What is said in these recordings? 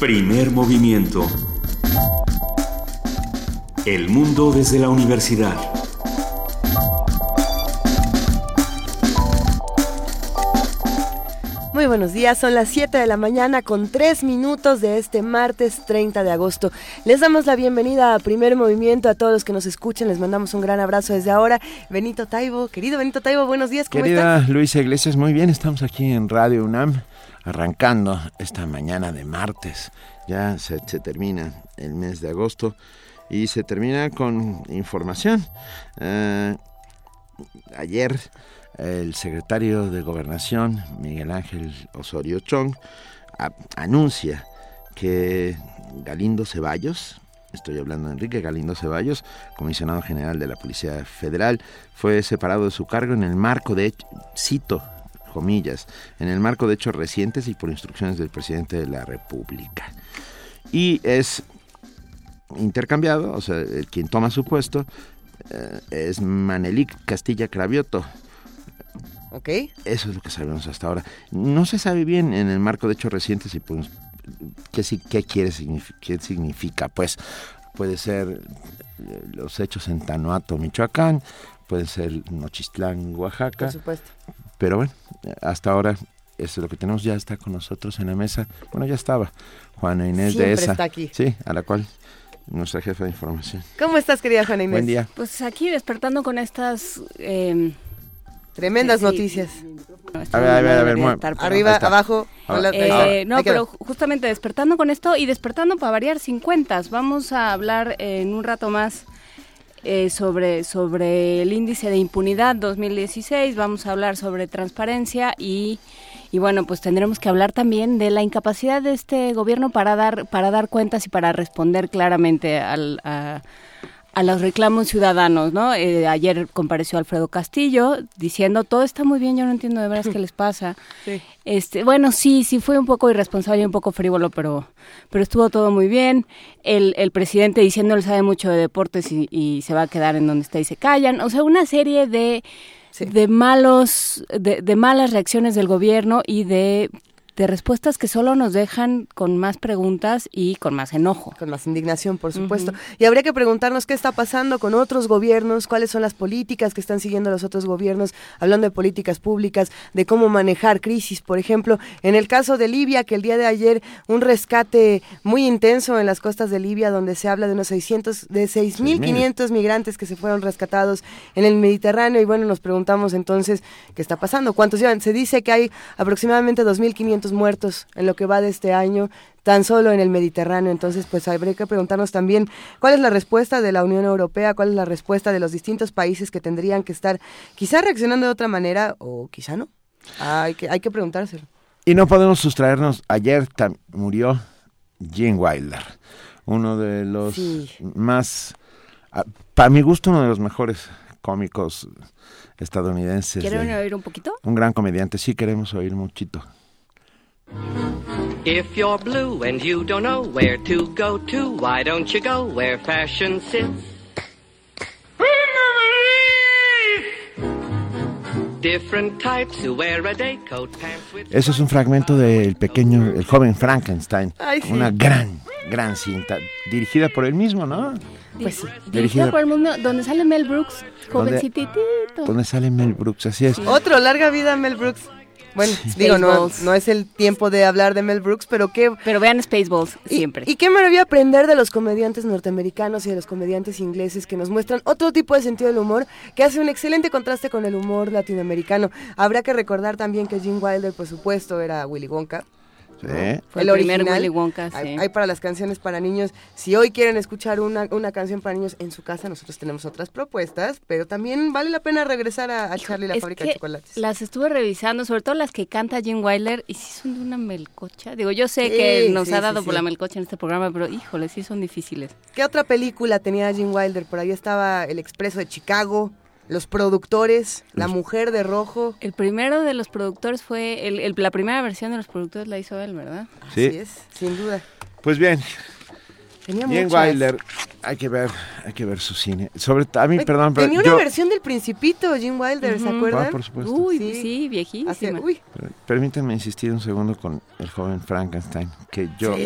Primer movimiento. El mundo desde la universidad. Muy buenos días, son las 7 de la mañana con 3 minutos de este martes 30 de agosto. Les damos la bienvenida a Primer Movimiento, a todos los que nos escuchan, les mandamos un gran abrazo desde ahora. Benito Taibo, querido Benito Taibo, buenos días, ¿cómo Querida Luisa Iglesias, muy bien, estamos aquí en Radio UNAM, arrancando esta mañana de martes. Ya se, termina el mes de agosto y se termina con información. Eh, ayer el secretario de Gobernación, Miguel Ángel Osorio Chong, anuncia que Galindo Ceballos, estoy hablando de Enrique Galindo Ceballos, comisionado general de la Policía Federal, fue separado de su cargo en el marco de, cito, comillas, en el marco de hechos recientes y por instrucciones del presidente de la República. Y es intercambiado, o sea, quien toma su puesto eh, es Manelik Castilla Cravioto, Ok. Eso es lo que sabemos hasta ahora. No se sabe bien en el marco de hechos recientes y pues, qué, qué, quiere, qué significa. Pues puede ser eh, los hechos en Tanuato, Michoacán, puede ser Nochistlán, Oaxaca. Por supuesto. Pero bueno, hasta ahora es lo que tenemos. Ya está con nosotros en la mesa. Bueno, ya estaba Juana Inés de esa. Está aquí. Sí, a la cual nuestra jefa de información. ¿Cómo estás, querida Juana Inés? Buen día. Pues aquí despertando con estas eh, Tremendas noticias. A ver, a ver, a ver, Arriba, abajo. Eh, no, pero justamente despertando con esto y despertando para variar 50. Vamos a hablar en un rato más eh, sobre, sobre el índice de impunidad 2016. Vamos a hablar sobre transparencia y, y bueno, pues tendremos que hablar también de la incapacidad de este gobierno para dar, para dar cuentas y para responder claramente al, a a los reclamos ciudadanos, ¿no? Eh, ayer compareció Alfredo Castillo diciendo todo está muy bien, yo no entiendo de veras qué les pasa. Sí. Este, bueno, sí, sí fue un poco irresponsable y un poco frívolo, pero, pero estuvo todo muy bien. El, el presidente diciendo él sabe mucho de deportes y, y, se va a quedar en donde está y se callan. O sea, una serie de de malos de, de, malas reacciones del gobierno y de de respuestas que solo nos dejan con más preguntas y con más enojo. Con más indignación, por supuesto. Y habría que preguntarnos qué está pasando con otros gobiernos, cuáles son las políticas que están siguiendo los otros gobiernos, hablando de políticas públicas, de cómo manejar crisis, por ejemplo, en el caso de Libia, que el día de ayer un rescate muy intenso en las costas de Libia, donde se habla de unos 600, de 6.500 migrantes que se fueron rescatados en el Mediterráneo. Y bueno, nos preguntamos entonces qué está pasando, cuántos llevan. Se dice que hay aproximadamente 2.500 muertos en lo que va de este año, tan solo en el Mediterráneo. Entonces, pues habría que preguntarnos también cuál es la respuesta de la Unión Europea, cuál es la respuesta de los distintos países que tendrían que estar quizá reaccionando de otra manera o quizá no. hay, que, hay que preguntárselo. Y no podemos sustraernos, ayer murió Gene Wilder, uno de los más, para mi gusto, uno de los mejores cómicos estadounidenses. ¿Quieren oír un poquito? Un gran comediante, sí queremos oír muchito. If you're blue and you don't know where to go to, why don't you go where fashion sits? Eso es un fragmento del pequeño, el joven Frankenstein. Una gran, gran cinta, dirigida por él mismo, ¿no? Pues dirigida, por el mundo, donde sale Mel Brooks, jovencitito. Donde sale Mel Brooks, así es. Otro, larga vida Mel Brooks. Bueno, digo, no, no, es el tiempo de hablar de Mel Brooks, pero qué... Pero vean Spaceballs siempre. Y, qué maravilla aprender de los comediantes norteamericanos y de los comediantes ingleses que nos muestran otro tipo de sentido del humor que hace un excelente contraste con el humor latinoamericano. Habrá que recordar también que Jim Wilder, por supuesto, era Willy Wonka. Fue el, primer Willy Wonka, hay, para las canciones para niños. Si hoy quieren escuchar una, una, canción para niños en su casa, nosotros tenemos otras propuestas, pero también vale la pena regresar a, Charlie la fábrica de chocolates. Las estuve revisando, sobre todo las que canta Jim Wilder, y sí son de una melcocha. Digo, yo sé que nos ha dado por la melcocha en este programa, pero híjole, sí son difíciles. ¿Qué otra película tenía Jim Wilder? Por ahí estaba El Expreso de Chicago. Los productores, La Mujer de Rojo. El primero de los productores fue, el, la primera versión de los productores la hizo él, ¿verdad? Sí. Así es, sin duda. Pues bien. Tenía Wilder, hay que ver, hay que ver su cine. Sobre a mí, perdón, pero Tenía una versión del Principito, Jim Wilder, ¿se acuerdan? Ah, por supuesto. Uy, sí, sí viejísima. Permítanme insistir un segundo con el joven Frankenstein, que yo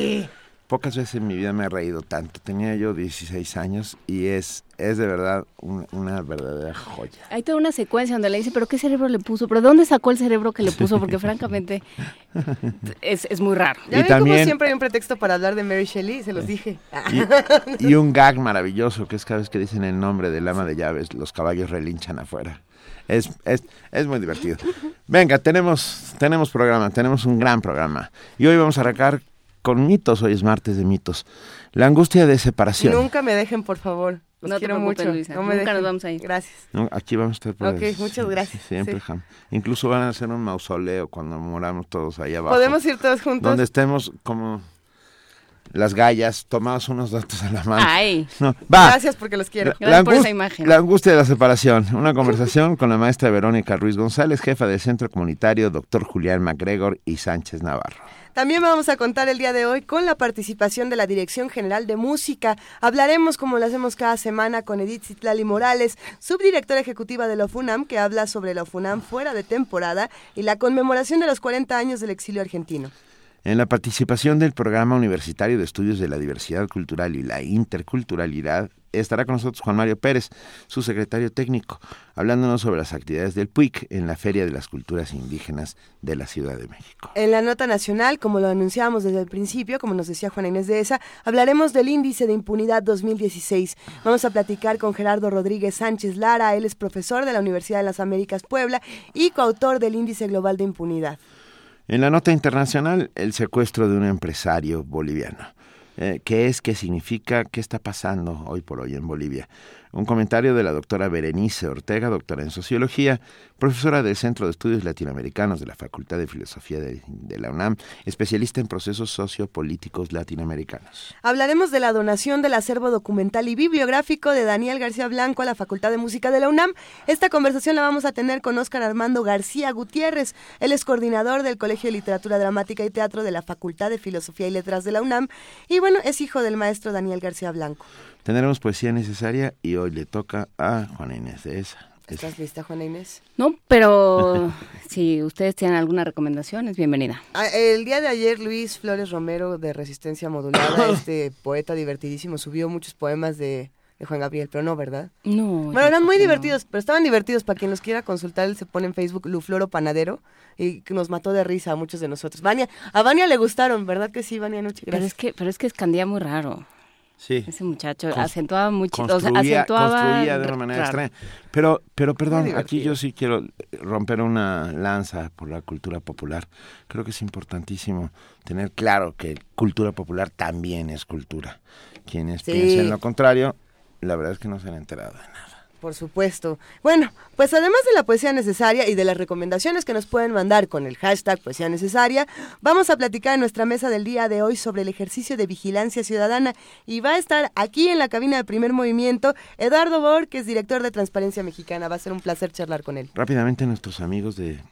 pocas veces en mi vida me he reído tanto. Tenía yo 16 años y es, es de verdad una verdadera joya. Hay toda una secuencia donde le dice, pero ¿qué cerebro le puso? ¿Pero dónde sacó el cerebro que le puso? Porque francamente es, es, muy raro. Ya y también, como siempre hay un pretexto para hablar de Mary Shelley, se los dije. Y, y, un gag maravilloso, que es cada vez que dicen el nombre del ama de llaves, los caballos relinchan afuera. Es, es, es muy divertido. Venga, tenemos, tenemos programa, tenemos un gran programa. Y hoy vamos a arrancar con mitos, hoy es martes de mitos. La angustia de separación. Nunca me dejen, por favor. Los no quiero mucho. No me Nunca nos vamos a ir. Gracias. aquí vamos a estar. ok, muchas gracias. Siempre, Incluso van a hacer un mausoleo cuando moramos todos ahí abajo. Podemos ir todos juntos. Donde estemos como las gallas, tomados unos datos a la mano. Ay. No, va. Gracias porque los quiero. La, Gracias por esa imagen. La angustia de la separación. Una conversación con la maestra Verónica Ruiz González, jefa del Centro Comunitario Doctor Julián MacGregor y Sánchez Navarro. También vamos a contar el día de hoy con la participación de la Dirección General de Música. Hablaremos, como lo hacemos cada semana, con Edith Citlali Morales, subdirectora ejecutiva de la FUNAM, que habla sobre la FUNAM fuera de temporada y la conmemoración de los 40 años del exilio argentino. En la participación del Programa Universitario de Estudios de la Diversidad Cultural y la Interculturalidad estará con nosotros Juan Mario Pérez, su secretario técnico, hablándonos sobre las actividades del PUIC en la Feria de las Culturas Indígenas de la Ciudad de México. En la nota nacional, como lo anunciábamos desde el principio, como nos decía Juana Inés de esa, hablaremos del índice de impunidad 2016. Vamos a platicar con Gerardo Rodríguez Sánchez Lara, él es profesor de la Universidad de las Américas Puebla y coautor del índice global de impunidad. En la nota internacional, el secuestro de un empresario boliviano. Eh, ¿Qué es? ¿Qué significa? ¿Qué está pasando hoy por hoy en Bolivia? Un comentario de la doctora Berenice Ortega, doctora en Sociología, profesora del Centro de Estudios Latinoamericanos de la Facultad de Filosofía de, la UNAM, especialista en procesos sociopolíticos latinoamericanos. Hablaremos de la donación del acervo documental y bibliográfico de Daniel García Blanco a la Facultad de Música de la UNAM. Esta conversación la vamos a tener con Óscar Armando García Gutiérrez. Él es coordinador del Colegio de Literatura Dramática y Teatro de la Facultad de Filosofía y Letras de la UNAM y bueno, es hijo del maestro Daniel García Blanco. Tendremos poesía necesaria y hoy le toca a Juana Inés de esa. ¿Estás lista, Juana Inés? No, pero si ustedes tienen alguna recomendación, es bienvenida. Ah, el día de ayer, Luis Flores Romero, de Resistencia Modulada, este poeta divertidísimo, subió muchos poemas de, Juan Gabriel, pero no, ¿verdad? No. Bueno, eran muy divertidos, pero estaban divertidos. Para quien los quiera consultar, él se pone en Facebook Lufloro Panadero y nos mató de risa a muchos de nosotros. Vania, a Vania le gustaron, ¿verdad que sí, Vania Noche? Pero es que, pero es que escandía muy raro. Sí. Ese muchacho acentuaba mucho, construía, construía de una manera extraña. Pero, pero perdón, aquí yo sí quiero romper una lanza por la cultura popular. Creo que es importantísimo tener claro que cultura popular también es cultura. Quienes piensen lo contrario, la verdad es que no se han enterado de nada. Por supuesto. Bueno, pues además de la poesía necesaria y de las recomendaciones que nos pueden mandar con el hashtag poesía necesaria, vamos a platicar en nuestra mesa del día de hoy sobre el ejercicio de vigilancia ciudadana y va a estar aquí en la cabina de primer movimiento Eduardo Bor, que es director de Transparencia Mexicana. Va a ser un placer charlar con él. Rápidamente nuestros amigos de,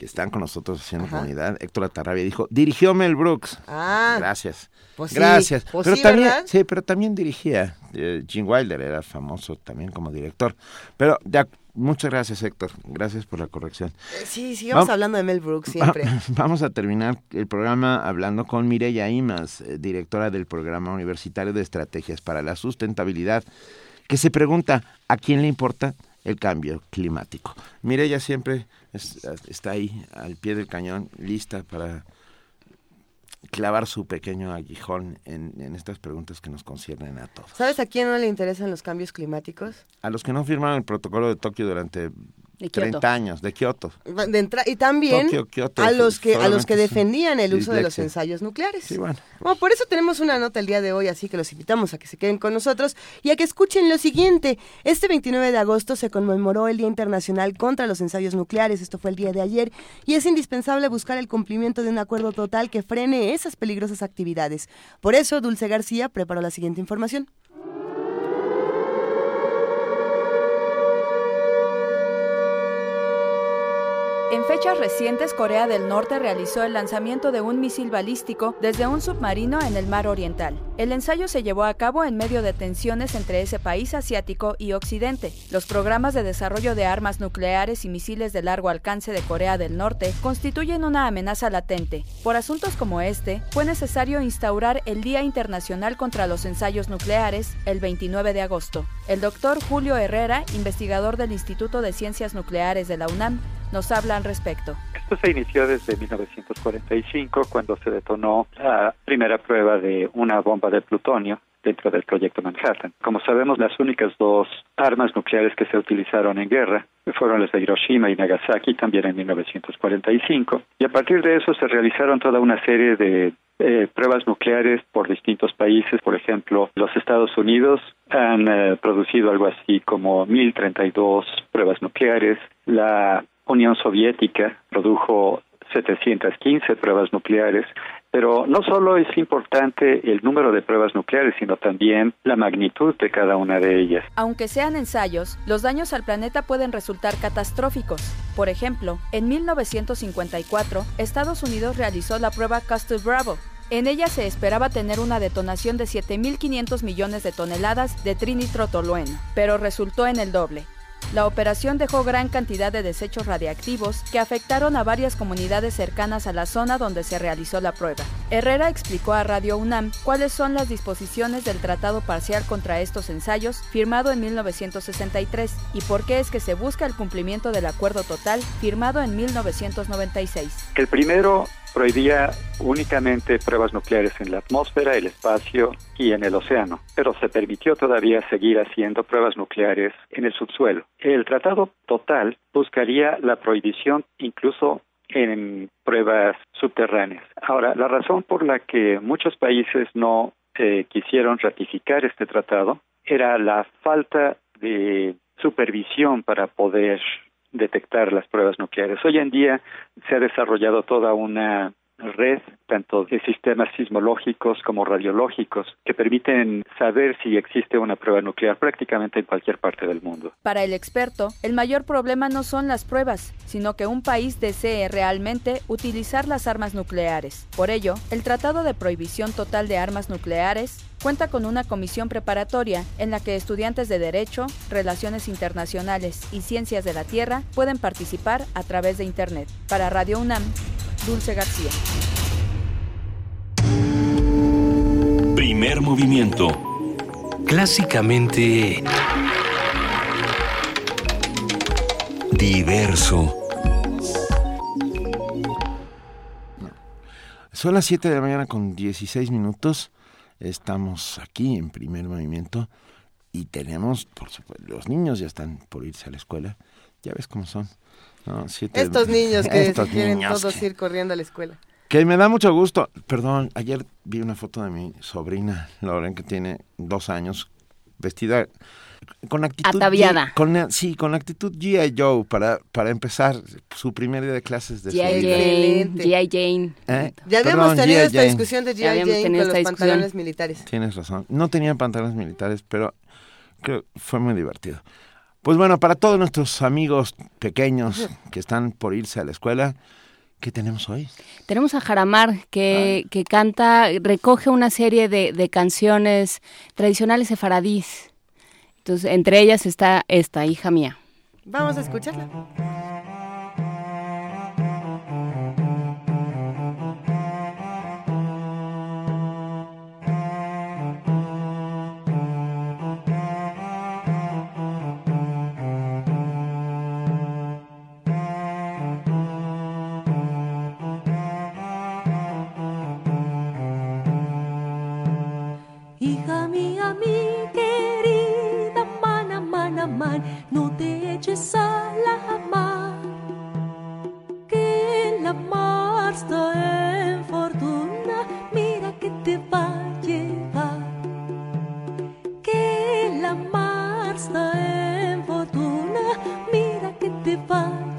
que están con nosotros haciendo comunidad, Héctor Atarrabia dijo, dirigió Mel Brooks. Ah. Gracias. Pues Gracias. Pues pero también, sí, pero también dirigía. Eh, Jim Wilder era famoso también como director. Pero ya, muchas gracias, Héctor. Gracias por la corrección. Eh, sí, sigamos hablando de Mel Brooks siempre. Vamos a terminar el programa hablando con Mireya Imas, eh, directora del Programa Universitario de Estrategias para la Sustentabilidad, que se pregunta a quién le importa el cambio climático. Mireya siempre está ahí al pie del cañón, lista para clavar su pequeño aguijón en, estas preguntas que nos conciernen a todos. ¿Sabes a quién no le interesan los cambios climáticos? A los que no firmaron el protocolo de Tokio durante 30 años, de Kioto. y también a los que a los que defendían el uso de los ensayos nucleares. Sí, bueno. por eso tenemos una nota el día de hoy, así que los invitamos a que se queden con nosotros y a que escuchen lo siguiente. Este 29 de agosto se conmemoró el Día Internacional contra los Ensayos Nucleares, esto fue el día de ayer, y es indispensable buscar el cumplimiento de un acuerdo total que frene esas peligrosas actividades. Por eso, Dulce García preparó la siguiente información. En fechas recientes, Corea del Norte realizó el lanzamiento de un misil balístico desde un submarino en el mar oriental. El ensayo se llevó a cabo en medio de tensiones entre ese país asiático y Occidente. Los programas de desarrollo de armas nucleares y misiles de largo alcance de Corea del Norte constituyen una amenaza latente. Por asuntos como este, fue necesario instaurar el Día Internacional contra los Ensayos Nucleares el 29 de agosto. El doctor Julio Herrera, investigador del Instituto de Ciencias Nucleares de la UNAM, nos habla al respecto. Esto se inició desde 1945 cuando se detonó la primera prueba de una bomba de plutonio dentro del proyecto Manhattan. Como sabemos, las únicas dos armas nucleares que se utilizaron en guerra fueron las de Hiroshima y Nagasaki también en 1945 y a partir de eso se realizaron toda una serie de eh, pruebas nucleares por distintos países. Por ejemplo, los Estados Unidos han eh, producido algo así como 1032 pruebas nucleares. La Unión Soviética produjo 715 pruebas nucleares, pero no solo es importante el número de pruebas nucleares, sino también la magnitud de cada una de ellas. Aunque sean ensayos, los daños al planeta pueden resultar catastróficos. Por ejemplo, en 1954, Estados Unidos realizó la prueba Castle Bravo. En ella se esperaba tener una detonación de 7.500 millones de toneladas de trinitrotolueno, pero resultó en el doble, la operación dejó gran cantidad de desechos radiactivos que afectaron a varias comunidades cercanas a la zona donde se realizó la prueba. Herrera explicó a Radio UNAM cuáles son las disposiciones del Tratado Parcial contra estos ensayos firmado en 1963 y por qué es que se busca el cumplimiento del acuerdo total firmado en 1996. El primero prohibía únicamente pruebas nucleares en la atmósfera, el espacio y en el océano, pero se permitió todavía seguir haciendo pruebas nucleares en el subsuelo. El tratado total buscaría la prohibición incluso en pruebas subterráneas. Ahora, la razón por la que muchos países no eh, quisieron ratificar este tratado era la falta de supervisión para poder detectar las pruebas nucleares. Hoy en día se ha desarrollado toda una red tanto de sistemas sismológicos como radiológicos que permiten saber si existe una prueba nuclear prácticamente en cualquier parte del mundo. Para el experto, el mayor problema no son las pruebas, sino que un país desee realmente utilizar las armas nucleares. Por ello, el Tratado de Prohibición Total de Armas Nucleares cuenta con una comisión preparatoria en la que estudiantes de Derecho, Relaciones Internacionales y Ciencias de la Tierra pueden participar a través de Internet. Para Radio UNAM, Dulce García. Primer movimiento. Clásicamente... Diverso. Son las 7 de la mañana con 16 minutos. Estamos aquí en primer movimiento y tenemos, por supuesto, los niños ya están por irse a la escuela. Ya ves cómo son. Estos niños que quieren todos ir corriendo a la escuela. Que me da mucho gusto. Perdón, ayer vi una foto de mi sobrina, Loren, que tiene dos años, vestida con actitud ataviada. con, sí, con actitud G.I. Joe para, para empezar su primer día de clases de G.I. Jane. G.I. Jane. ¿Eh? Ya habíamos tenido esta discusión de G.I. Jane con los pantalones militares. Tienes razón. No tenían pantalones militares, pero creo fue muy divertido. Pues bueno, para todos nuestros amigos pequeños que están por irse a la escuela, ¿Qué tenemos hoy? Tenemos a Jaramar, que, que canta, recoge una serie de, de canciones tradicionales sefaradís. Entonces, entre ellas está esta, hija mía. Vamos a escucharla. En fortuna, mira que te va a llevar, que la mar está en fortuna, mira que te va a llevar,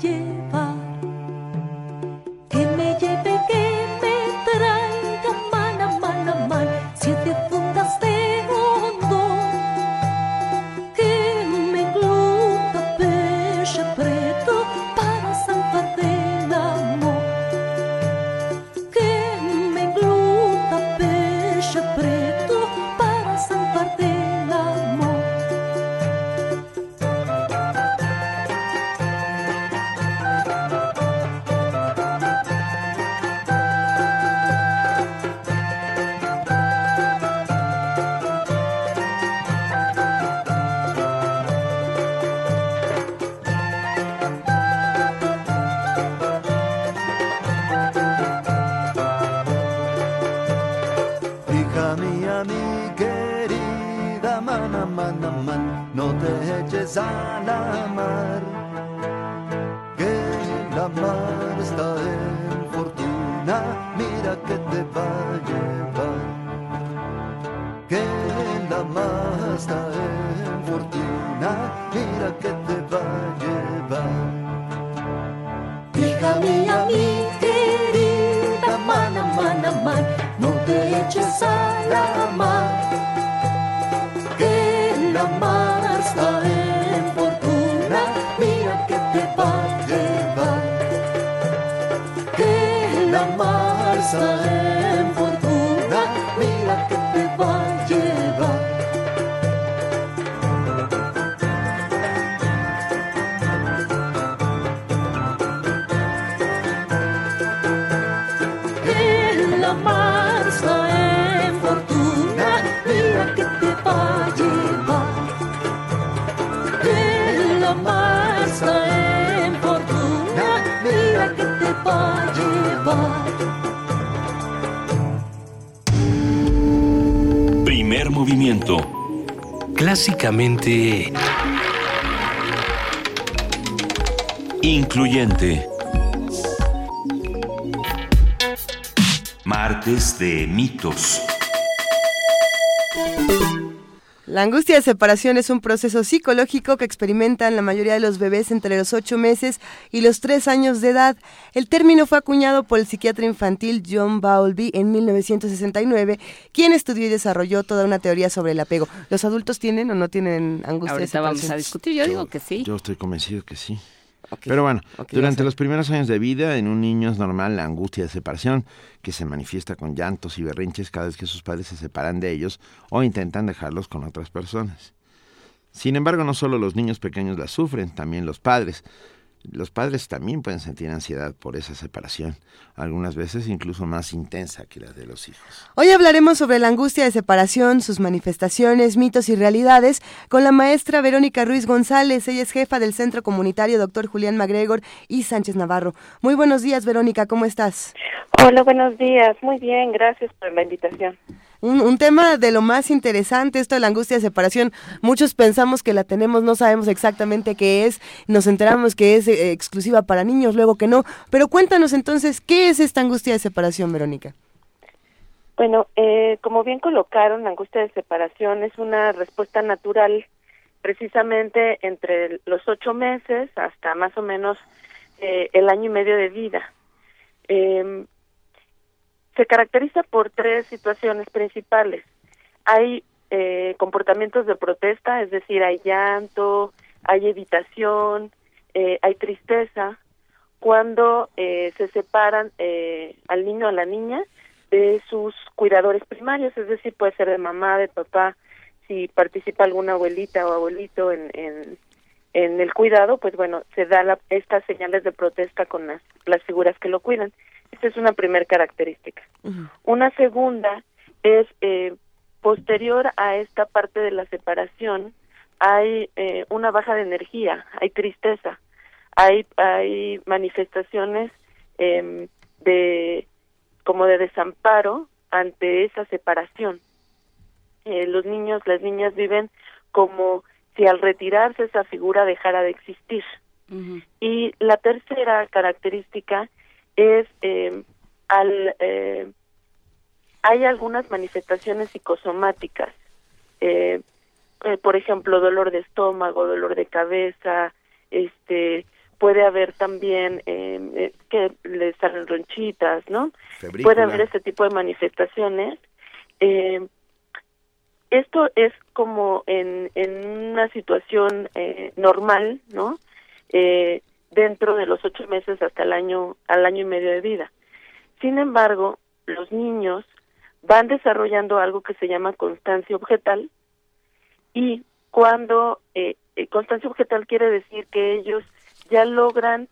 a la mar, que la mar está en fortuna, mira que te va a llevar, que la mar está en fortuna, mira que te va a llevar. Hija mía, mi querida mana, mana, man, no te eches a la mar, Primer movimiento. Clásicamente Incluyente. Martes de mitos. La angustia de separación es un proceso psicológico que experimentan la mayoría de los bebés entre los 8 meses y los 3 años de edad. El término fue acuñado por el psiquiatra infantil John Bowlby en 1969, quien estudió y desarrolló toda una teoría sobre el apego. ¿Los adultos tienen o no tienen angustia de Ahorita vamos separación? a discutir. Yo digo que sí. Yo estoy convencido que sí. Pero bueno, durante los primeros años de vida, en un niño es normal la angustia de separación, que se manifiesta con llantos y berrinches cada vez que sus padres se separan de ellos o intentan dejarlos con otras personas. Sin embargo, no solo los niños pequeños la sufren, también los padres. Los padres también pueden sentir ansiedad por esa separación, algunas veces incluso más intensa que la de los hijos. Hoy hablaremos sobre la angustia de separación, sus manifestaciones, mitos y realidades con la maestra Verónica Ruiz González. Ella es jefa del Centro Comunitario Dr. Julián MacGregor y Sánchez Navarro. Muy buenos días, Verónica, ¿cómo estás? Hola, buenos días. Muy bien, gracias por la invitación. Un, un tema de lo más interesante, esto de la angustia de separación. Muchos pensamos que la tenemos, no sabemos exactamente qué es, nos enteramos que es eh, exclusiva para niños, luego que no. Pero cuéntanos entonces, ¿qué es esta angustia de separación, Verónica? Bueno, eh, como bien colocaron, la angustia de separación es una respuesta natural precisamente entre los ocho meses hasta más o menos eh, el año y medio de vida. Eh, se caracteriza por tres situaciones principales. Hay eh, comportamientos de protesta, es decir, hay llanto, hay evitación, eh, hay tristeza, cuando eh, se separan eh, al niño o a la niña de sus cuidadores primarios, es decir, puede ser de mamá, de papá, si participa alguna abuelita o abuelito en, en, en el cuidado, pues bueno, se da la, estas señales de protesta con las, las figuras que lo cuidan. Esta es una primera característica. Una segunda es eh, posterior a esta parte de la separación, hay eh, una baja de energía, hay tristeza, hay, hay manifestaciones em, de como de desamparo ante esa separación. Eh, los niños, las niñas viven como si al retirarse esa figura dejara de existir. Y la tercera característica es eh, al eh, hay algunas manifestaciones psicosomáticas, eh, eh, por ejemplo, dolor de estómago, dolor de cabeza, este puede haber también eh, eh, que le salen ronchitas, ¿no? Febrícula. Puede haber este tipo de manifestaciones. Eh, esto es como en, en una situación eh, normal, ¿no? Eh, dentro de los ocho meses hasta el año, al año y medio de vida. Sin embargo, los niños van desarrollando algo que se llama constancia objetal y cuando eh, eh, constancia objetal quiere decir que ellos ya logran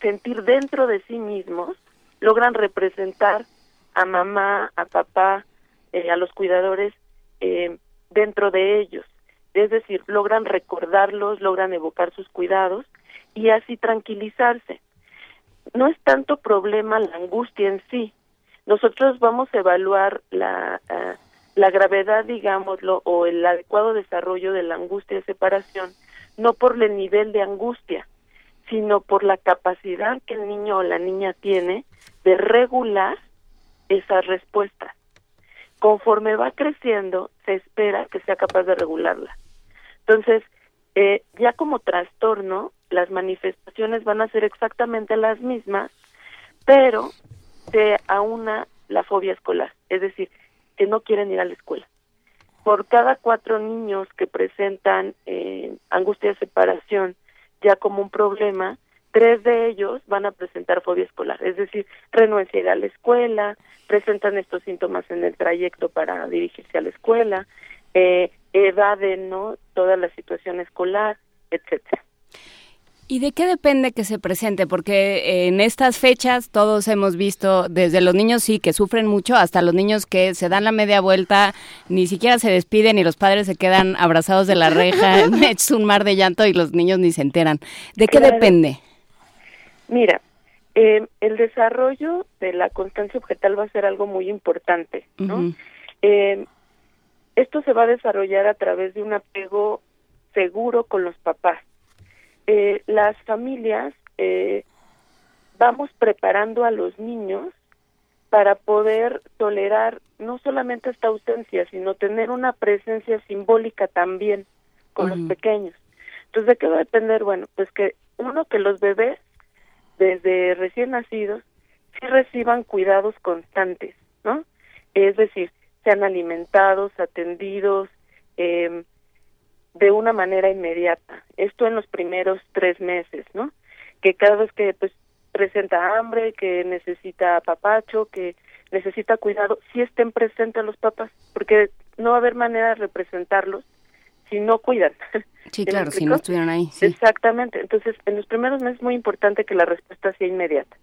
sentir dentro de sí mismos, logran representar a mamá, a papá, eh, a los cuidadores eh, dentro de ellos. Es decir, logran recordarlos, logran evocar sus cuidados y así tranquilizarse. No es tanto problema la angustia en sí. Nosotros vamos a evaluar la, uh, la gravedad, digámoslo, o el adecuado desarrollo de la angustia de separación no por el nivel de angustia, sino por la capacidad que el niño o la niña tiene de regular esas respuestas. Conforme va creciendo, se espera que sea capaz de regularla. Entonces, eh, ya como trastorno, las manifestaciones van a ser exactamente las mismas, pero se aúna la fobia escolar, es decir, que no quieren ir a la escuela. Por cada cuatro niños que presentan eh, angustia de separación ya como un problema, tres de ellos van a presentar fobia escolar, es decir, renuencia a ir a la escuela, presentan estos síntomas en el trayecto para dirigirse a la escuela, eh, evaden ¿no? toda la situación escolar, etcétera. ¿Y de qué depende que se presente? Porque en estas fechas todos hemos visto, desde los niños sí que sufren mucho, hasta los niños que se dan la media vuelta, ni siquiera se despiden y los padres se quedan abrazados de la reja, es un mar de llanto y los niños ni se enteran. ¿De qué depende? Mira, eh, el desarrollo de la constancia objetal va a ser algo muy importante, ¿no? Eh, esto se va a desarrollar a través de un apego seguro con los papás eh, las familias eh, vamos preparando a los niños para poder tolerar no solamente esta ausencia, sino tener una presencia simbólica también con los pequeños. Entonces, ¿de qué va a depender? Bueno, pues que uno, que los bebés, desde recién nacidos, sí reciban cuidados constantes, ¿no? Es decir, sean alimentados, atendidos, eh, de una manera inmediata. Esto en los primeros tres meses, ¿no? Que cada vez que pues presenta hambre, que necesita papacho, que necesita cuidado, sí estén presentes los papás, porque no va a haber manera de representarlos si no cuidan. Sí, claro, si no estuvieran ahí. Exactamente. Entonces, en los primeros meses es muy importante que la respuesta sea inmediata.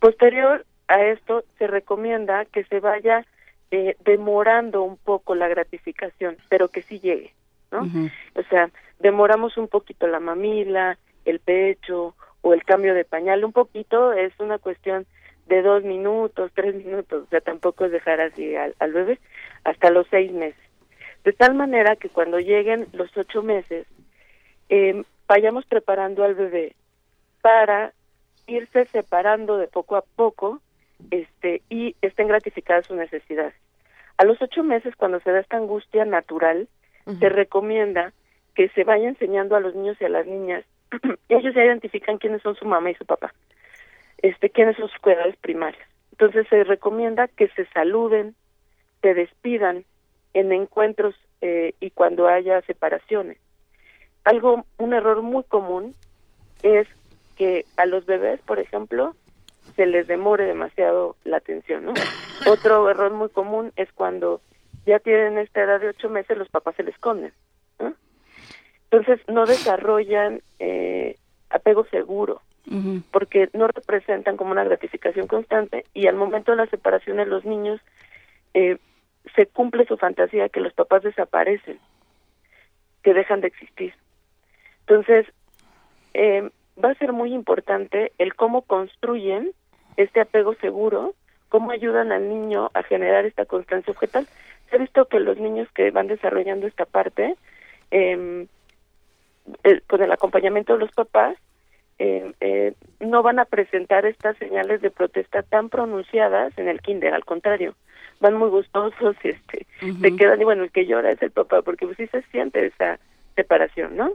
Posterior a esto, se recomienda que se vaya eh, demorando un poco la gratificación, pero que sí llegue. ¿No? O sea, demoramos un poquito la mamila, el pecho o el cambio de pañal, un poquito es una cuestión de dos minutos, tres minutos, o sea, tampoco es dejar así al, bebé hasta los seis meses. De tal manera que cuando lleguen los ocho meses, eh, vayamos preparando al bebé para irse separando de poco a poco este y estén gratificadas sus necesidades. A los ocho meses, cuando se da esta angustia natural, se recomienda que se vaya enseñando a los niños y a las niñas, ellos ya identifican quiénes son su mamá y su papá, este, quiénes son sus cuidadores primarios. Entonces se recomienda que se saluden, se despidan en encuentros eh, y cuando haya separaciones. Algo, un error muy común es que a los bebés, por ejemplo, se les demore demasiado la atención, ¿no? Otro error muy común es cuando ya tienen esta edad de ocho meses, los papás se les esconden. Entonces no desarrollan eh, apego seguro, porque no representan como una gratificación constante y al momento de la separación de los niños eh, se cumple su fantasía que los papás desaparecen, que dejan de existir. Entonces, eh, va a ser muy importante el cómo construyen este apego seguro, cómo ayudan al niño a generar esta constancia objetal he visto que los niños que van desarrollando esta parte, eh, con el acompañamiento de los papás, em, eh, no van a presentar estas señales de protesta tan pronunciadas en el kinder, al contrario, van muy gustosos y este, se quedan, y bueno, el que llora es el papá, porque pues sí se siente esa separación, ¿no?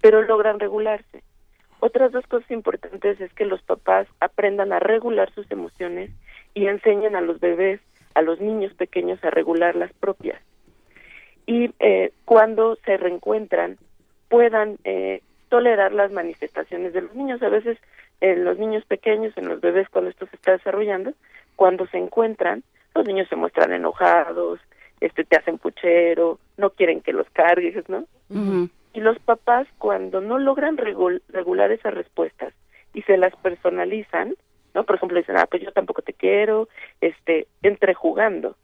Pero logran regularse. Otras dos cosas importantes es que los papás aprendan a regular sus emociones y enseñen a los bebés a los niños pequeños a regular las propias. Y eh, cuando se reencuentran, puedan eh, tolerar las manifestaciones de los niños. A veces en los niños pequeños, en los bebés, cuando esto se está desarrollando, cuando se encuentran, los niños se muestran enojados, este te hacen puchero, no quieren que los cargues, ¿no? Y los papás, cuando no logran regular esas respuestas y se las personalizan, ¿no? Por ejemplo, dicen, ah, pues yo tampoco te quiero, este, entre jugando,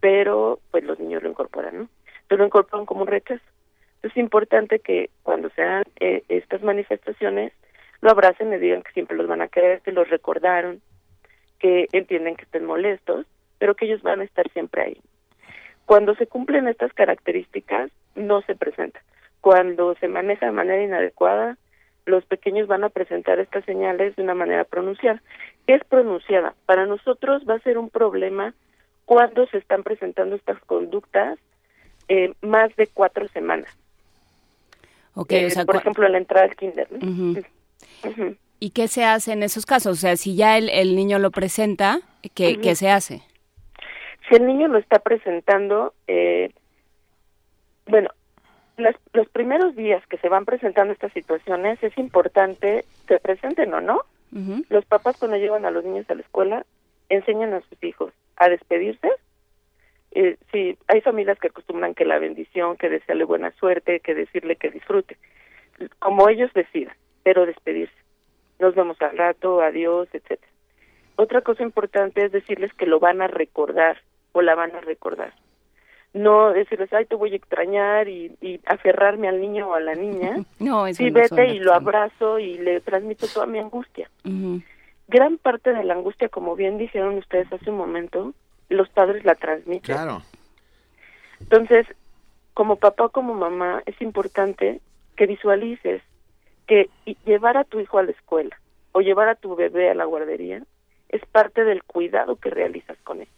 pero pues los niños lo incorporan, ¿no? Entonces lo incorporan como un rechazo. es importante que cuando sean eh, estas manifestaciones, lo abracen y digan que siempre los van a querer, que los recordaron, que entienden que estén molestos, pero que ellos van a estar siempre ahí. Cuando se cumplen estas características, no se presenta. cuando se maneja de manera inadecuada, los pequeños van a presentar estas señales de una manera pronunciada. ¿Qué es pronunciada? Para nosotros va a ser un problema cuando se están presentando estas conductas eh, más de cuatro semanas. Okay, Eh, o sea, por ejemplo, la entrada al kinder. ¿no? ¿Y qué se hace en esos casos? O sea, si ya el, el niño lo presenta, ¿qué, qué se hace? Si el niño lo está presentando, eh, bueno, las- los primeros días que se van presentando estas situaciones es importante que presenten o no. Los papás cuando llevan a los niños a la escuela enseñan a sus hijos a despedirse. Eh, sí, hay familias que acostumbran que la bendición, que desearle buena suerte, que decirle que disfrute, como ellos decidan, pero despedirse. Nos vemos al rato, adiós, etcétera. Otra cosa importante es decirles que lo van a recordar o la van a recordar. No decirles, ay, te voy a extrañar y, y aferrarme al niño o a la niña. No, eso sí, no vete y lo abrazo y le transmito toda mi angustia. Gran parte de la angustia, como bien dijeron ustedes hace un momento, los padres la transmiten. Claro. Entonces, como papá o como mamá, es importante que visualices que llevar a tu hijo a la escuela o llevar a tu bebé a la guardería es parte del cuidado que realizas con ellos.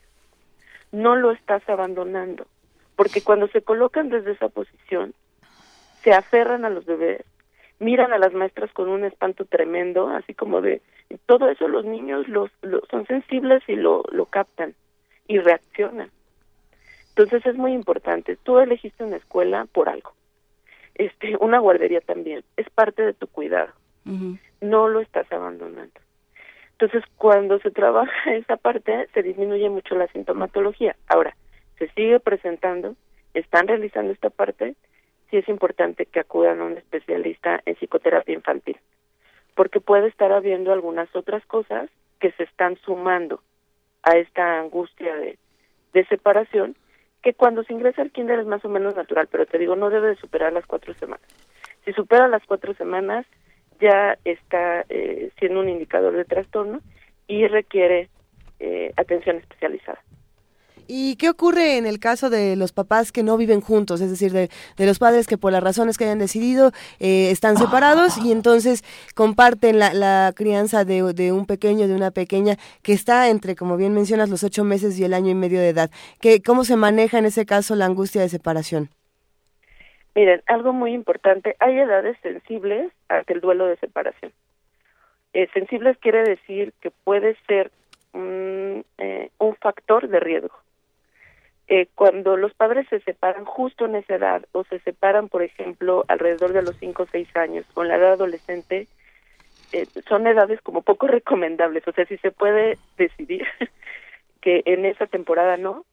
No lo estás abandonando, porque cuando se colocan desde esa posición, se aferran a los bebés, miran a las maestras con un espanto tremendo, así como de todo eso los niños los, lo- son sensibles y lo, lo captan y reaccionan. Entonces es muy importante. Tú elegiste una escuela por algo. Este, una guardería también. Es parte de tu cuidado. No lo estás abandonando. Entonces, cuando se trabaja esa parte, se disminuye mucho la sintomatología. Ahora, se sigue presentando, están realizando esta parte, sí es importante que acudan a un especialista en psicoterapia infantil, porque puede estar habiendo algunas otras cosas que se están sumando a esta angustia de, separación, que cuando se ingresa al kinder es más o menos natural, pero te digo, no debe de superar las cuatro semanas. Si supera las cuatro semanas, ya está eh, siendo un indicador de trastorno y requiere eh, atención especializada. ¿Y qué ocurre en el caso de los papás que no viven juntos? Es decir, de, los padres que por las razones que hayan decidido eh, están separados y entonces comparten la, crianza de, un pequeño, de una pequeña, que está entre, como bien mencionas, los ocho meses y el año y medio de edad. ¿Qué, ¿Cómo se maneja en ese caso la angustia de separación? Miren, algo muy importante, hay edades sensibles ante el duelo de separación. Eh, sensibles quiere decir que puede ser eh, un factor de riesgo. Eh, cuando los padres se separan justo en esa edad o se separan, por ejemplo, alrededor de los 5 o 6 años, con la edad adolescente, eh, son edades como poco recomendables. O sea, si se puede decidir que en esa temporada no,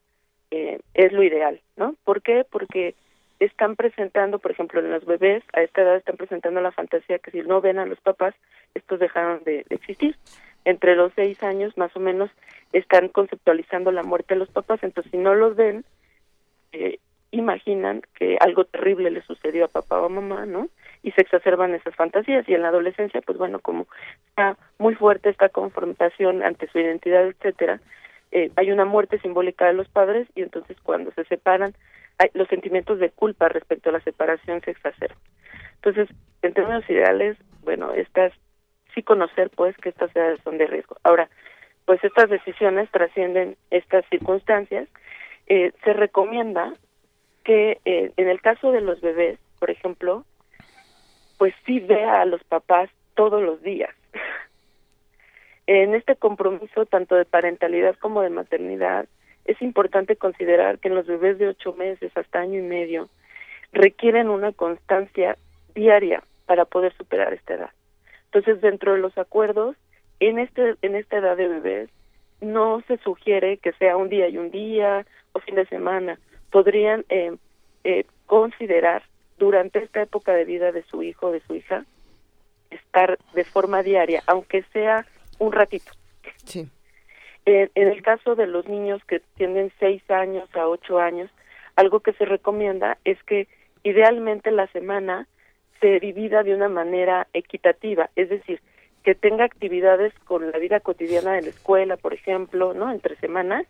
eh, es lo ideal, ¿no? ¿Por qué? Porque están presentando, por ejemplo, en los bebés, a esta edad están presentando la fantasía que si no ven a los papás, estos dejaron de, de existir. Entre los seis años, más o menos, están conceptualizando la muerte de los papás, entonces si no los ven, eh, imaginan que algo terrible le sucedió a papá o a mamá, ¿no? Y se exacerban esas fantasías. Y en la adolescencia, pues bueno, como está muy fuerte esta confrontación ante su identidad, etcétera, eh, hay una muerte simbólica de los padres y entonces cuando se separan, hay, los sentimientos de culpa respecto a la separación se exacerban. Entonces, en términos ideales, bueno, estas sí conocer pues que estas edades son de riesgo. Ahora, pues estas decisiones trascienden estas circunstancias. Eh, se recomienda que eh, en el caso de los bebés, por ejemplo, pues sí vea a los papás todos los días. en este compromiso tanto de parentalidad como de maternidad, es importante considerar que los bebés de ocho meses hasta año y medio requieren una constancia diaria para poder superar esta edad. Entonces, dentro de los acuerdos, en este en esta edad de bebés no se sugiere que sea un día y un día o fin de semana. Podrían eh, eh, considerar durante esta época de vida de su hijo o de su hija estar de forma diaria, aunque sea un ratito. Sí. Eh, en el caso de los niños que tienen seis años a ocho años, algo que se recomienda es que idealmente la semana se divida de una manera equitativa, es decir, que tenga actividades con la vida cotidiana de la escuela, por ejemplo, ¿no? Entre semanas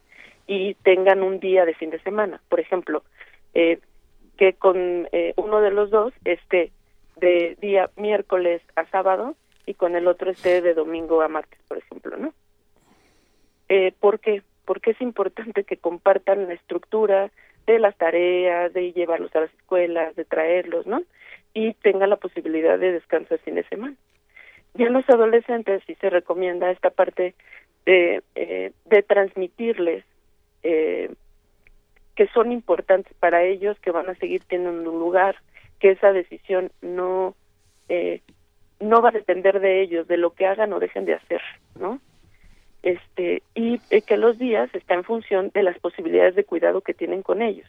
y tengan un día de fin de semana, por ejemplo, eh, que con eh, uno de los dos esté de día miércoles a sábado y con el otro esté de domingo a martes, por ejemplo, ¿no? Eh, ¿Por qué? Porque es importante que compartan la estructura de las tareas, de llevarlos a las escuelas, de traerlos, ¿no? Y tengan la posibilidad de descanso el fin de semana. Ya en los adolescentes sí se recomienda esta parte de, eh, de transmitirles eh, que son importantes para ellos, que van a seguir teniendo un lugar, que esa decisión no eh, no va a depender de ellos, de lo que hagan o dejen de hacer, ¿no? Este y eh, que los días están en función de las posibilidades de cuidado que tienen con ellos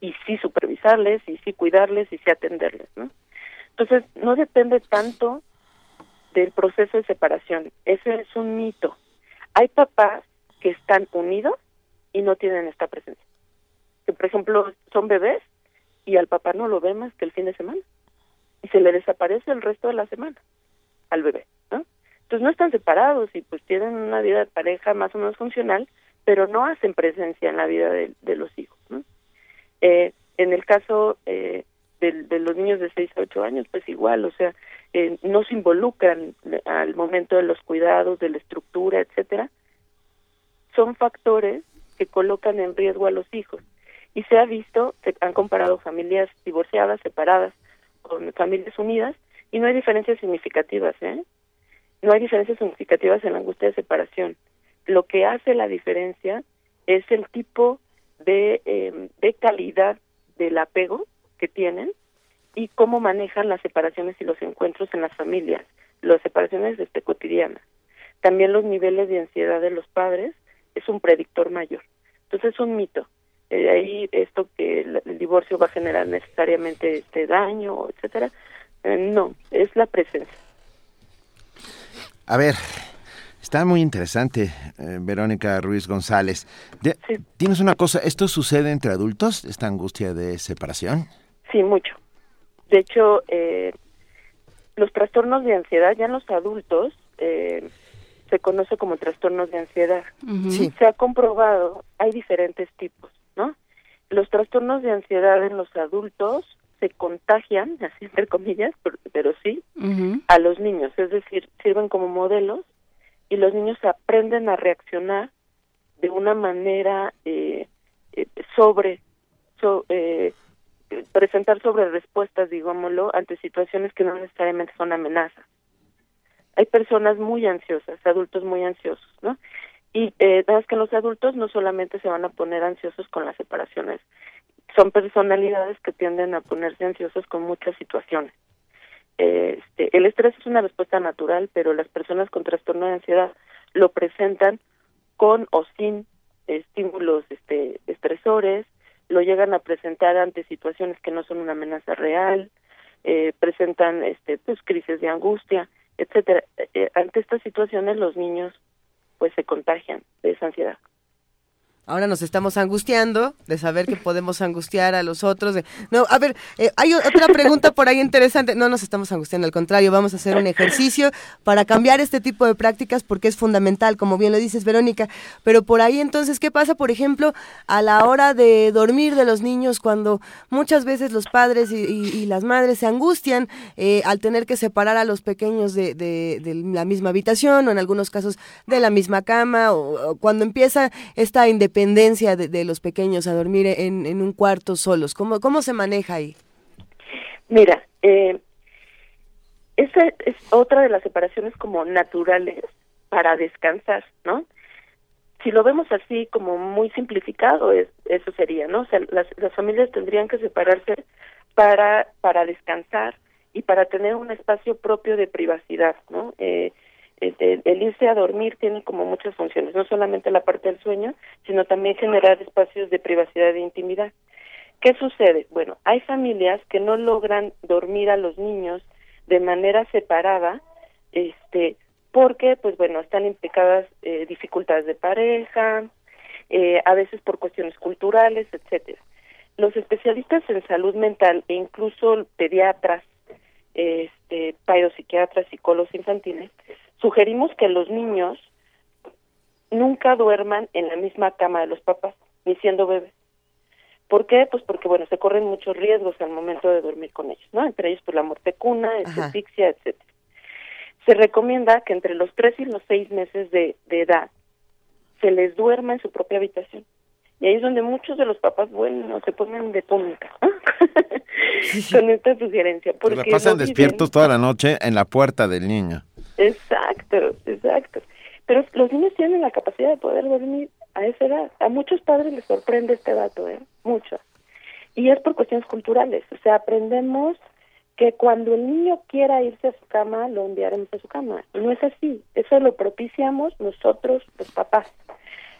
y sí supervisarles y sí cuidarles y sí atenderles, ¿no? Entonces no depende tanto del proceso de separación, ese es un mito. Hay papás que están unidos y no tienen esta presencia. Que por ejemplo son bebés y al papá no lo ve más que el fin de semana y se le desaparece el resto de la semana al bebé, ¿no? Entonces no están separados y pues tienen una vida de pareja más o menos funcional, pero no hacen presencia en la vida de, los hijos. Eh, en el caso eh, de, los niños de 6 a 8 años, pues igual, o sea, eh, no se involucran al momento de los cuidados, de la estructura, etcétera. Son factores que colocan en riesgo a los hijos y se ha visto, se han comparado familias divorciadas, separadas, con familias unidas, y no hay diferencias significativas, ¿eh? No hay diferencias significativas en la angustia de separación. Lo que hace la diferencia es el tipo de, eh, de calidad del apego que tienen y cómo manejan las separaciones y los encuentros en las familias, las separaciones este, cotidianas. También los niveles de ansiedad de los padres es un predictor mayor. Entonces es un mito eh, ahí esto que el, divorcio va a generar necesariamente este daño, etcétera. Eh, no, es la presencia. A ver, está muy interesante, eh, Verónica Ruiz González. Tienes una cosa, ¿esto sucede entre adultos, esta angustia de separación? Sí, mucho. De hecho, eh, los trastornos de ansiedad ya en los adultos eh, se conoce como trastornos de ansiedad. sí. Se ha comprobado, hay diferentes tipos. ¿no? Los trastornos de ansiedad en los adultos se contagian, así entre comillas, pero, sí, a los niños, es decir, sirven como modelos y los niños aprenden a reaccionar de una manera eh, eh sobre, eh, presentar sobre respuestas, digámoslo, ante situaciones que no necesariamente son amenazas. Hay personas muy ansiosas, adultos muy ansiosos, ¿no? Y eh, que los adultos no solamente se van a poner ansiosos con las separaciones, son personalidades que tienden a ponerse ansiosos con muchas situaciones. Este, el estrés es una respuesta natural, pero las personas con trastorno de ansiedad lo presentan con o sin estímulos este, estresores, lo llegan a presentar ante situaciones que no son una amenaza real, eh, presentan este, pues, crisis de angustia, etcétera. Eh, ante estas situaciones los niños pues se contagian de esa ansiedad. Ahora nos estamos angustiando de saber que podemos angustiar a los otros. No, a ver, eh, hay otra pregunta por ahí interesante. No nos estamos angustiando, al contrario, vamos a hacer un ejercicio para cambiar este tipo de prácticas porque es fundamental, como bien lo dices, Verónica. Pero por ahí entonces, ¿qué pasa, por ejemplo, a la hora de dormir de los niños cuando muchas veces los padres y, las madres se angustian eh, al tener que separar a los pequeños de, la misma habitación o en algunos casos de la misma cama o, cuando empieza esta independencia? Dependencia de, los pequeños a dormir en, un cuarto solos? ¿Cómo, cómo se maneja ahí? Mira, eh, esa es otra de las separaciones como naturales para descansar, ¿no? Si lo vemos así como muy simplificado, es, eso sería, ¿no? O sea, las, las familias tendrían que separarse para, para descansar y para tener un espacio propio de privacidad, ¿no? Eh, este, el irse a dormir tiene como muchas funciones, no solamente la parte del sueño, sino también generar espacios de privacidad e intimidad. ¿Qué sucede? Bueno, hay familias que no logran dormir a los niños de manera separada, este, porque, pues bueno, están implicadas eh, dificultades de pareja, eh, a veces por cuestiones culturales, etcétera. Los especialistas en salud mental e incluso pediatras, este, psiquiatras, psicólogos infantiles, sugerimos que los niños nunca duerman en la misma cama de los papás, ni siendo bebés, ¿Por qué? Pues porque, bueno, se corren muchos riesgos al momento de dormir con ellos, ¿no? Entre ellos, pues la muerte cuna, asfixia, etcétera. Se recomienda que entre los tres y los seis meses de, de edad se les duerma en su propia habitación. Y ahí es donde muchos de los papás, bueno, se ponen de túnica con esta sugerencia. Porque la pasan despiertos toda la noche en la puerta del niño. Exacto, exacto. Pero los niños tienen la capacidad de poder dormir a esa edad. A muchos padres les sorprende este dato, ¿eh? Muchos. Y es por cuestiones culturales. O sea, aprendemos que cuando el niño quiera irse a su cama, lo enviaremos a su cama. No es así. Eso lo propiciamos nosotros, los papás.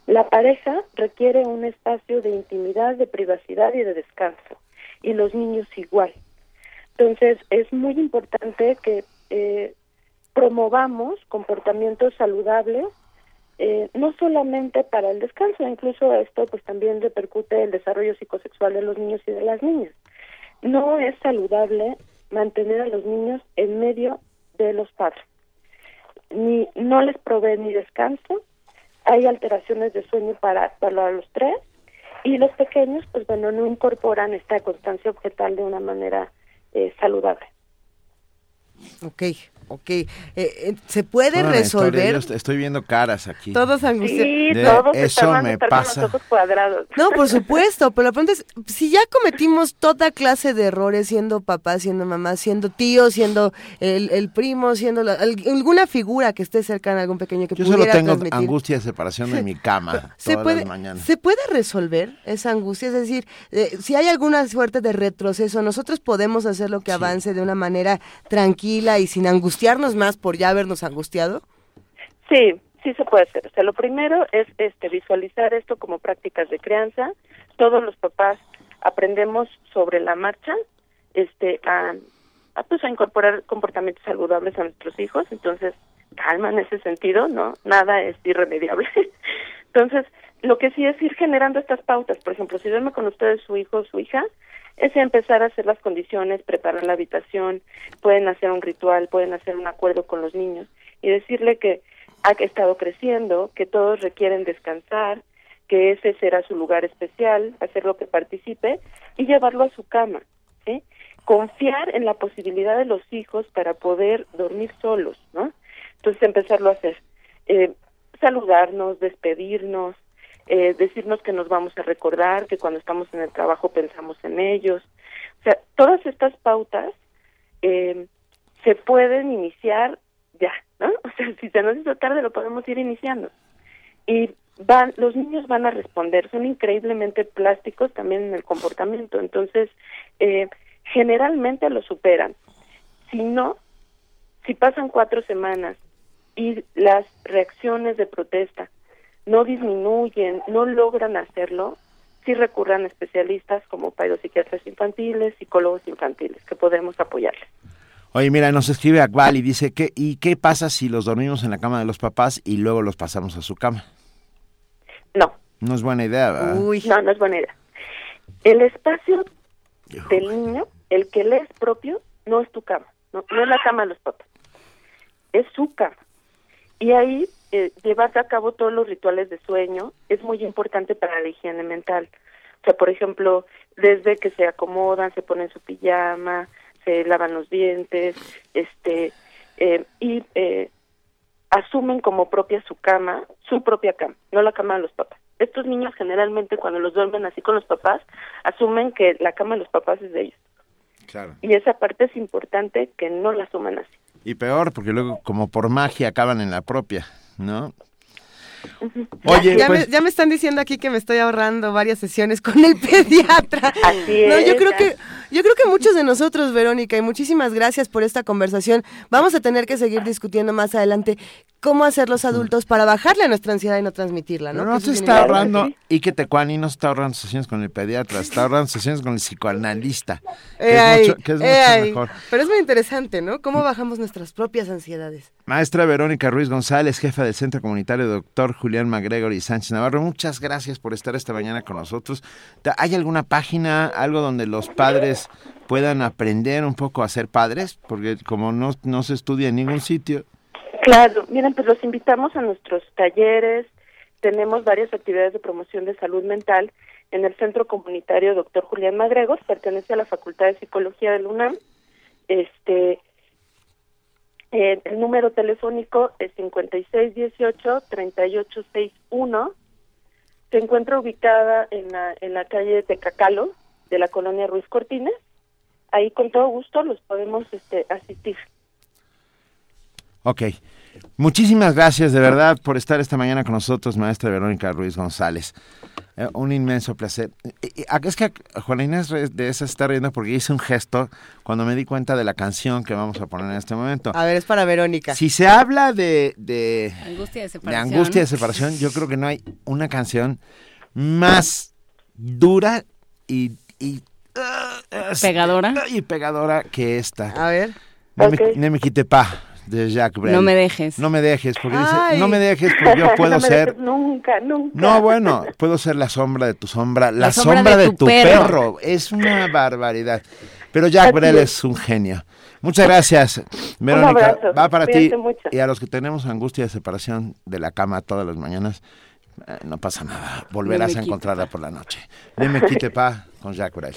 La pareja requiere un espacio de intimidad, de privacidad y de descanso, y los niños igual. Entonces, es muy importante que eh, promovamos comportamientos saludables, eh, no solamente para el descanso, incluso esto pues también repercute el desarrollo psicosexual de los niños y de las niñas. No es saludable mantener a los niños en medio de los padres. Ni no les provee ni descanso, hay alteraciones de sueño para, para los tres y los pequeños, pues bueno, no incorporan esta constancia objetal de una manera eh, saludable. Ok, Ok, eh, eh, ¿se puede resolver? estoy viendo caras aquí. Todos angustiados. Sí, todos eso me pasa. Con los ojos cuadrados. No, por supuesto, pero la pregunta es, si ya cometimos toda clase de errores siendo papá, siendo mamá, siendo tío, siendo el, primo, siendo alguna figura que esté cercana a algún pequeño que Yo pudiera solo tengo angustia de separación de mi cama ¿Se todas puede, las mañanas. ¿Se puede resolver esa angustia? Es decir, eh, si hay alguna suerte de retroceso, nosotros podemos hacer lo que avance de una manera tranquila y sin angustiarnos más por ya habernos angustiado? Sí, sí se puede hacer. O sea, lo primero es este visualizar esto como prácticas de crianza. Todos los papás aprendemos sobre la marcha, este, a, pues a incorporar comportamientos saludables a nuestros hijos. Entonces, calma en ese sentido, ¿no? Nada es irremediable. Entonces, lo que sí es ir generando estas pautas. Por ejemplo, si duerme con ustedes su hijo o su hija, es empezar a hacer las condiciones, preparar la habitación, pueden hacer un ritual, pueden hacer un acuerdo con los niños y decirle que ha estado creciendo, que todos requieren descansar, que ese será su lugar especial, hacer lo que participe y llevarlo a su cama. Confiar en la posibilidad de los hijos para poder dormir solos, ¿no? Entonces empezarlo a hacer, eh, saludarnos, despedirnos, eh, decirnos que nos vamos a recordar, que cuando estamos en el trabajo pensamos en ellos. O sea, todas estas pautas eh, se pueden iniciar ya, ¿no? O sea, si se nos hizo tarde lo podemos ir iniciando. Y van, los niños van a responder, son increíblemente plásticos también en el comportamiento, entonces eh, generalmente lo superan. Si no, si pasan cuatro semanas y las reacciones de protesta no disminuyen, no logran hacerlo, sí recurran a especialistas como psiquiatras infantiles, psicólogos infantiles, que podemos apoyarles. Oye, mira, nos escribe Akbal y dice, que, ¿y qué pasa si los dormimos en la cama de los papás y luego los pasamos a su cama? No. No es buena idea, ¿verdad? Uy. No, no es buena idea. El espacio del niño, el que le es propio, no es tu cama, no, no es la cama de los papás, es su cama. Y ahí eh, llevarse a cabo todos los rituales de sueño es muy importante para la higiene mental. O sea, por ejemplo, desde que se acomodan, se ponen su pijama, se lavan los dientes, este, eh, y eh, asumen como propia su cama, su propia cama, no la cama de los papás. Estos niños generalmente cuando los duermen así con los papás, asumen que la cama de los papás es de ellos. Claro. Y esa parte es importante que no la asuman así. Y peor, porque luego como por magia acaban en la propia. ¿No? Oye, ya, pues me, ya, me, están diciendo aquí que me estoy ahorrando varias sesiones con el pediatra. Así no, es, yo creo que yo creo que muchos de nosotros, Verónica, y muchísimas gracias por esta conversación. Vamos a tener que seguir discutiendo más adelante cómo hacer los adultos para bajarle a nuestra ansiedad y no transmitirla, ¿no? No, no se está ahorrando, y que Tecuani no está ahorrando sesiones con el pediatra, está ahorrando sesiones con el psicoanalista, que eh, es mucho, que es eh, mucho mejor. Pero es muy interesante, ¿no? ¿Cómo bajamos nuestras propias ansiedades? Maestra Verónica Ruiz González, jefa del Centro Comunitario Doctor Julián MacGregor y Sánchez Navarro, muchas gracias por estar esta mañana con nosotros. ¿Hay alguna página, algo donde los padres puedan aprender un poco a ser padres? Porque como no, no se estudia en ningún sitio. Claro, miren, pues los invitamos a nuestros talleres, tenemos varias actividades de promoción de salud mental en el Centro Comunitario Dr. Julián Magregos, pertenece a la Facultad de Psicología del UNAM. Este, eh, el número telefónico es 5618-3861. Se encuentra ubicada en la, en la calle Tecacalo, de la colonia Ruiz Cortines. Ahí con todo gusto los podemos este, asistir. Ok. Muchísimas gracias de verdad por estar esta mañana con nosotros, maestra Verónica Ruiz González. Eh, un inmenso placer. es que Juana Inés de esa está riendo porque hice un gesto cuando me di cuenta de la canción que vamos a poner en este momento. A ver, es para Verónica. Si se habla de, de, angustia de separación. de angustia de separación, yo creo que no hay una canción más dura y, y pegadora y pegadora que esta. A ver. No, me, me quite pa de Jacques Brel. No me dejes. No me dejes, porque dice, no me dejes porque yo puedo ser... nunca, nunca. No, bueno, puedo ser la sombra de tu sombra, la, sombra, de, tu, perro. Es una barbaridad. Pero Jacques Brel es. un genio. Muchas gracias, Verónica. Va para ti y a los que tenemos angustia de separación de la cama todas las mañanas, eh, no pasa nada. Volverás a encontrarla por la noche. Dime quite pa con Jacques Brel.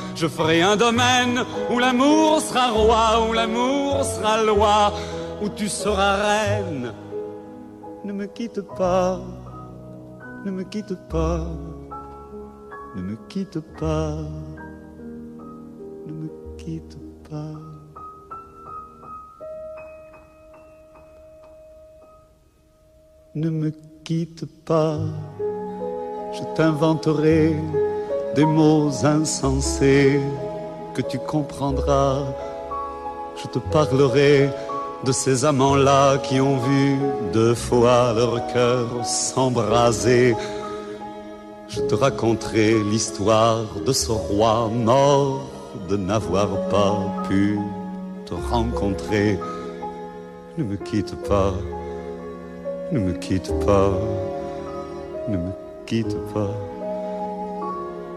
je ferai un domaine où l'amour sera roi, où l'amour sera loi, où tu seras reine. Ne me quitte pas, ne me quitte pas, ne me quitte pas, ne me quitte pas. Ne me quitte pas, je t'inventerai des mots insensés que tu comprendras. Je te parlerai de ces amants-là qui ont vu deux fois leur cœur s'embraser. Je te raconterai l'histoire de ce roi mort de n'avoir pas pu te rencontrer. Ne me quitte pas, ne me quitte pas, ne me quitte pas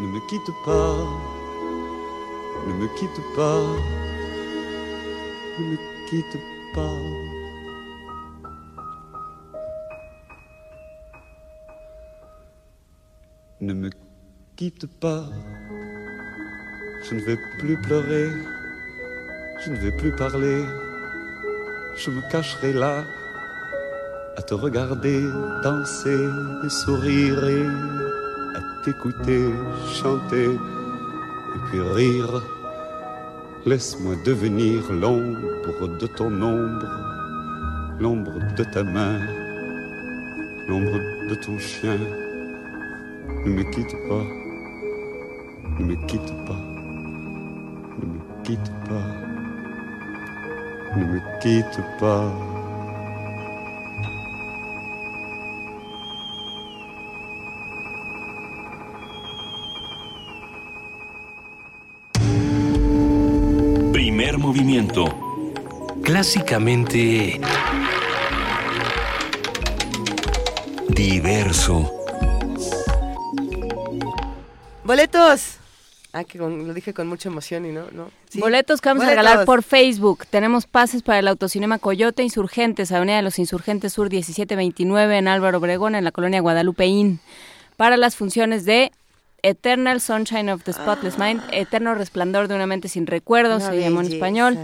ne me quitte pas, ne me quitte pas, ne me quitte pas. Ne me quitte pas, je ne vais plus pleurer, je ne vais plus parler, je me cacherai là à te regarder danser et sourire t'écouter chanter et puis rire. Laisse-moi devenir l'ombre de ton ombre, l'ombre de ta main, l'ombre de ton chien. Ne me quitte pas, ne me quitte pas, ne me quitte pas, ne me quitte pas. Clásicamente... Diverso. Boletos. Ah, que con- lo dije con mucha emoción y no, no. Sí. Boletos que vamos a regalar por Facebook. Tenemos pases para el Autocinema Coyote Insurgentes, Avenida de los Insurgentes Sur 1729 en Álvaro Obregón, en la colonia Guadalupeín. Para las funciones de Eternal Sunshine of the Spotless Mind, Eterno Resplandor de una mente sin recuerdos, Una se llamó en español.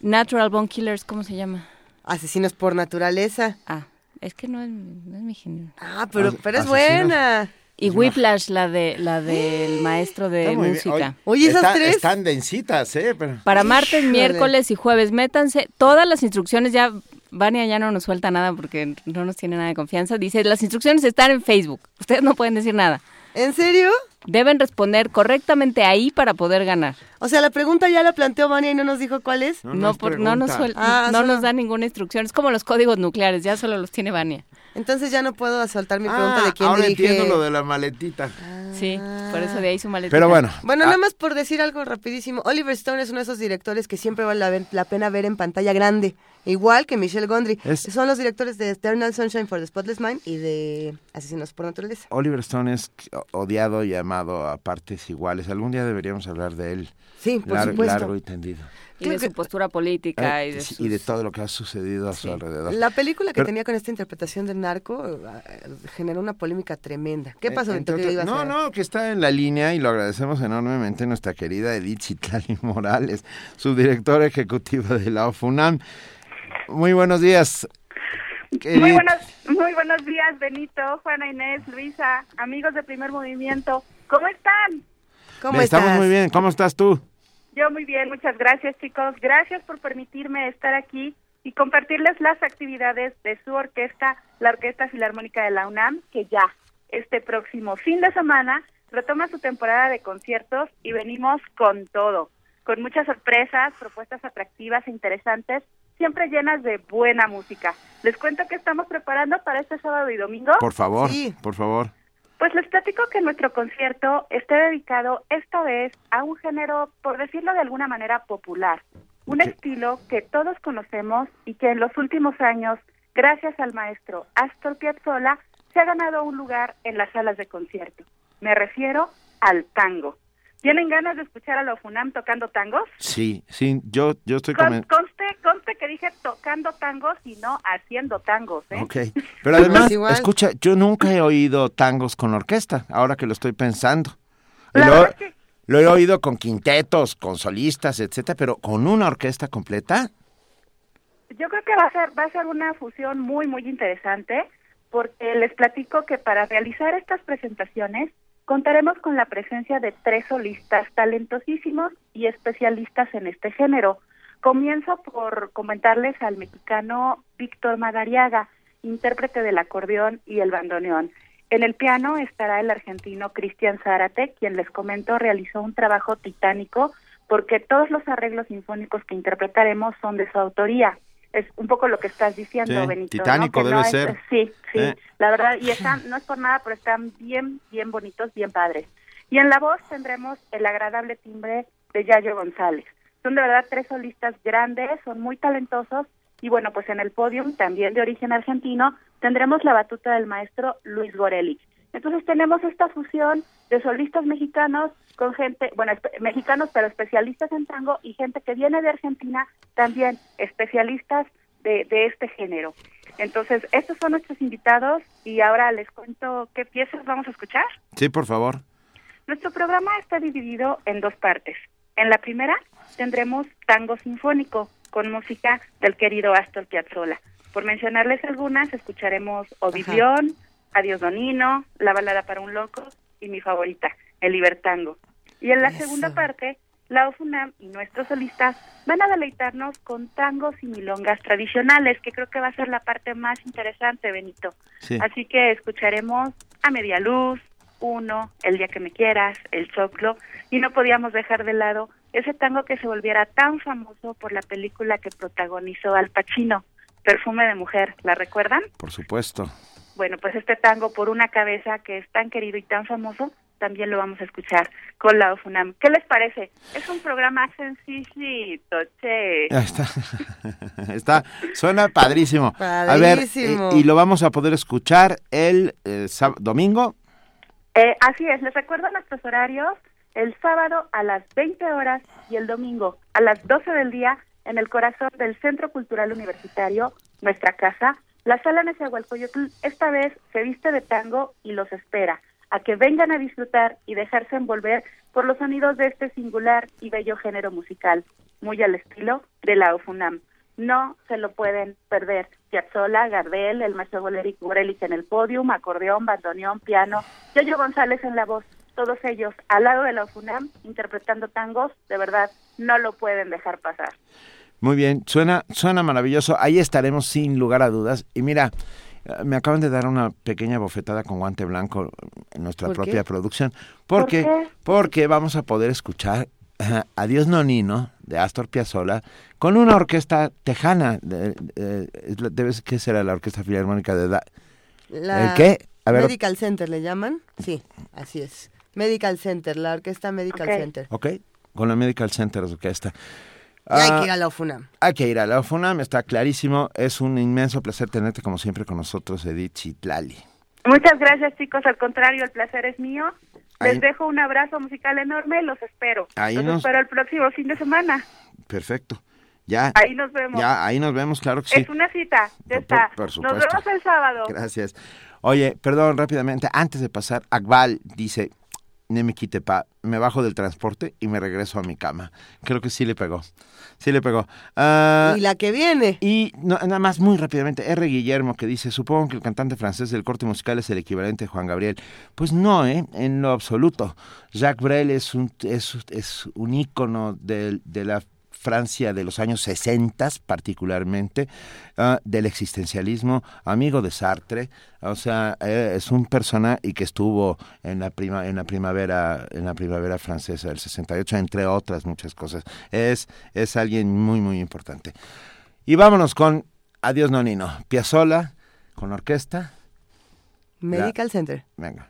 Natural Bone Killers, ¿cómo se llama? Asesinos por naturaleza. Ah, es que no es, no es mi género. Ah, pero, As- pero es buena. Y Whiplash, la de la del maestro de música. Oye, esas está- tres. Están densitas, ¿eh? Pero... Para martes, Híjole. miércoles y jueves, métanse todas las instrucciones. Ya Vania ya no nos suelta nada porque no nos tiene nada de confianza. Dice, las instrucciones están en Facebook. Ustedes no pueden decir nada. ¿En serio? Deben responder correctamente ahí para poder ganar. O sea, la pregunta ya la planteó Vania y no nos dijo cuál es. No, No, no es por- no nos, suel- Ah, no nos da ninguna instrucción. Es como los códigos nucleares, ya solo los tiene Vania. Entonces ya no puedo soltar mi pregunta Ah, de quién ahora dirige. entiendo lo de la maletita. Sí, por eso de ahí su maleta. Pero bueno. Bueno, ah, nada más por decir algo rapidísimo. Oliver Stone es uno de esos directores que siempre vale la pena ver en pantalla grande. Igual que Michelle Gondry. Es- Son los directores de Eternal Sunshine for the Spotless Mind y de Asesinos por Naturaleza. Oliver Stone es odiado y amado a partes iguales. Algún día deberíamos hablar de él. Sí, por Lar- supuesto. largo y tendido. y de su postura política Eh, y de, sí, sus- y de todo lo que ha sucedido a su alrededor. La película que Pero- tenía con esta interpretación del narco eh, generó una polémica tremenda. ¿Qué Eh, pasó? entre otras- ibas a- no, no, que está en la línea y lo agradecemos enormemente nuestra querida Edith Citlali Morales, subdirectora ejecutiva de la OFUNAM. Muy buenos días. Muy Edith. buenos, muy buenos días, Benito, Juana Inés, Luisa, amigos de Primer Movimiento. ¿Cómo están? ¿Cómo Estamos estás? muy bien. ¿Cómo estás tú? Yo muy bien, muchas gracias, chicos. Gracias por permitirme estar aquí y compartirles las actividades de su orquesta, la Orquesta Filarmónica de la UNAM, que ya este próximo fin de semana retoma su temporada de conciertos y venimos con todo, con muchas sorpresas, propuestas atractivas e interesantes, siempre llenas de buena música. Les cuento que estamos preparando para este sábado y domingo. Por favor, Sí. por favor. Pues les platico que nuestro concierto está dedicado esta vez a un género, por decirlo de alguna manera, popular. Un estilo que todos conocemos y que en los últimos años, gracias al maestro Astor Piazzolla, se ha ganado un lugar en las salas de concierto. Me refiero al tango. ¿Tienen ganas de escuchar a la FUNAM tocando tangos? Sí, sí, yo, yo estoy Con- conste, conste que dije tocando tangos y no haciendo tangos, ¿eh? Ok. Pero además, Pues igual. escucha, yo nunca he oído tangos con orquesta, ahora que lo estoy pensando. La lo, verdad que- lo he oído con quintetos, con solistas, etcétera, pero con una orquesta completa. Yo creo que va a ser va a ser una fusión muy muy interesante porque les platico que para realizar estas presentaciones contaremos con la presencia de tres solistas talentosísimos y especialistas en este género. Comienzo por comentarles al mexicano Víctor Madariaga, intérprete del acordeón y el bandoneón. En el piano estará el argentino Cristian Zárate, quien les comento realizó un trabajo titánico porque todos los arreglos sinfónicos que interpretaremos son de su autoría. Es un poco lo que estás diciendo, Sí, Benito. ¿no? titánico Que debe ser. sí, sí, Eh. la verdad, y están, no es por nada, pero están bien, bien bonitos, bien padres. Y en la voz tendremos el agradable timbre de Yayo González. Son de verdad tres solistas grandes, son muy talentosos, y bueno, pues en el podium, también de origen argentino, tendremos la batuta del maestro Luis Goreli. Entonces tenemos esta fusión de solistas mexicanos con gente, bueno, mexicanos pero especialistas en tango y gente que viene de Argentina, también especialistas de, de este género. Entonces, estos son nuestros invitados y ahora les cuento qué piezas vamos a escuchar. Sí, por favor. Nuestro programa está dividido en dos partes. En la primera tendremos tango sinfónico con música del querido Astor Piazzolla. Por mencionarles algunas, escucharemos Oblivión, Adiós Donino, La balada para un loco y mi favorita, El Libertango. Y en la Eso. segunda parte, la OFUNAM y nuestros solistas van a deleitarnos con tangos y milongas tradicionales, que creo que va a ser la parte más interesante, Benito. Sí. Así que escucharemos a media luz, uno, el día que me quieras, el choclo, y no podíamos dejar de lado ese tango que se volviera tan famoso por la película que protagonizó Al Pacino, Perfume de Mujer, ¿la recuerdan? Por supuesto. Bueno, pues este tango por una cabeza que es tan querido y tan famoso también lo vamos a escuchar con la OFUNAM. ¿Qué les parece? Es un programa sencillito, che. Está, está suena padrísimo. A ver, eh, y lo vamos a poder escuchar el eh, domingo. Eh, así es, les recuerdo nuestros horarios. El sábado a las 20 horas y el domingo a las 12 del día en el corazón del Centro Cultural Universitario, nuestra casa, la sala Nezahualcóyotl esta vez se viste de tango y los espera a que vengan a disfrutar y dejarse envolver por los sonidos de este singular y bello género musical, muy al estilo de la OFUNAM. No se lo pueden perder. Piazzolla, Gardel, el maestro Gorelich en el podium, acordeón, bandoneón, piano, Yoyo González en la voz, todos ellos al lado de la OFUNAM interpretando tangos, de verdad no lo pueden dejar pasar. Muy bien, suena, suena maravilloso. Ahí estaremos sin lugar a dudas. Y mira, me acaban de dar una pequeña bofetada con guante blanco en nuestra propia producción. Porque, porque vamos a poder escuchar Adiós Nonino de Astor Piazzolla con una orquesta tejana. De, debe que será la Orquesta Filarmónica de da ¿El qué? Medical Center le llaman. Sí, así es. Medical Center, la Orquesta Medical Center. Ok, con la Medical Center Orquesta. Y hay que ir a la UFUNAM. Hay que ir a la UFUNAM, está clarísimo. Es un inmenso placer tenerte como siempre con nosotros, Edith Chitlali. Muchas gracias, chicos. Al contrario, el placer es mío. Les dejo un abrazo musical enorme. Los espero. Ahí los espero el próximo fin de semana. Perfecto. Ya. Ahí nos vemos. Ya, ahí nos vemos, claro que sí. Es una cita. Ya está. Por, supuesto. Nos vemos el sábado. Gracias. Oye, perdón, rápidamente, antes de pasar, Akbal dice, ne me quite pa, me bajo del transporte y me regreso a mi cama. Creo que sí le pegó. Sí le pegó. Ah, y la que viene. Y nada más muy rápidamente, R. Guillermo que dice, supongo que el cantante francés del corte musical es el equivalente a Juan Gabriel. Pues no, ¿eh? En lo absoluto. Jacques Brel es un, es, es un ícono de, de la Francia de los años 60 particularmente, ah, del existencialismo, amigo de Sartre, o sea, eh, es un persona y que estuvo en la prima, en la primavera, en la primavera francesa del 68, entre otras muchas cosas. Es, es alguien muy, muy importante. Y vámonos con Adiós Nonino, Piazzola con orquesta. Medical Center. Venga.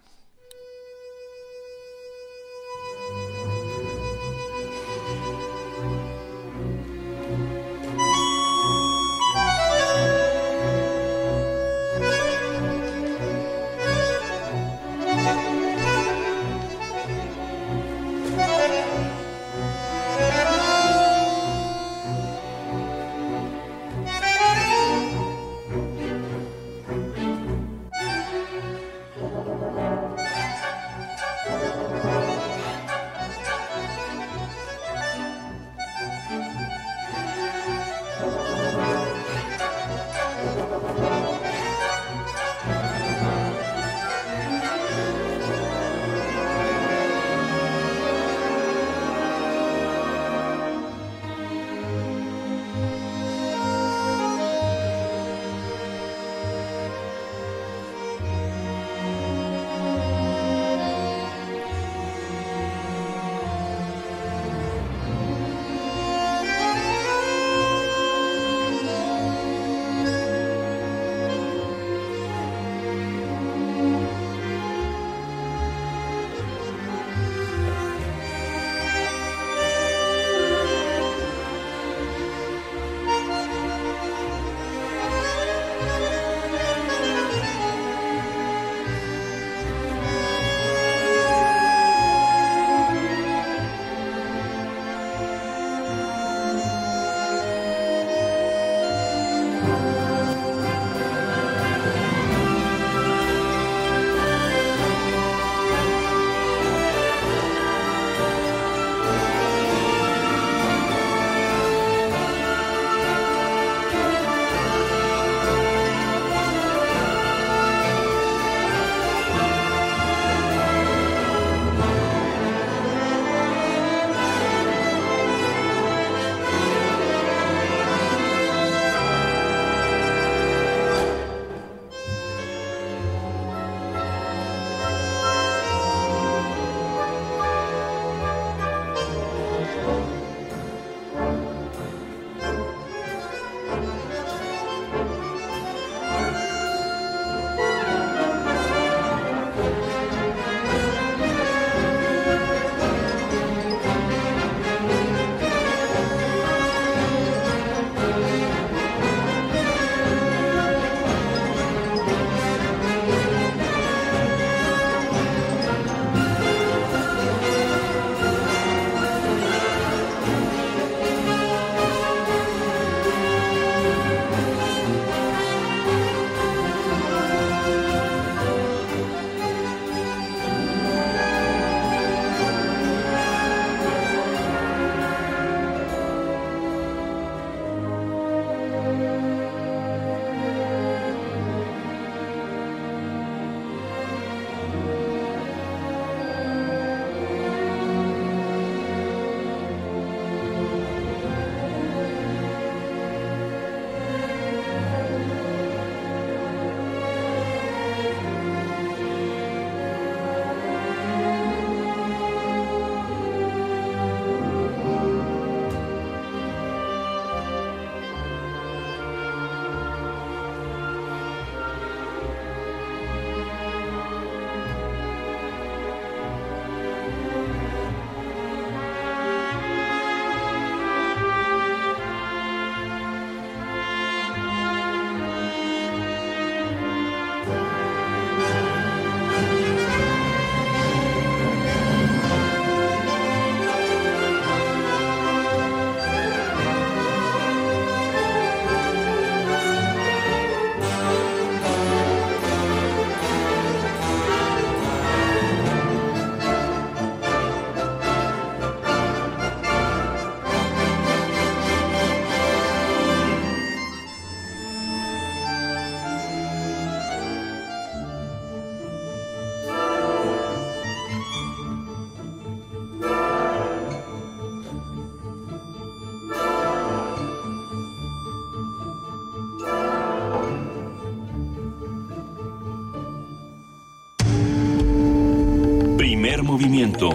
Movimiento.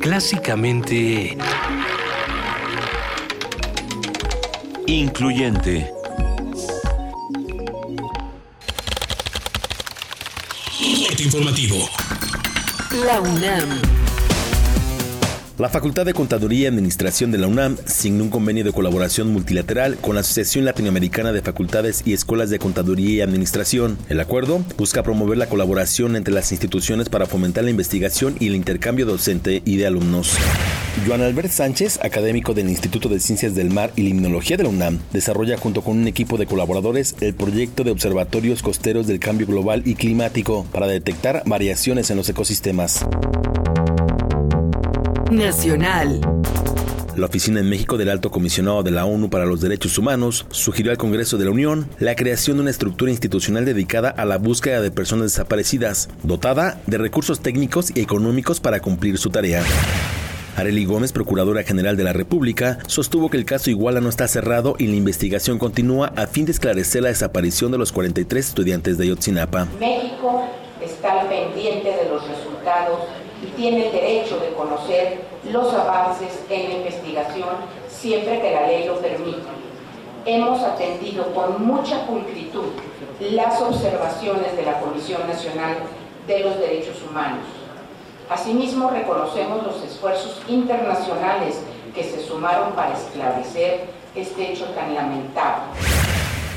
Clásicamente... Incluyente. informativo. La UNAM. La Facultad de Contaduría y Administración de la UNAM signó un convenio de colaboración multilateral con la Asociación Latinoamericana de Facultades y Escuelas de Contaduría y Administración. El acuerdo busca promover la colaboración entre las instituciones para fomentar la investigación y el intercambio docente y de alumnos. Joan Albert Sánchez, académico del Instituto de Ciencias del Mar y Limnología de la UNAM, desarrolla junto con un equipo de colaboradores el proyecto de observatorios costeros del cambio global y climático para detectar variaciones en los ecosistemas. Nacional. La Oficina en México del Alto Comisionado de la ONU para los Derechos Humanos sugirió al Congreso de la Unión la creación de una estructura institucional dedicada a la búsqueda de personas desaparecidas, dotada de recursos técnicos y económicos para cumplir su tarea. Arely Gómez, Procuradora General de la República, sostuvo que el caso Iguala no está cerrado y la investigación continúa a fin de esclarecer la desaparición de los 43 estudiantes de Yotzinapa. México está pendiente de los resultados tiene el derecho de conocer los avances en la investigación siempre que la ley lo permita. Hemos atendido con mucha pulcritud las observaciones de la Comisión Nacional de los Derechos Humanos. Asimismo, reconocemos los esfuerzos internacionales que se sumaron para esclarecer este hecho tan lamentable.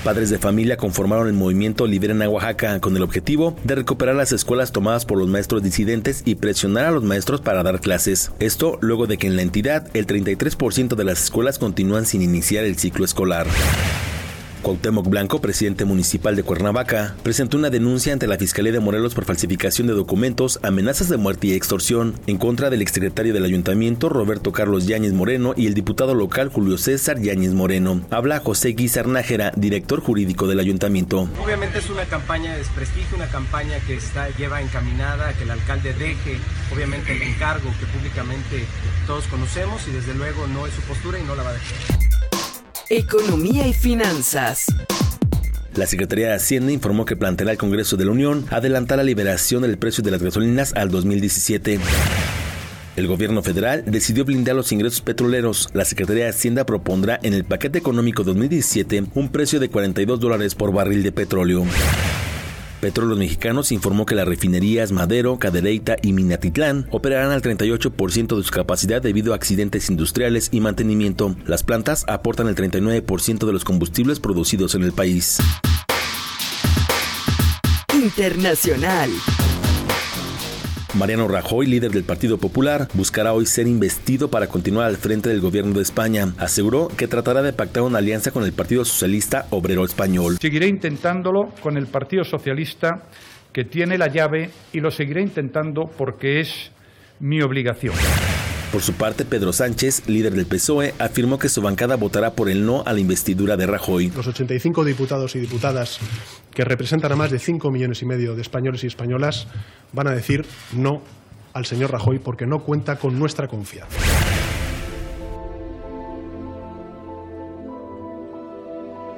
Padres de familia conformaron el movimiento Liberen a Oaxaca con el objetivo de recuperar las escuelas tomadas por los maestros disidentes y presionar a los maestros para dar clases. Esto luego de que en la entidad el 33% de las escuelas continúan sin iniciar el ciclo escolar. Cuauhtémoc Blanco, presidente municipal de Cuernavaca, presentó una denuncia ante la Fiscalía de Morelos por falsificación de documentos, amenazas de muerte y extorsión en contra del exsecretario del ayuntamiento Roberto Carlos Yáñez Moreno y el diputado local Julio César Yáñez Moreno. Habla José Guizar Nájera, director jurídico del ayuntamiento. Obviamente es una campaña de desprestigio, una campaña que está, lleva encaminada a que el alcalde deje, obviamente, el encargo que públicamente todos conocemos y desde luego no es su postura y no la va a dejar. Economía y finanzas. La Secretaría de Hacienda informó que planteará al Congreso de la Unión adelantar la liberación del precio de las gasolinas al 2017. El gobierno federal decidió blindar los ingresos petroleros. La Secretaría de Hacienda propondrá en el paquete económico 2017 un precio de 42 dólares por barril de petróleo. Petróleos Mexicanos informó que las refinerías Madero, Cadereyta y Minatitlán operarán al 38% de su capacidad debido a accidentes industriales y mantenimiento. Las plantas aportan el 39% de los combustibles producidos en el país. Internacional. Mariano Rajoy, líder del Partido Popular, buscará hoy ser investido para continuar al frente del gobierno de España. Aseguró que tratará de pactar una alianza con el Partido Socialista Obrero Español. Seguiré intentándolo con el Partido Socialista, que tiene la llave, y lo seguiré intentando porque es mi obligación. Por su parte, Pedro Sánchez, líder del PSOE, afirmó que su bancada votará por el no a la investidura de Rajoy. Los 85 diputados y diputadas que representan a más de 5 millones y medio de españoles y españolas van a decir no al señor Rajoy porque no cuenta con nuestra confianza.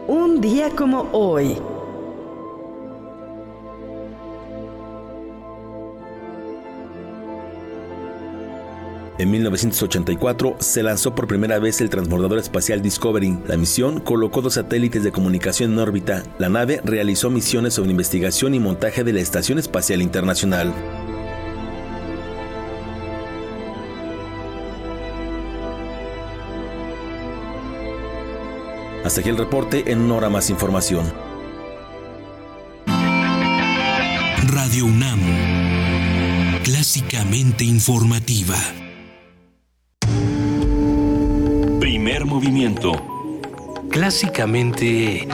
Un día como hoy. En 1984 se lanzó por primera vez el transbordador espacial Discovery. La misión colocó dos satélites de comunicación en órbita. La nave realizó misiones sobre investigación y montaje de la Estación Espacial Internacional. Hasta aquí el reporte, en una hora más información. Radio UNAM, clásicamente informativa. Primer movimiento. Clásicamente...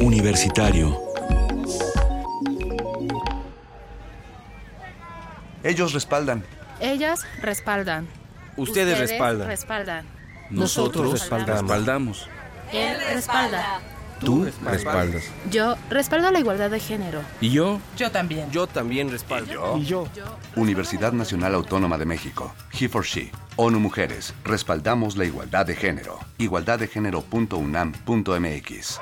Universitario. Ellos respaldan. Ellas respaldan. Ustedes, respaldan. respaldan. Nosotros respaldamos. respaldamos. Él respalda. Tú respaldas. Yo respaldo la igualdad de género. ¿Y yo? Yo también. Yo también respaldo. ¿Y yo? Universidad Nacional Autónoma de México. He for She. ONU Mujeres. Respaldamos la igualdad de género. Igualdaddegénero.unam.mx.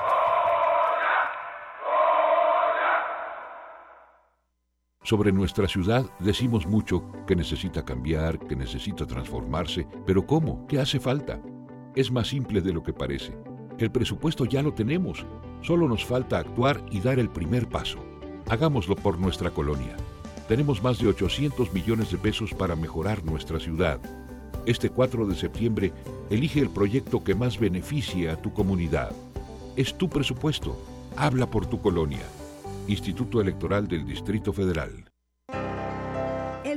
Sobre nuestra ciudad decimos mucho que necesita cambiar, que necesita transformarse, pero ¿cómo? ¿Qué hace falta? Es más simple de lo que parece. El presupuesto ya lo tenemos, solo nos falta actuar y dar el primer paso. Hagámoslo por nuestra colonia. Tenemos más de 800 millones de pesos para mejorar nuestra ciudad. Este 4 de septiembre, elige el proyecto que más beneficie a tu comunidad. Es tu presupuesto. Habla por tu colonia. Instituto Electoral del Distrito Federal.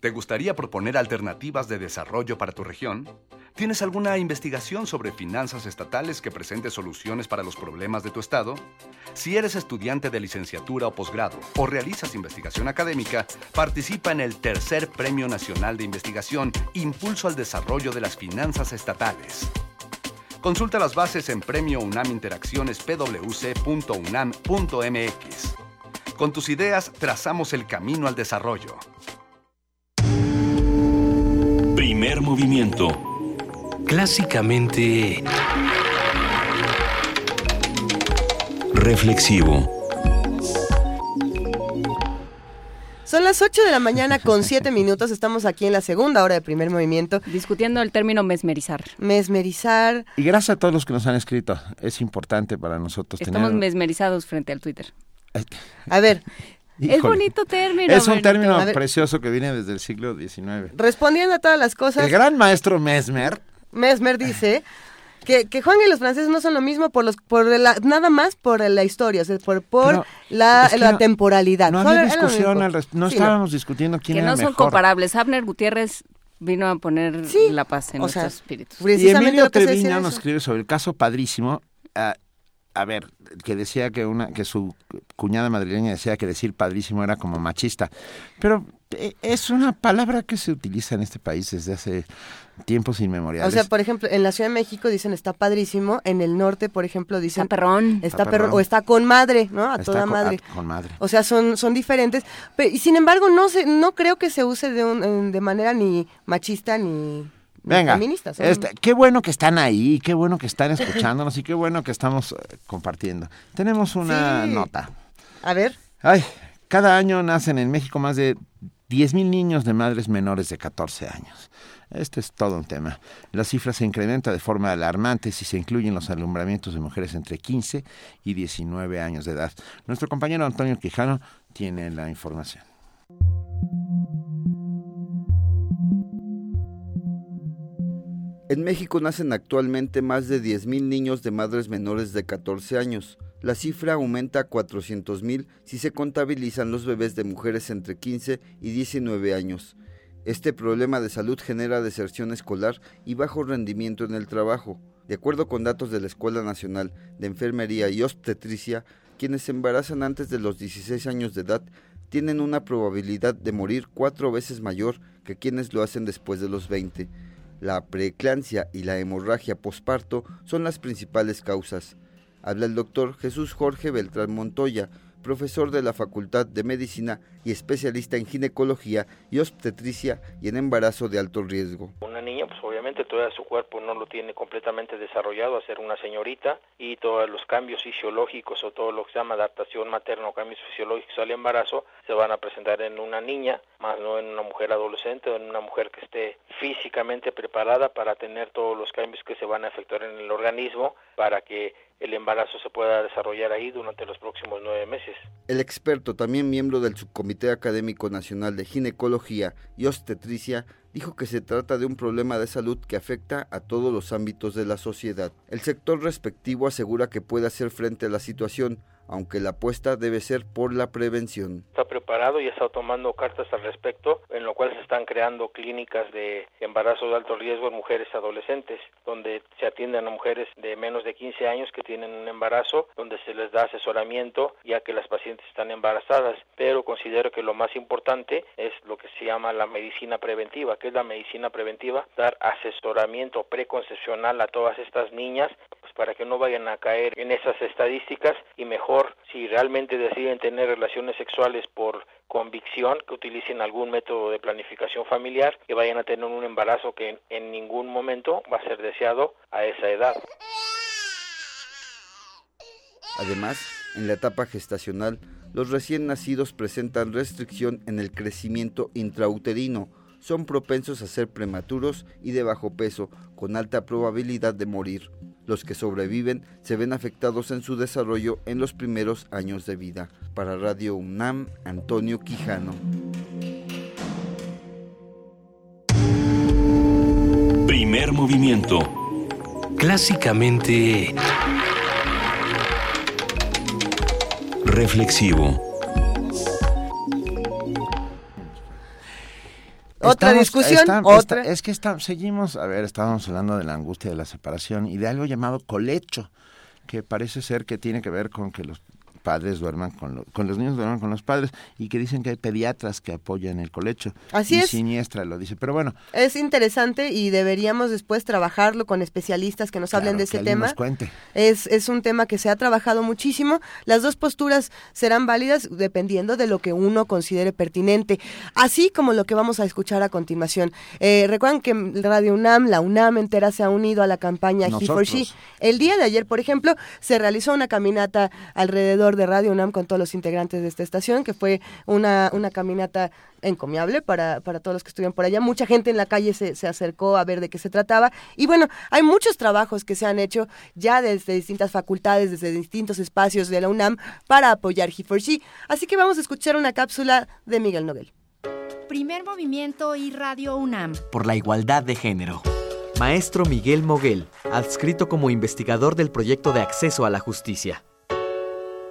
¿Te gustaría proponer alternativas de desarrollo para tu región? ¿Tienes alguna investigación sobre finanzas estatales que presente soluciones para los problemas de tu estado? Si eres estudiante de licenciatura o posgrado o realizas investigación académica, participa en el tercer Premio Nacional de Investigación Impulso al Desarrollo de las Finanzas Estatales. Consulta las bases en Premio UNAM Interacciones pwc.unam.mx. Con tus ideas trazamos el camino al desarrollo. Primer movimiento. Clásicamente... Reflexivo. Son las 8 de la mañana con 7 minutos. Estamos aquí en la segunda hora de primer movimiento. Discutiendo el término mesmerizar. Mesmerizar. Y gracias a todos los que nos han escrito. Es importante para nosotros Estamos tener... mesmerizados frente al Twitter. A ver, Es bonito término. Es un término precioso que viene desde el siglo XIX. respondiendo a todas las cosas. El gran maestro Mesmer Mesmer dice que, que Juan y los franceses no son lo mismo por los por la, nada más por la historia, o sea, por, por Pero la, es que la no- temporalidad. No había discusión, al res- no Sí, estábamos discutiendo quién Que era no son mejor. comparables. Abner Gutiérrez vino a poner la paz en nuestros espíritus. Y Emilio que Treviño nos escribe sobre el caso padrísimo. ah, a ver, que decía que una que su cuñada madrileña decía que decir padrísimo era como machista. Pero eh, es una palabra que se utiliza en este país desde hace tiempos O inmemoriales. sea, por ejemplo, en la Ciudad de México dicen está padrísimo, en el norte, por ejemplo, dicen Está perrón. está Está perrón, perrón. o está con madre, ¿no? A Está toda con- madre. a- con madre. O sea, son, son diferentes. Pero, y sin embargo, no se, no creo que se use de, un- de manera ni machista ni Venga, feminista. son- este, qué bueno que están ahí, qué bueno que están escuchándonos y qué bueno que estamos eh, compartiendo. Tenemos una Sí. nota. A ver, Ay, cada año nacen en México más de 10.000 niños de madres menores de 14 años. Este es todo un tema. La cifra se incrementa de forma alarmante si se incluyen los alumbramientos de mujeres entre 15 y 19 años de edad. Nuestro compañero Antonio Quijano tiene la información. En México nacen actualmente más de 10.000 niños de madres menores de 14 años. La cifra aumenta a 400.000 si se contabilizan los bebés de mujeres entre 15 y 19 años. Este problema de salud genera deserción escolar y bajo rendimiento en el trabajo. De acuerdo con datos de la Escuela Nacional de Enfermería y Obstetricia, quienes se embarazan antes de los 16 años de edad tienen una probabilidad de morir cuatro veces mayor que quienes lo hacen después de los 20. La preeclampsia y la hemorragia posparto son las principales causas. Habla el doctor Jesús Jorge Beltrán Montoya, profesor de la Facultad de Medicina y especialista en ginecología y obstetricia y en embarazo de alto riesgo. Una niña, pues obviamente todavía su cuerpo no lo tiene completamente desarrollado a ser una señorita y todos los cambios fisiológicos o todo lo que se llama adaptación materna o cambios fisiológicos al embarazo se van a presentar en una niña, más no en una mujer adolescente o en una mujer que esté físicamente preparada para tener todos los cambios que se van a efectuar en el organismo para que el embarazo se pueda desarrollar ahí durante los próximos nueve meses. El experto, también miembro del Subcomité Académico Nacional de Ginecología y Obstetricia, dijo que se trata de un problema de salud que afecta a todos los ámbitos de la sociedad. El sector respectivo asegura que puede hacer frente a la situación, aunque la apuesta debe ser por la prevención. Está preparado y está tomando cartas al respecto, en lo cual se están creando clínicas de embarazo de alto riesgo en mujeres adolescentes, donde se atienden a mujeres de menos de 15 años que tienen un embarazo, donde se les da asesoramiento ya que las pacientes están embarazadas, pero considero que lo más importante es lo que se llama la medicina preventiva, que es la medicina preventiva, dar asesoramiento preconcepcional a todas estas niñas para que no vayan a caer en esas estadísticas y mejor si realmente deciden tener relaciones sexuales por convicción que utilicen algún método de planificación familiar que vayan a tener un embarazo que en ningún momento va a ser deseado a esa edad. Además, en la etapa gestacional, los recién nacidos presentan restricción en el crecimiento intrauterino, son propensos a ser prematuros y de bajo peso, con alta probabilidad de morir. Los que sobreviven se ven afectados en su desarrollo en los primeros años de vida. Para Radio UNAM, Antonio Quijano. Primer movimiento. Clásicamente... Reflexivo. Otra Estamos- discusión, está- otra. está- es que está- seguimos, a ver, estábamos hablando de la angustia de la separación y de algo llamado colecho, que parece ser que tiene que ver con que los padres duerman con, lo- con los niños duerman con los padres y que dicen que hay pediatras que apoyan el colecho. Así y es. Siniestra lo dice, pero bueno, Es interesante y deberíamos después trabajarlo con especialistas que nos hablen claro, de que ese tema. nos cuente. Es, es un tema que se ha trabajado muchísimo. Las dos posturas serán válidas dependiendo de lo que uno considere pertinente, así como lo que vamos a escuchar a continuación. Eh, recuerden que Radio UNAM, la UNAM entera se ha unido a la campaña He for She. El día de ayer, por ejemplo, se realizó una caminata alrededor de Radio UNAM con todos los integrantes de esta estación, que fue una, una caminata encomiable para, para todos los que estuvieron por allá. Mucha gente en la calle se, se acercó a ver de qué se trataba. Y bueno, hay muchos trabajos que se han hecho ya desde distintas facultades, desde distintos espacios de la UNAM para apoyar He for She. Así que vamos a escuchar una cápsula de Miguel Noguel. Primer movimiento y Radio UNAM. por la igualdad de género. Maestro Miguel Moguel, adscrito como investigador del proyecto de acceso a la justicia.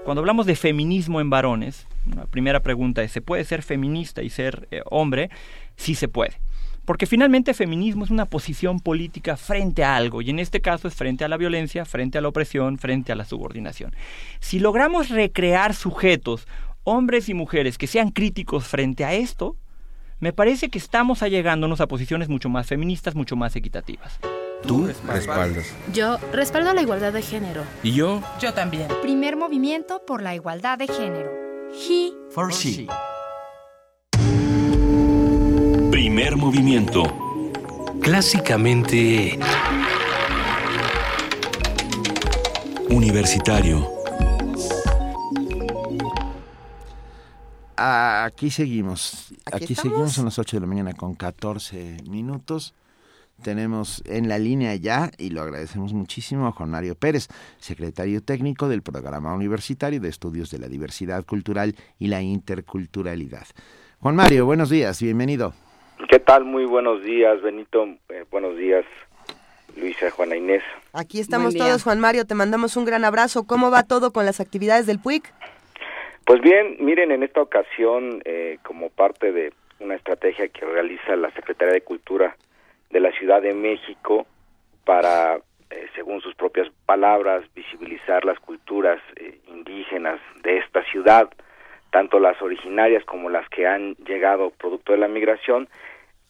Cuando hablamos de feminismo en varones, la primera pregunta es, ¿se puede ser feminista y ser eh, hombre? Sí se puede. Porque finalmente feminismo es una posición política frente a algo, y en este caso es frente a la violencia, frente a la opresión, frente a la subordinación. Si logramos recrear sujetos, hombres y mujeres, que sean críticos frente a esto, me parece que estamos allegándonos a posiciones mucho más feministas, mucho más equitativas. Tú respaldas. Yo respaldo la igualdad de género. ¿Y yo? Yo también. Primer movimiento por la igualdad de género. He For she. Primer movimiento. Clásicamente... Universitario. Aquí seguimos. Aquí Aquí, seguimos a las 8 de la mañana con 14 minutos. Tenemos en la línea ya, y lo agradecemos muchísimo, a Juan Mario Pérez, secretario técnico del Programa Universitario de Estudios de la Diversidad Cultural y la Interculturalidad. Juan Mario, buenos días, bienvenido. ¿Qué tal? Muy buenos días, Benito. Eh, buenos días, Luisa, Juana Inés. Aquí estamos todos, Juan Mario, te mandamos un gran abrazo. ¿Cómo va todo con las actividades del PUIC? Pues bien, miren, en esta ocasión, eh, como parte de una estrategia que realiza la Secretaría de Cultura de la Ciudad de México para, eh, según sus propias palabras, visibilizar las culturas eh, indígenas de esta ciudad, tanto las originarias como las que han llegado producto de la migración,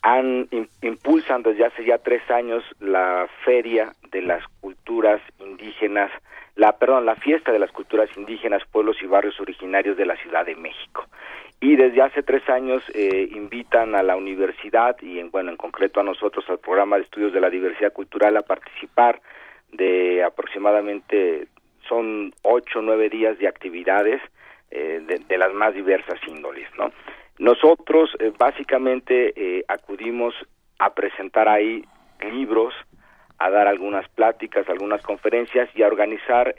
han im- impulsan desde hace ya tres años la feria de las culturas indígenas, la perdón, la fiesta de las culturas indígenas, pueblos y barrios originarios de la Ciudad de México. Y desde hace tres años eh, invitan a la universidad y en bueno en concreto a nosotros al programa de estudios de la diversidad cultural a participar de aproximadamente son ocho nueve días de actividades eh, de, las más diversas índoles, ¿no? Nosotros eh, básicamente eh, acudimos a presentar ahí libros, a dar algunas pláticas, algunas conferencias y a organizar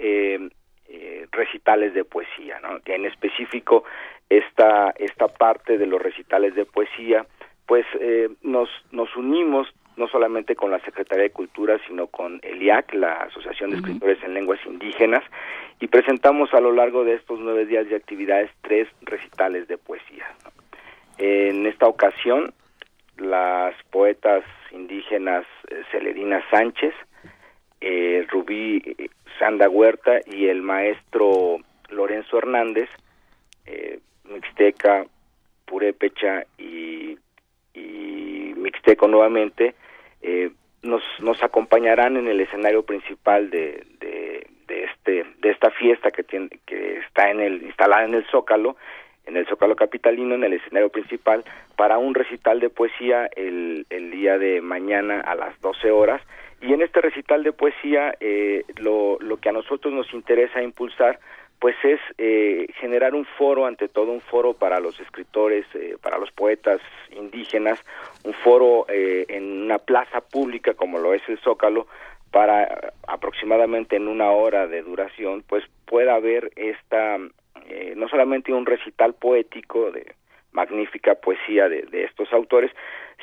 eh, recitales de poesía, ¿no? En específico esta esta parte de los recitales de poesía, pues eh, nos nos unimos no solamente con la Secretaría de Cultura, sino con el IAC, la Asociación de Escritores en Lenguas Indígenas, y presentamos a lo largo de estos nueve días de actividades tres recitales de poesía. En esta ocasión, las poetas indígenas eh, Celerina Sánchez, eh, Rubí Sanda Huerta y el maestro Lorenzo Hernández, eh, Mixteca, Purépecha y, y Mixteco nuevamente, eh, nos, nos acompañarán en el escenario principal de, de, de, este de esta fiesta que tiene, que está en el instalada en el Zócalo en el Zócalo Capitalino, en el escenario principal, para un recital de poesía el, día de mañana a las 12 horas. Y en este recital de poesía, eh, lo, lo que a nosotros nos interesa impulsar, pues es eh, generar un foro, ante todo un foro para los escritores, eh, para los poetas indígenas, un foro eh, en una plaza pública como lo es el Zócalo, para aproximadamente en una hora de duración, pues pueda haber esta, eh, no solamente un recital poético de magnífica poesía de, estos autores,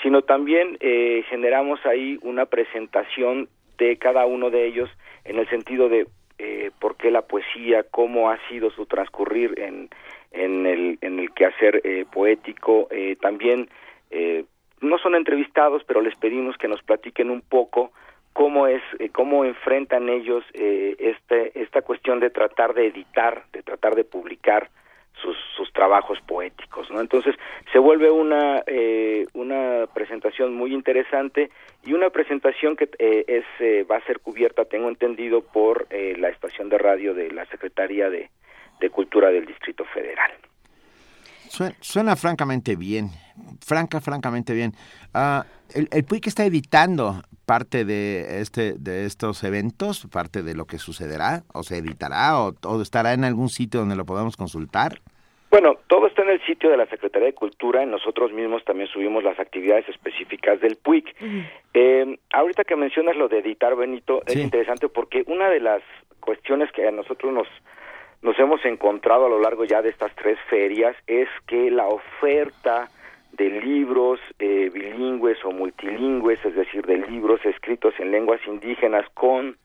sino también eh, generamos ahí una presentación de cada uno de ellos en el sentido de eh, por qué la poesía, cómo ha sido su transcurrir en, en, el, en el quehacer eh, poético. Eh, también eh, no son entrevistados, pero les pedimos que nos platiquen un poco cómo es, eh, cómo enfrentan ellos eh, este, esta cuestión de tratar de editar, de tratar de publicar sus, sus trabajos poéticos, ¿no? Entonces se vuelve una eh, una presentación muy interesante y una presentación que eh, es eh, va a ser cubierta, tengo entendido, por eh, la estación de radio de la Secretaría de, de Cultura del Distrito Federal. Suena, suena francamente bien, franca, francamente bien. Uh, el, el PUIC está editando parte de este de estos eventos, parte de lo que sucederá, o se editará, o, o estará en algún sitio donde lo podamos consultar. Bueno, todo está en el sitio de la Secretaría de Cultura y nosotros mismos también subimos las actividades específicas del PUIC. Uh -huh. eh, ahorita que mencionas lo de editar, Benito, sí. es interesante porque una de las cuestiones que a nosotros nos nos hemos encontrado a lo largo ya de estas tres ferias es que la oferta de libros eh, bilingües o multilingües, es decir, de libros escritos en lenguas indígenas con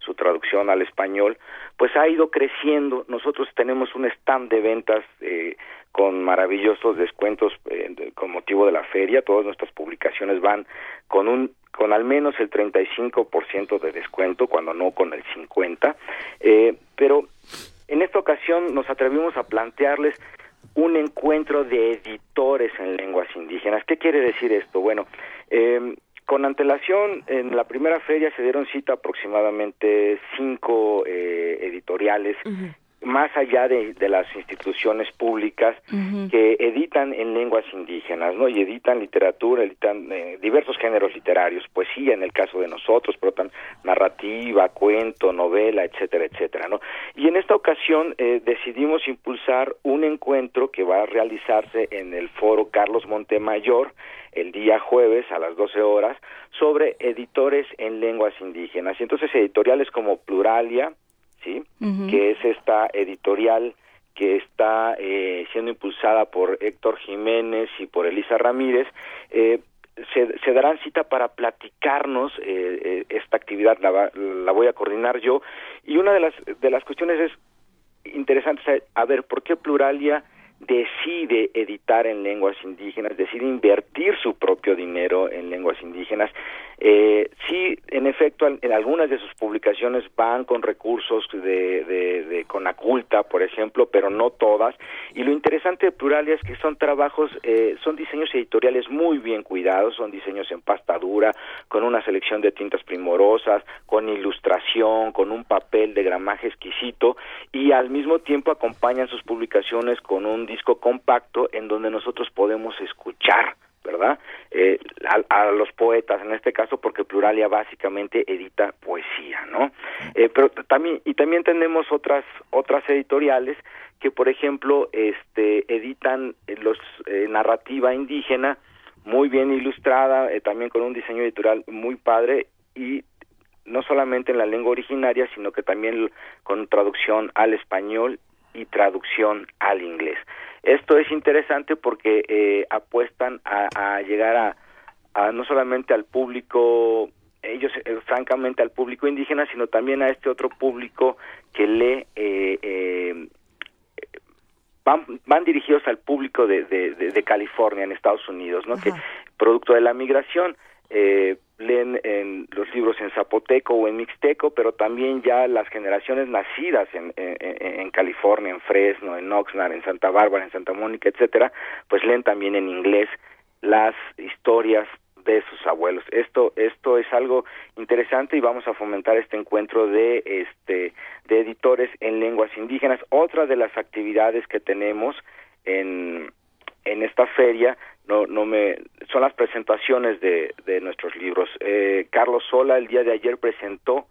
su traducción al español, pues ha ido creciendo. Nosotros tenemos un stand de ventas eh, con maravillosos descuentos eh, con motivo de la feria. Todas nuestras publicaciones van con un con al menos el 35% de descuento, cuando no con el 50%. Eh, pero en esta ocasión nos atrevimos a plantearles un encuentro de editores en lenguas indígenas. ¿Qué quiere decir esto? Bueno, eh, con antelación, en la primera feria se dieron cita aproximadamente cinco eh, editoriales más allá de, de, las instituciones públicas uh -huh. que editan en lenguas indígenas, ¿no? Y editan literatura, editan eh, diversos géneros literarios, poesía en el caso de nosotros, pero también narrativa, cuento, novela, etcétera, etcétera, ¿no? Y en esta ocasión eh, decidimos impulsar un encuentro que va a realizarse en el foro Carlos Montemayor el día jueves a las 12 horas sobre editores en lenguas indígenas. Y entonces editoriales como Pluralia, ¿sí? Uh -huh. que es esta editorial que está eh, siendo impulsada por Héctor Jiménez y por Elisa Ramírez, eh, se, se, darán cita para platicarnos eh, eh esta actividad, la, la, voy a coordinar yo, y una de las, de las cuestiones es interesante a ver por qué Pluralia decide editar en lenguas indígenas, decide invertir su propio dinero en lenguas indígenas. Eh, sí, en efecto, en algunas de sus publicaciones van con recursos de, de, de por ejemplo, pero no todas. Y lo interesante de Pluralia es que son trabajos, eh, son diseños editoriales muy bien cuidados, son diseños en pasta dura, con una selección de tintas primorosas, con ilustración, con un papel de gramaje exquisito, y al mismo tiempo acompañan sus publicaciones con un disco compacto en donde nosotros podemos escuchar ¿verdad? Eh, a, a, los poetas en este caso porque Pluralia básicamente edita poesía, ¿no? Eh, pero también y también tenemos otras otras editoriales que por ejemplo este editan los eh, narrativa indígena muy bien ilustrada, eh, también con un diseño editorial muy padre y no solamente en la lengua originaria, sino que también con traducción al español y traducción al inglés. Esto es interesante porque eh, apuestan a, a llegar a, no solamente al público ellos eh, francamente al público indígena sino también a este otro público que lee eh, eh, van, van dirigidos al público de, de, de, California en Estados Unidos no que producto de la migración eh, leen en los libros en zapoteco o en mixteco, pero también ya las generaciones nacidas en, en, en, California, en Fresno, en Oxnard, en Santa Bárbara, en Santa Mónica, etcétera, pues leen también en inglés las historias de sus abuelos. Esto esto es algo interesante y vamos a fomentar este encuentro de este de editores en lenguas indígenas. Otra de las actividades que tenemos en en esta feria no no me son las presentaciones de, de nuestros libros. Eh, Carlos Sola el día de ayer presentó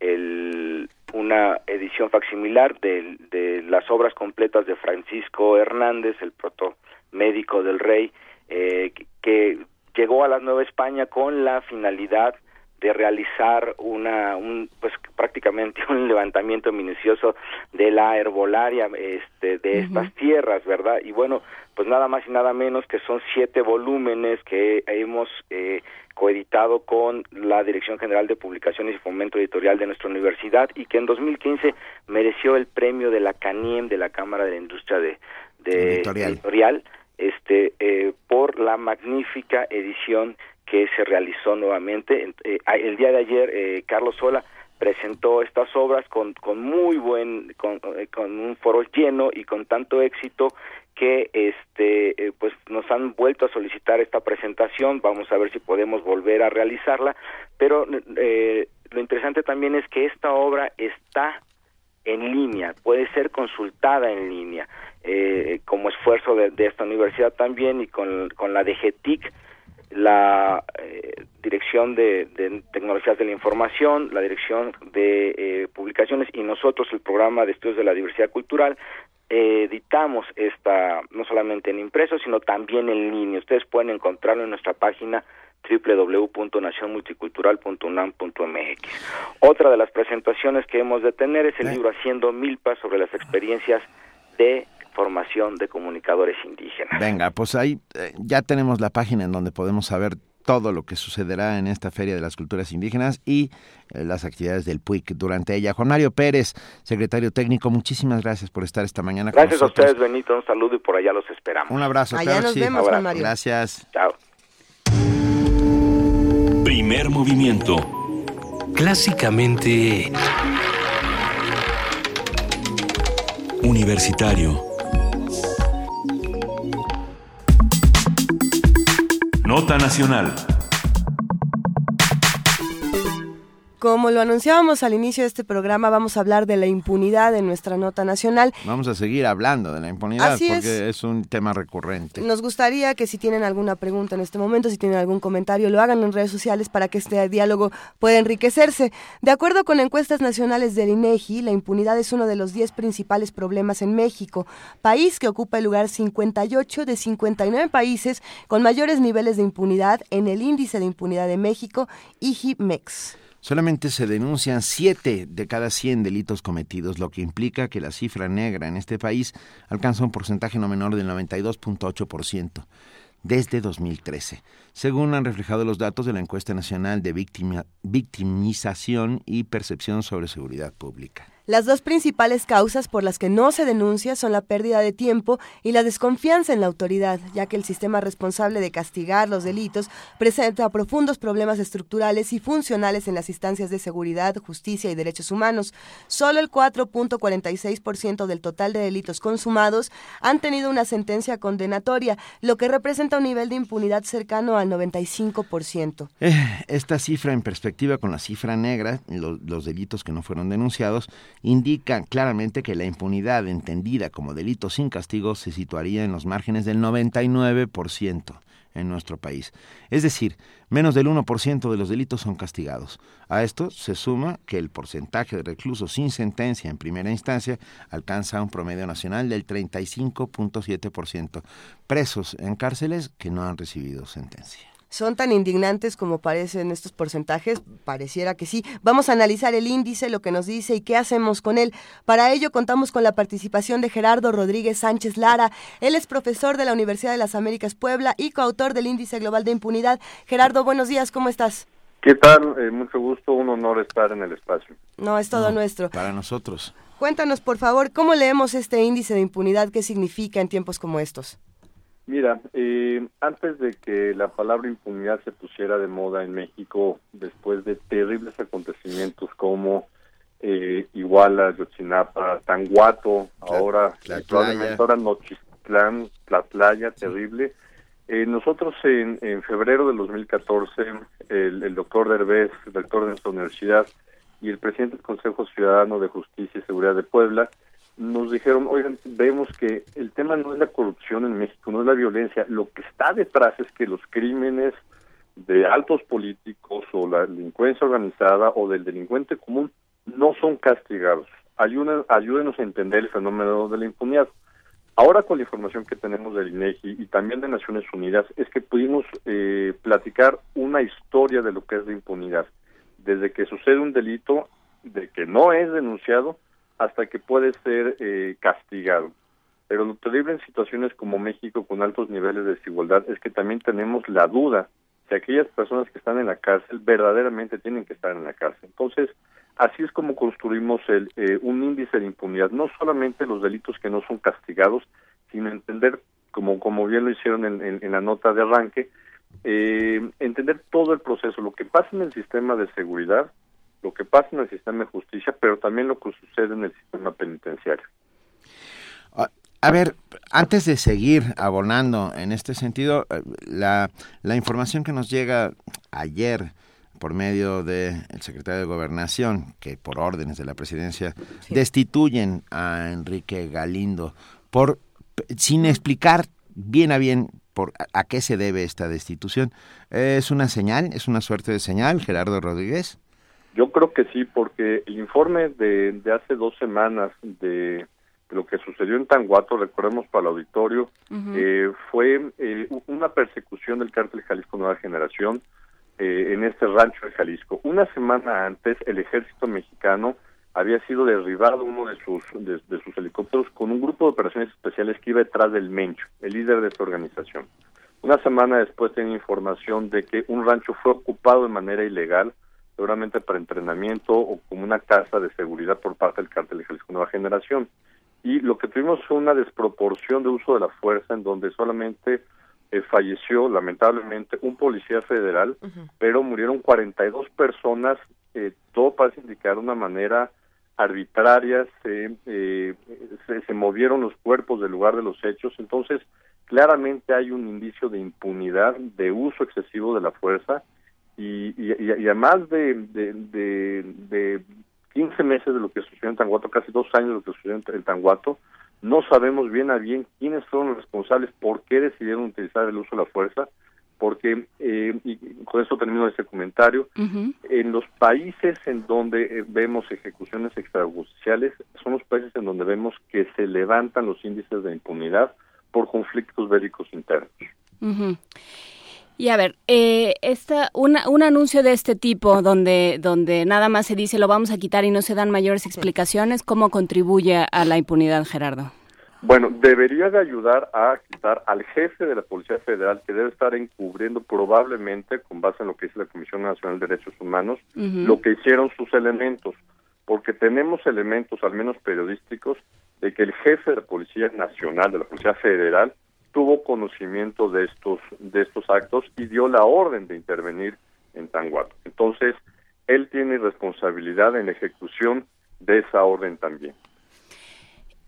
el, una edición facsimilar de, de las obras completas de Francisco Hernández, el proto médico del rey, eh, que llegó a la Nueva España con la finalidad de realizar una un pues prácticamente un levantamiento minucioso de la herbolaria este de estas tierras verdad y bueno pues nada más y nada menos que son siete volúmenes que hemos eh, coeditado con la Dirección General de Publicaciones y Fomento Editorial de nuestra universidad y que en 2015 mereció el premio de la CANIEM de la Cámara de la Industria de, de editorial este eh, por la magnífica edición que se realizó nuevamente. Eh, el día de ayer eh, Carlos Sola presentó estas obras con, con muy buen con, con, un foro lleno y con tanto éxito que este pues nos han vuelto a solicitar esta presentación. Vamos a ver si podemos volver a realizarla. Pero lo interesante también es que esta obra está en línea puede ser consultada en línea eh, como esfuerzo de, esta universidad también y con, con la DGTIC, la eh, Dirección de, Tecnologías de la Información, la Dirección de eh, Publicaciones y nosotros el Programa de Estudios de la Diversidad Cultural, editamos esta no solamente en impreso, sino también en línea. Ustedes pueden encontrarlo en nuestra página www.nacionmulticultural.unam.mx. Otra de las presentaciones que hemos de tener es el libro Haciendo Milpas sobre las experiencias de formación de comunicadores indígenas. Venga, pues ahí eh, ya tenemos la página en donde podemos saber todo lo que sucederá en esta Feria de las Culturas Indígenas y eh, las actividades del PUIC durante ella. Juan Mario Pérez, secretario técnico, muchísimas gracias por estar esta mañana gracias con nosotros. a ustedes, Benito, un saludo y por allá los esperamos. Un abrazo. Allá nos vemos, Juan Mario. Gracias. Chao. Primer movimiento. Clásicamente... Universitario Nota Nacional. Como lo anunciábamos al inicio de este programa, vamos a hablar de la impunidad en nuestra nota nacional. Vamos a seguir hablando de la impunidad porque es. un tema recurrente. Nos gustaría que si tienen alguna pregunta en este momento, si tienen algún comentario, lo hagan en redes sociales para que este diálogo pueda enriquecerse. De acuerdo con encuestas nacionales del INEGI, la impunidad es uno de los 10 principales problemas en México, país que ocupa el lugar 58 de 59 países con mayores niveles de impunidad en el índice de impunidad de México, IGIMEX. Solamente se denuncian 7 de cada 100 delitos cometidos, lo que implica que la cifra negra en este país alcanza un porcentaje no menor del 92.8% desde 2013, según han reflejado los datos de la encuesta nacional de victimización y percepción sobre seguridad pública. Las dos principales causas por las que no se denuncia son la pérdida de tiempo y la desconfianza en la autoridad, ya que el sistema responsable de castigar los delitos presenta profundos problemas estructurales y funcionales en las instancias de seguridad, justicia y derechos humanos. Solo el 4.46% del total de delitos consumados han tenido una sentencia condenatoria, lo que representa un nivel de impunidad cercano al 95%. Eh, esta cifra en perspectiva con la cifra negra, los delitos que no fueron denunciados, indican claramente que la impunidad entendida como delito sin castigo se situaría en los márgenes del 99% en nuestro país. Es decir, menos del 1% de los delitos son castigados. A esto se suma que el porcentaje de reclusos sin sentencia en primera instancia alcanza un promedio nacional del 35.7%, presos en cárceles que no han recibido sentencia. ¿Son tan indignantes como parecen estos porcentajes? Pareciera que sí. Vamos a analizar el índice, lo que nos dice y qué hacemos con él. Para ello contamos con la participación de Gerardo Rodríguez Sánchez Lara. Él es profesor de la Universidad de las Américas Puebla y coautor del Índice Global de Impunidad. Gerardo, buenos días, ¿cómo estás? ¿Qué tal? Eh, mucho gusto, un honor estar en el espacio. No, es todo nuestro. Para nosotros. Cuéntanos, por favor, ¿cómo leemos este índice de impunidad? ¿Qué significa en tiempos como estos? Mira, eh, antes de que la palabra impunidad se pusiera de moda en México, después de terribles acontecimientos como eh, Iguala, Yotzinapa, Tanguato, ahora probablemente ahora Nochistlán, Tlatlaya, terrible. Eh, nosotros en, en, febrero del 2014, el, el doctor Derbez, rector de nuestra universidad, y el presidente del Consejo Ciudadano de Justicia y Seguridad de Puebla nos dijeron, oigan, vemos que el tema no es la corrupción en México, no es la violencia, lo que está detrás es que los crímenes de altos políticos o la delincuencia organizada o del delincuente común no son castigados. Ayúden, ayúdenos a entender el fenómeno de la impunidad. Ahora con la información que tenemos del INEGI y también de Naciones Unidas es que pudimos eh, platicar una historia de lo que es la impunidad desde que sucede un delito, de que no es denunciado, hasta que puede ser eh, castigado. Pero lo terrible en situaciones como México con altos niveles de desigualdad es que también tenemos la duda si aquellas personas que están en la cárcel verdaderamente tienen que estar en la cárcel. Entonces, así es como construimos el, eh, un índice de impunidad, no solamente los delitos que no son castigados, sino entender, como, como bien lo hicieron en, en la nota de arranque, eh, entender todo el proceso, lo que pasa en el sistema de seguridad, lo que pasa en el sistema de justicia, pero también lo que sucede en el sistema penitenciario. A ver, antes de seguir abonando en este sentido, eh, la, la información que nos llega ayer por medio del secretario de Gobernación, que por órdenes de la presidencia destituyen a Enrique Galindo por sin explicar bien a bien por a, qué se debe esta destitución. ¿Es una señal? ¿Es una suerte de señal, Gerardo Rodríguez? Yo creo que sí, porque el informe de, de hace dos semanas de, lo que sucedió en Tanguato, recordemos para el auditorio, eh, fue eh, una persecución del cártel Jalisco Nueva Generación eh, en este rancho de Jalisco. Una semana antes, el ejército mexicano había sido derribado uno de sus de, sus helicópteros con un grupo de operaciones especiales que iba detrás del Mencho, el líder de esta organización. Una semana después tenía información de que un rancho fue ocupado de manera ilegal, seguramente para entrenamiento o como una casa de seguridad por parte del cártel de Jalisco Nueva Generación. Y lo que tuvimos fue una desproporción de uso de la fuerza en donde solamente eh, falleció lamentablemente un policía federal, pero murieron 42 personas, eh, todo parece indicar una manera arbitrarias, eh, se, se, movieron los cuerpos del lugar de los hechos, entonces claramente hay un indicio de impunidad, de uso excesivo de la fuerza y, y, además de, de, de, 15 meses de lo que sucedió en Tanguato, casi dos años de lo que sucedió en Tanguato, no sabemos bien a bien quiénes fueron los responsables, por qué decidieron utilizar el uso de la fuerza, porque, eh, y con eso termino este comentario, en los países en donde eh, vemos ejecuciones extrajudiciales, son los países en donde vemos que se levantan los índices de impunidad por conflictos bélicos internos. Y a ver, eh, esta, una, un anuncio de este tipo, donde, donde nada más se dice lo vamos a quitar y no se dan mayores explicaciones, ¿cómo contribuye a la impunidad, Gerardo? Bueno, debería de ayudar a quitar al jefe de la Policía Federal que debe estar encubriendo probablemente, con base en lo que dice la Comisión Nacional de Derechos Humanos, lo que hicieron sus elementos, porque tenemos elementos, al menos periodísticos, de que el jefe de la Policía Nacional, de la Policía Federal, tuvo conocimiento de estos de estos actos y dio la orden de intervenir en Tanguato. Entonces, él tiene responsabilidad en la ejecución de esa orden también.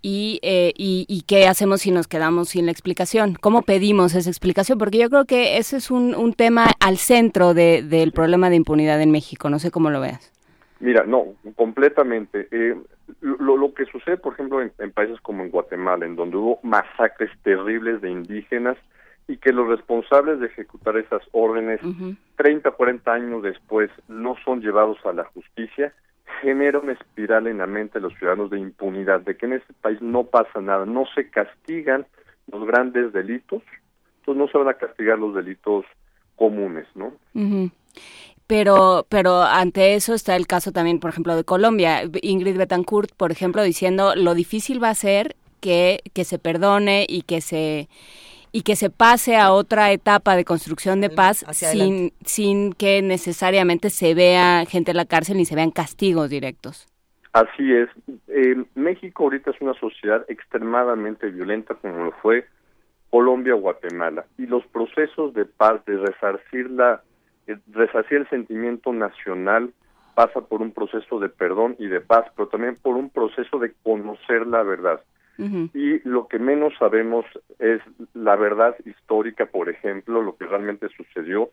Eh, y, y, qué hacemos si nos quedamos sin la explicación. ¿Cómo pedimos esa explicación? Porque yo creo que ese es un, un tema al centro de, del problema de impunidad en México. No sé cómo lo veas. Mira, no, completamente. Eh, lo, lo, que sucede, por ejemplo, en, países como en Guatemala, en donde hubo masacres terribles de indígenas y que los responsables de ejecutar esas órdenes 30, 40 años después no son llevados a la justicia, genera una espiral en la mente de los ciudadanos de impunidad, de que en este país no pasa nada, no se castigan los grandes delitos, entonces no se van a castigar los delitos comunes, ¿no? Pero, pero ante eso está el caso también, por ejemplo, de Colombia. Ingrid Betancourt, por ejemplo, diciendo lo difícil va a ser que, que se perdone y que se y que se pase a otra etapa de construcción de paz sin, sin que necesariamente se vea gente en la cárcel ni se vean castigos directos. Así es. Eh, México ahorita es una sociedad extremadamente violenta como lo fue Colombia o Guatemala. Y los procesos de paz, de resarcir, la, eh, resarcir el sentimiento nacional, pasa por un proceso de perdón y de paz, pero también por un proceso de conocer la verdad. Y lo que menos sabemos es la verdad histórica, por ejemplo, lo que realmente sucedió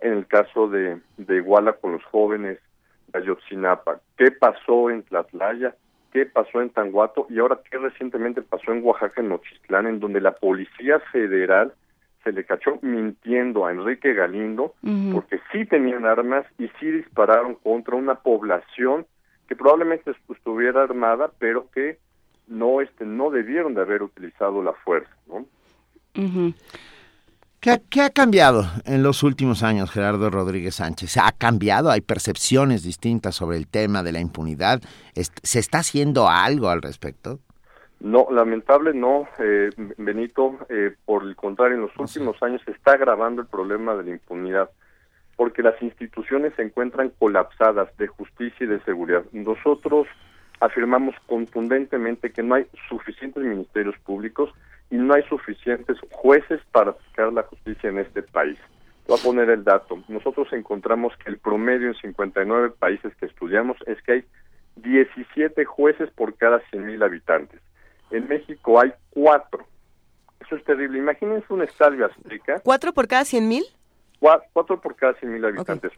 en el caso de, de Iguala con los jóvenes de Ayotzinapa. ¿Qué pasó en Tlatlaya? ¿Qué pasó en Tanguato? Y ahora, ¿qué recientemente pasó en Oaxaca, en Nochistlán, en donde la Policía Federal se le cachó mintiendo a Enrique Galindo porque sí tenían armas y sí dispararon contra una población que probablemente estuviera armada, pero que no este no debieron de haber utilizado la fuerza ¿no? ¿Qué, ha cambiado en los últimos años, Gerardo Rodríguez Sánchez? ¿Ha cambiado? ¿Hay percepciones distintas sobre el tema de la impunidad? ¿Se está haciendo algo al respecto? No, lamentable no, eh, Benito. Eh, por el contrario, en los últimos años se está agravando el problema de la impunidad porque las instituciones se encuentran colapsadas de justicia y de seguridad. Nosotros afirmamos contundentemente que no hay suficientes ministerios públicos y no hay suficientes jueces para aplicar la justicia en este país. Voy a poner el dato. Nosotros encontramos que el promedio en 59 países que estudiamos es que hay 17 jueces por cada 100.000 habitantes. En México hay 4. Eso es terrible. Imagínense un estadio azteca. ¿Cuatro por cada 100.000? Cuatro por cada 100.000 habitantes.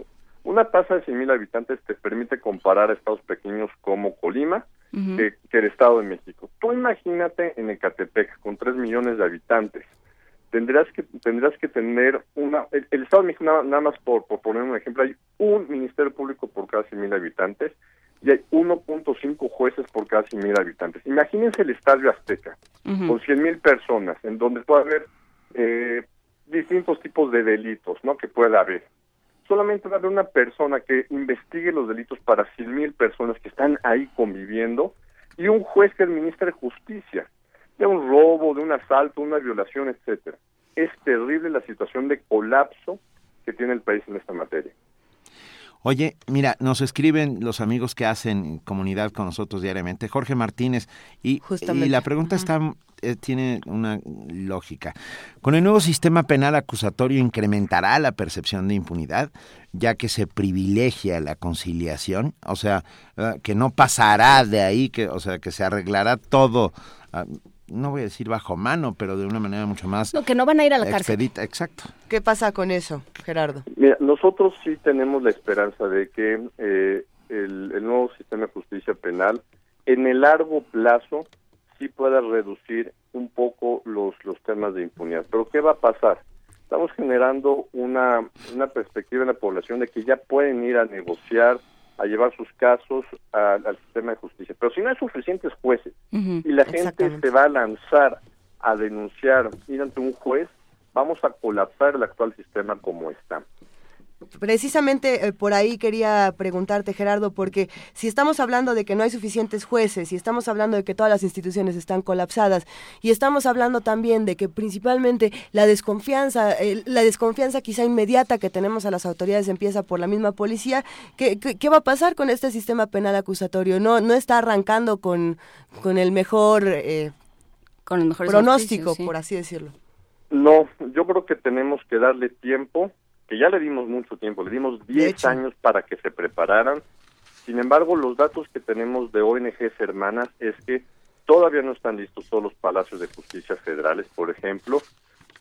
Una tasa de 100.000 habitantes te permite comparar a estados pequeños como Colima, que, el Estado de México. Tú imagínate en Ecatepec, con 3 millones de habitantes, tendrás que tendrás que tener una... El, Estado de México, nada, más por, poner un ejemplo, hay un Ministerio Público por cada 100.000 habitantes y hay 1.5 jueces por cada 100.000 habitantes. Imagínense el Estadio Azteca, con 100.000 personas, en donde puede haber eh, distintos tipos de delitos, ¿no? Que pueda haber solamente va a haber una persona que investigue los delitos para cien mil personas que están ahí conviviendo y un juez que administre justicia de un robo, de un asalto, una violación, etcétera. Es terrible la situación de colapso que tiene el país en esta materia. Oye, mira, nos escriben los amigos que hacen comunidad con nosotros diariamente, Jorge Martínez, y, y la pregunta está eh, tiene una lógica. ¿Con el nuevo sistema penal acusatorio incrementará la percepción de impunidad, ya que se privilegia la conciliación? O sea, eh, que no pasará de ahí, que, o sea, que se arreglará todo. Ah, no voy a decir bajo mano, pero de una manera mucho más... No, que no van a ir a la cárcel. Exacto. ¿Qué pasa con eso, Gerardo? Mira, nosotros sí tenemos la esperanza de que eh, el, el, nuevo sistema de justicia penal en el largo plazo sí pueda reducir un poco los, los temas de impunidad. Pero ¿qué va a pasar? Estamos generando una, una perspectiva en la población de que ya pueden ir a negociar, a llevar sus casos al sistema de justicia. Pero si no hay suficientes jueces y la gente se va a lanzar a denunciar, ir ante un juez, vamos a colapsar el actual sistema como está. Precisamente eh, por ahí quería preguntarte, Gerardo, porque si estamos hablando de que no hay suficientes jueces y estamos hablando de que todas las instituciones están colapsadas y estamos hablando también de que principalmente la desconfianza, la desconfianza quizá inmediata que tenemos a las autoridades empieza por la misma policía, ¿qué, qué, va a pasar con este sistema penal acusatorio? No, no está arrancando con, con el mejor, eh, con el mejor pronóstico, por así decirlo. No, yo creo que tenemos que darle tiempo que ya le dimos mucho tiempo, le dimos 10 años para que se prepararan. Sin embargo, los datos que tenemos de ONGs hermanas es que todavía no están listos todos los palacios de justicia federales, por ejemplo,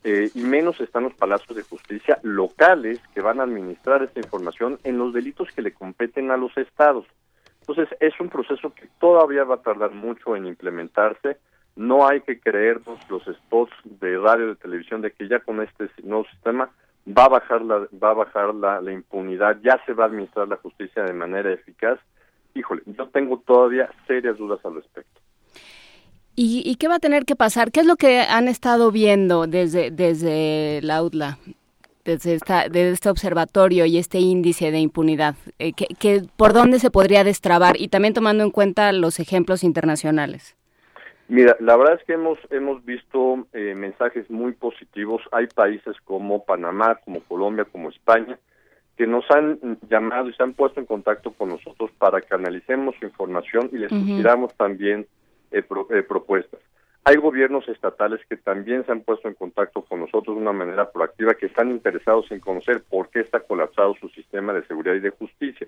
eh, y menos están los palacios de justicia locales que van a administrar esta información en los delitos que le competen a los estados. Entonces, es un proceso que todavía va a tardar mucho en implementarse. No hay que creernos los spots de radio, de televisión, de que ya con este nuevo sistema va a bajar la, va a bajar la, impunidad, ya se va a administrar la justicia de manera eficaz. Híjole, yo tengo todavía serias dudas al respecto. ¿Y, ¿Y, qué va a tener que pasar? ¿Qué es lo que han estado viendo desde, desde la UDLA? desde este observatorio y este índice de impunidad? Eh, que, ¿Por dónde se podría destrabar? Y también tomando en cuenta los ejemplos internacionales. Mira, la verdad es que hemos hemos visto eh, mensajes muy positivos. Hay países como Panamá, como Colombia, como España, que nos han llamado y se han puesto en contacto con nosotros para que analicemos su información y les uh también eh, propuestas. Hay gobiernos estatales que también se han puesto en contacto con nosotros de una manera proactiva, que están interesados en conocer por qué está colapsado su sistema de seguridad y de justicia.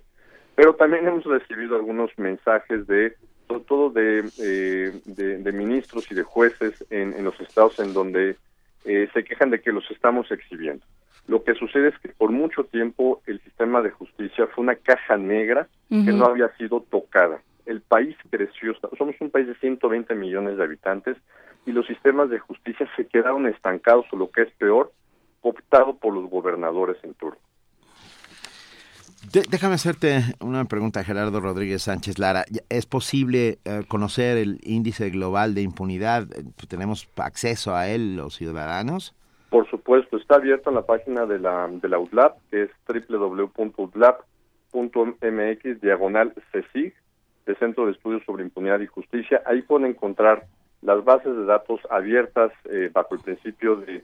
Pero también hemos recibido algunos mensajes de, sobre todo de, eh, de, ministros y de jueces en, los estados en donde eh, se quejan de que los estamos exhibiendo. Lo que sucede es que por mucho tiempo el sistema de justicia fue una caja negra que no había sido tocada el país creció, somos un país de 120 millones de habitantes y los sistemas de justicia se quedaron estancados o lo que es peor, optado por los gobernadores en turno. Déjame hacerte una pregunta, Gerardo Rodríguez Sánchez Lara. ¿Es posible eh, conocer el índice global de impunidad? ¿Tenemos acceso a él los ciudadanos? Por supuesto, está abierto en la página de la, de la UDLAP, que es www.udlap.mx diagonal CECIG de Centro de Estudios sobre Impunidad y Justicia. Ahí pueden encontrar las bases de datos abiertas eh, bajo el principio de,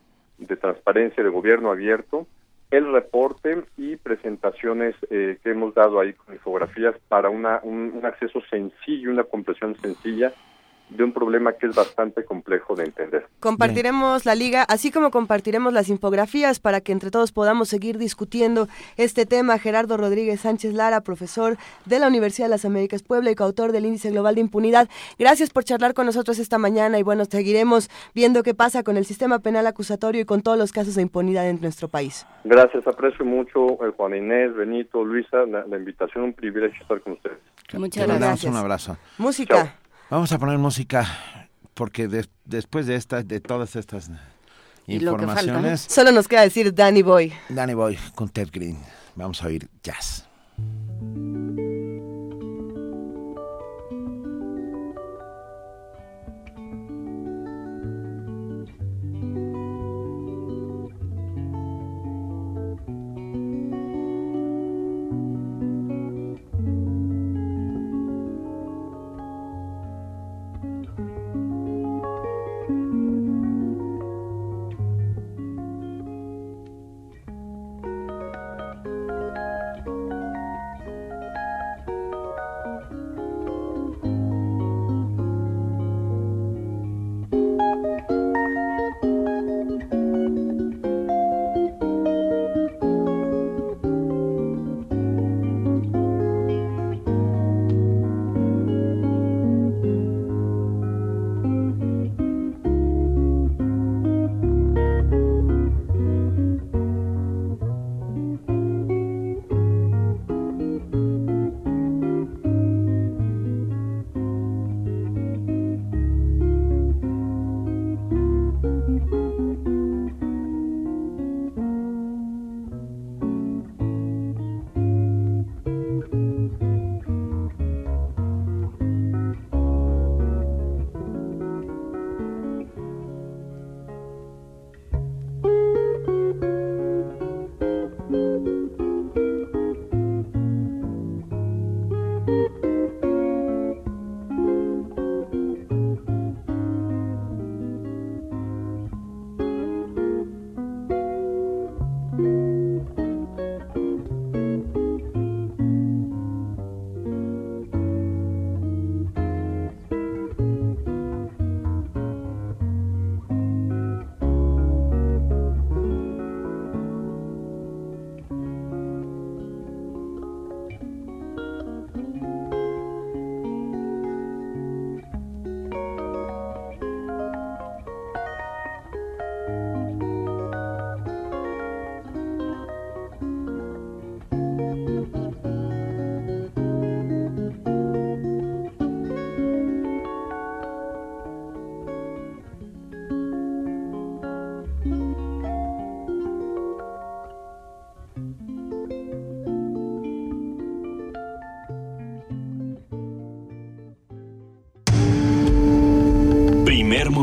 transparencia de gobierno abierto, el reporte y presentaciones eh, que hemos dado ahí con infografías para una, un, acceso sencillo, una compresión sencilla de un problema que es bastante complejo de entender. Compartiremos la liga, así como compartiremos las infografías para que entre todos podamos seguir discutiendo este tema. Gerardo Rodríguez Sánchez Lara, profesor de la Universidad de las Américas Puebla y coautor del Índice Global de Impunidad. Gracias por charlar con nosotros esta mañana y bueno, seguiremos viendo qué pasa con el sistema penal acusatorio y con todos los casos de impunidad en nuestro país. Gracias, aprecio mucho eh, Juan Inés, Benito, Luisa, la, invitación, un privilegio estar con ustedes. Muchas gracias. Un abrazo. Música. Vamos a poner música porque después de esta, de todas estas informaciones, solo nos queda decir Danny Boy. Danny Boy con Ted Green. Vamos a oír jazz.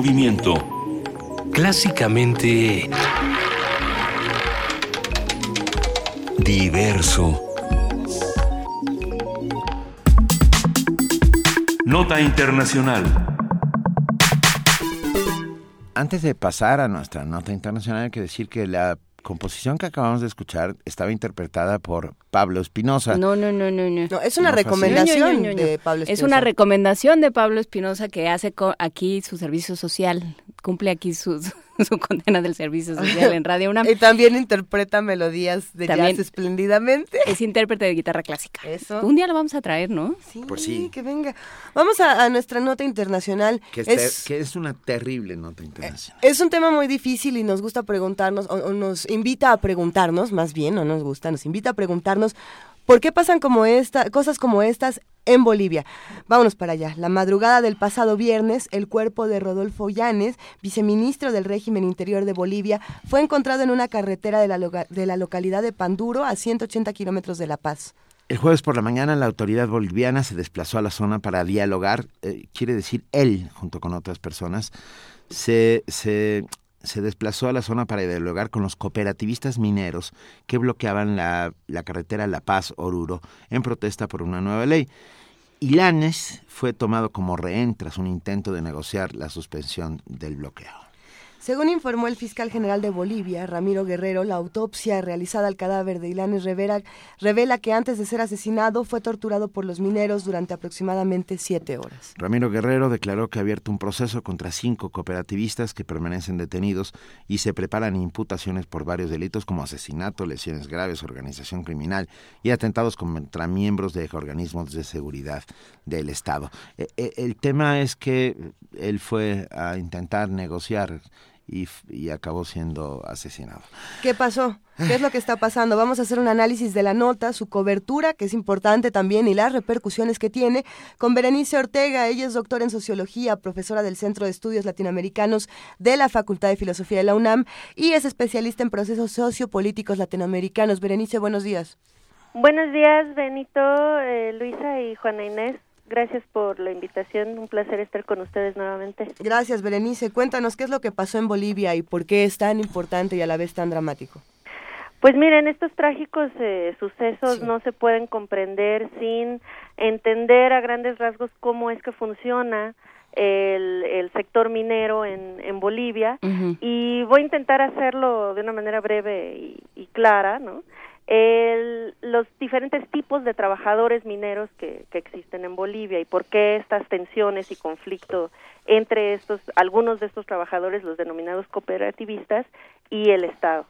Movimiento. Clásicamente... Diverso. Nota Internacional. Antes de pasar a nuestra nota internacional, hay que decir que la composición que acabamos de escuchar estaba interpretada por Pablo Espinosa. No, no, no, no, no. es una recomendación de Pablo Espinosa. Es una recomendación de Pablo Espinosa que hace aquí su servicio social, cumple aquí su, su condena del servicio social en Radio UNAM. y también interpreta melodías de jazz espléndidamente. Es intérprete de guitarra clásica. Eso. Un día lo vamos a traer, ¿no? Sí, Por sí. que venga. Vamos a, nuestra nota internacional. Que es, que es una terrible nota internacional. Es un tema muy difícil y nos gusta preguntarnos, o nos invita a preguntarnos, más bien, no nos gusta, nos invita a preguntarnos ¿Por qué pasan como esta, cosas como estas en Bolivia? Vámonos para allá. La madrugada del pasado viernes, el cuerpo de Rodolfo Llanes, viceministro del régimen interior de Bolivia, fue encontrado en una carretera de la, de la localidad de Panduro, a 180 kilómetros de La Paz. El jueves por la mañana la autoridad boliviana se desplazó a la zona para dialogar, eh, quiere decir él, junto con otras personas, se, se se desplazó a la zona para dialogar con los cooperativistas mineros que bloqueaban la, carretera La Paz-Oruro en protesta por una nueva ley. Ilanes fue tomado como rehén tras un intento de negociar la suspensión del bloqueo. Según informó el fiscal general de Bolivia, Ramiro Guerrero, la autopsia realizada al cadáver de Ilanes revela, revela que antes de ser asesinado fue torturado por los mineros durante aproximadamente siete horas. Ramiro Guerrero declaró que ha abierto un proceso contra cinco cooperativistas que permanecen detenidos y se preparan imputaciones por varios delitos como asesinato, lesiones graves, organización criminal y atentados contra miembros de organismos de seguridad del Estado. E, e, el tema es que él fue a intentar negociar y, acabó siendo asesinado. ¿Qué pasó? ¿Qué es lo que está pasando? Vamos a hacer un análisis de la nota, su cobertura, que es importante también, y las repercusiones que tiene, con Berenice Ortega. Ella es doctora en sociología, profesora del Centro de Estudios Latinoamericanos de la Facultad de Filosofía de la UNAM y es especialista en procesos sociopolíticos latinoamericanos. Berenice, buenos días. Buenos días, Benito, eh, Luisa y Juana Inés. Gracias por la invitación, un placer estar con ustedes nuevamente. Gracias, Berenice. Cuéntanos qué es lo que pasó en Bolivia y por qué es tan importante y a la vez tan dramático. Pues miren, estos trágicos eh, sucesos no se pueden comprender sin entender a grandes rasgos cómo es que funciona el, sector minero en, en Bolivia y voy a intentar hacerlo de una manera breve y, y clara, ¿no? El, los diferentes tipos de trabajadores mineros que, que, existen en Bolivia y por qué estas tensiones y conflicto entre estos algunos de estos trabajadores, los denominados cooperativistas y el Estado.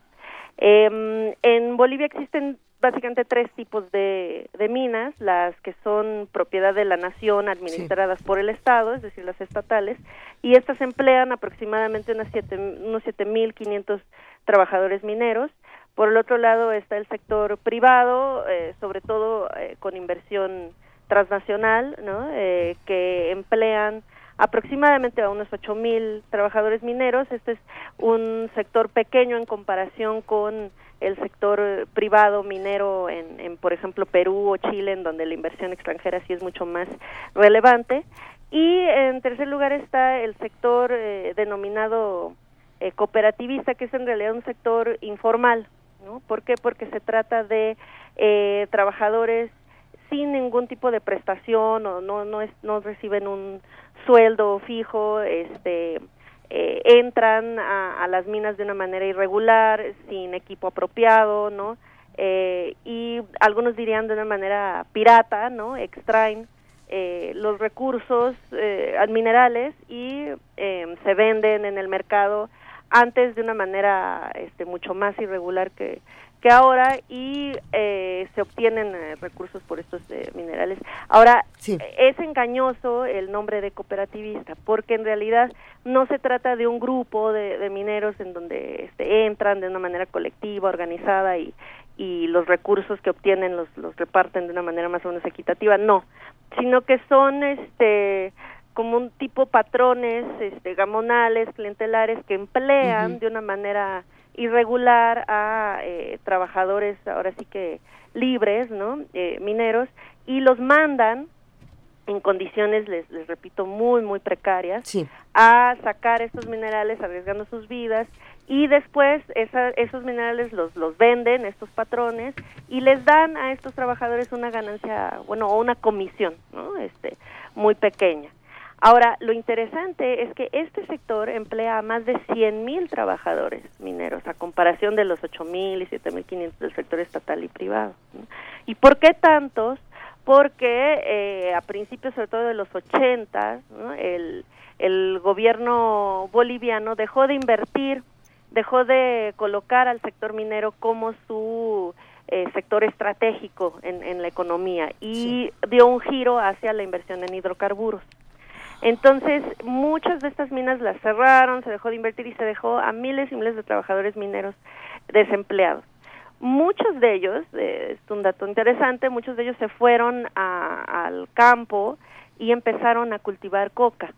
Eh, en Bolivia existen básicamente tres tipos de, de, minas, las que son propiedad de la nación administradas por el Estado, es decir, las estatales, y estas emplean aproximadamente unas siete, unos 7.500 trabajadores mineros por el otro lado está el sector privado, eh, sobre todo eh, con inversión transnacional, ¿no? Eh, que emplean aproximadamente a unos ocho mil trabajadores mineros. Este es un sector pequeño en comparación con el sector privado minero en, en, por ejemplo, Perú o Chile, en donde la inversión extranjera sí es mucho más relevante. Y en tercer lugar está el sector denominado cooperativista, que es en realidad un sector informal, ¿no? ¿Por qué? Porque se trata de eh, trabajadores sin ningún tipo de prestación o no no es, no reciben un sueldo fijo, este eh, entran a, a, las minas de una manera irregular, sin equipo apropiado, ¿no? Eh, y algunos dirían de una manera pirata, ¿no? Extraen eh, los recursos eh, minerales y eh, se venden en el mercado antes de una manera este, mucho más irregular que, que ahora y eh, se obtienen eh, recursos por estos eh, minerales. Ahora, es engañoso el nombre de cooperativista porque en realidad no se trata de un grupo de, mineros en donde este, entran de una manera colectiva, organizada y, y los recursos que obtienen los, los reparten de una manera más o menos equitativa, no, sino que son este como un tipo patrones este, gamonales, clientelares que emplean de una manera irregular a eh, trabajadores ahora sí que libres, ¿no? Eh, mineros y los mandan en condiciones, les, les repito, muy, muy precarias, a sacar estos minerales arriesgando sus vidas y después esos minerales los, los venden, estos patrones, y les dan a estos trabajadores una ganancia, bueno, o una comisión, ¿no? Este, muy pequeña. Ahora, lo interesante es que este sector emplea a más de 100.000 trabajadores mineros, a comparación de los 8.000 y 7.500 del sector estatal y privado. ¿Y por qué tantos? Porque eh, a principios, sobre todo de los 80, el, el gobierno boliviano dejó de invertir, dejó de colocar al sector minero como su eh, sector estratégico en, en, la economía y dio un giro hacia la inversión en hidrocarburos. Entonces, muchas de estas minas las cerraron, se dejó de invertir y se dejó a miles y miles de trabajadores mineros desempleados. Muchos de ellos, eh, es un dato interesante, muchos de ellos se fueron al campo y empezaron a cultivar coca.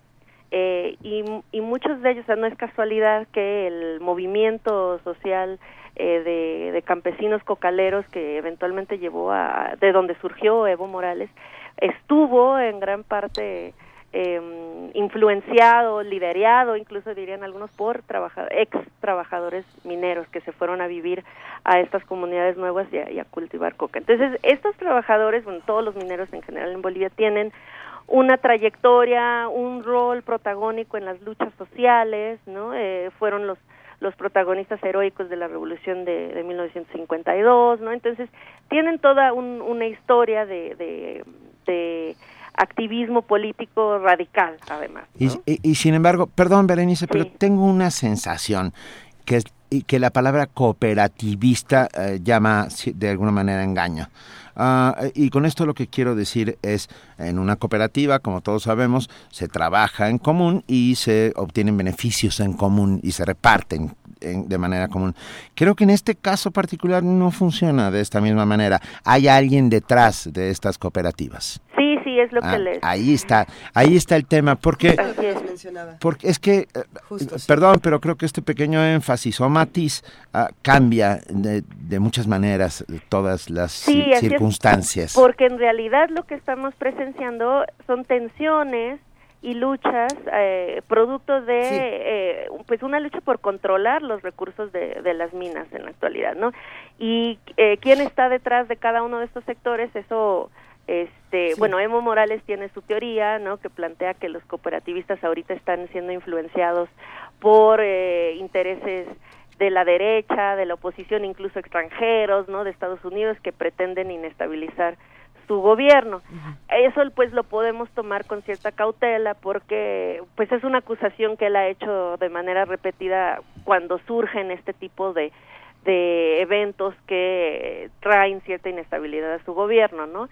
Eh, y, y, muchos de ellos, o sea, no es casualidad que el movimiento social eh, de, de, campesinos cocaleros que eventualmente llevó a, de donde surgió Evo Morales, estuvo en gran parte eh, influenciado, liderado, incluso dirían algunos por ex trabajadores mineros que se fueron a vivir a estas comunidades nuevas y a, y a, cultivar coca. Entonces, estos trabajadores, bueno, todos los mineros en general en Bolivia tienen una trayectoria, un rol protagónico en las luchas sociales, ¿no? Eh, fueron los los protagonistas heroicos de la revolución de, de 1952, ¿no? Entonces, tienen toda un, una historia de, de, de activismo político radical, además. Y, sin embargo, perdón, Berenice, pero tengo una sensación que, que la palabra cooperativista eh, llama de alguna manera engaño. Ah, y con esto lo que quiero decir es, en una cooperativa, como todos sabemos, se trabaja en común y se obtienen beneficios en común y se reparten de manera común. Creo que en este caso particular no funciona de esta misma manera. Hay alguien detrás de estas cooperativas. Sí, sí, es lo que ah, les... Ahí está, ahí está el tema, porque... es, porque es que, eh, perdón, pero creo que este pequeño énfasis o matiz ah, cambia de, muchas maneras todas las circunstancias. porque en realidad lo que estamos presenciando son tensiones y luchas eh, producto de eh, pues una lucha por controlar los recursos de, de, las minas en la actualidad no y eh, quién está detrás de cada uno de estos sectores eso este, bueno, Emo Morales tiene su teoría, ¿no? Que plantea que los cooperativistas ahorita están siendo influenciados por eh, intereses de la derecha, de la oposición, incluso extranjeros, ¿no? De Estados Unidos que pretenden inestabilizar su gobierno. Eso pues lo podemos tomar con cierta cautela porque pues es una acusación que él ha hecho de manera repetida cuando surgen este tipo de de eventos que traen cierta inestabilidad a su gobierno, ¿no?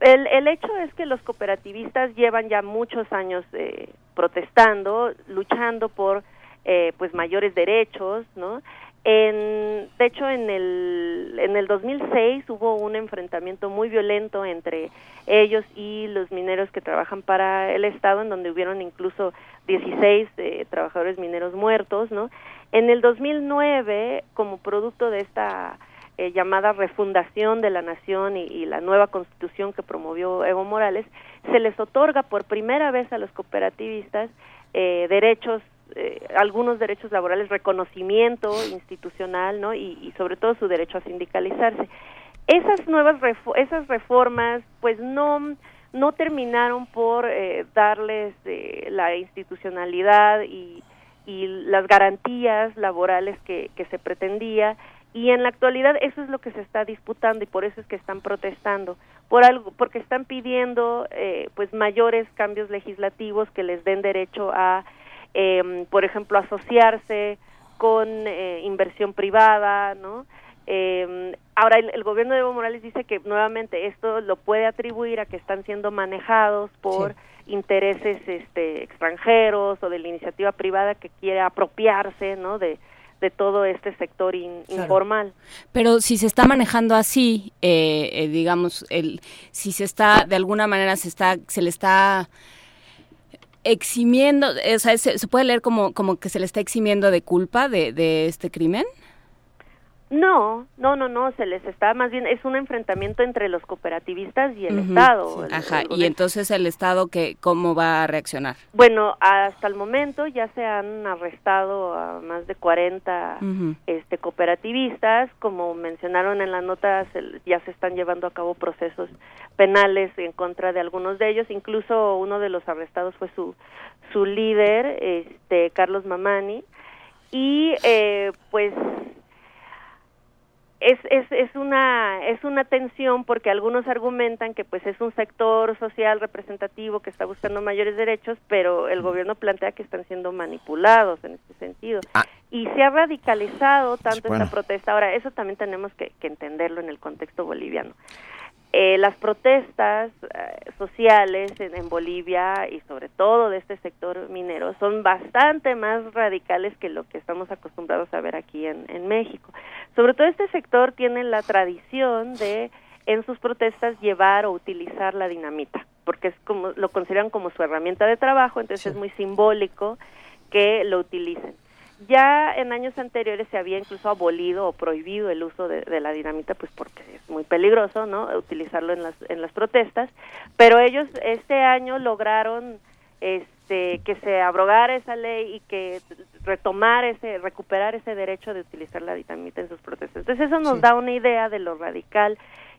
El, el hecho es que los cooperativistas llevan ya muchos años eh, protestando, luchando por eh, pues mayores derechos, ¿no? En, de hecho, en el, en el 2006 hubo un enfrentamiento muy violento entre ellos y los mineros que trabajan para el Estado, en donde hubieron incluso 16 eh, trabajadores mineros muertos, ¿no? En el 2009, como producto de esta eh, llamada refundación de la nación y, la nueva constitución que promovió Evo Morales, se les otorga por primera vez a los cooperativistas eh, derechos, eh, algunos derechos laborales, reconocimiento institucional, ¿no? Y, sobre todo su derecho a sindicalizarse. Esas nuevas esas reformas, pues no no terminaron por darles la institucionalidad y y las garantías laborales que, que se pretendía. Y en la actualidad eso es lo que se está disputando y por eso es que están protestando. Por algo porque están pidiendo eh, pues mayores cambios legislativos que les den derecho a eh, por ejemplo asociarse con eh, inversión privada no eh, ahora el, el, gobierno de Evo Morales dice que nuevamente esto lo puede atribuir a que están siendo manejados por intereses este, extranjeros o de la iniciativa privada que quiere apropiarse ¿no? de, de todo este sector informal. Pero si se está manejando así, eh, eh, digamos, el, si se está, de alguna manera se está, se le está eximiendo, o sea, se, puede leer como, como que se le está eximiendo de culpa de, de este crimen. No, no, no, no, se les está más bien, es un enfrentamiento entre los cooperativistas y el Estado. Ajá, y entonces el Estado, que, ¿cómo va a reaccionar? Bueno, hasta el momento ya se han arrestado a más de 40 este, cooperativistas, como mencionaron en las notas, ya se están llevando a cabo procesos penales en contra de algunos de ellos, incluso uno de los arrestados fue su, su líder, este, Carlos Mamani, y eh, pues es, es, es, una, es una tensión porque algunos argumentan que pues es un sector social representativo que está buscando mayores derechos, pero el gobierno plantea que están siendo manipulados en este sentido. Ah. Y se ha radicalizado tanto esta protesta. Ahora, eso también tenemos que, que entenderlo en el contexto boliviano. Eh, las protestas eh, sociales en, Bolivia y sobre todo de este sector minero son bastante más radicales que lo que estamos acostumbrados a ver aquí en, en México. Sobre todo este sector tiene la tradición de en sus protestas llevar o utilizar la dinamita, porque es como lo consideran como su herramienta de trabajo, entonces es muy simbólico que lo utilicen. Ya en años anteriores se había incluso abolido o prohibido el uso de, la dinamita, pues porque es muy peligroso, ¿no? Utilizarlo en las, en las protestas, pero ellos este año lograron este, que se abrogara esa ley y que retomar ese, recuperar ese derecho de utilizar la dinamita en sus protestas. Entonces eso nos da una idea de lo radical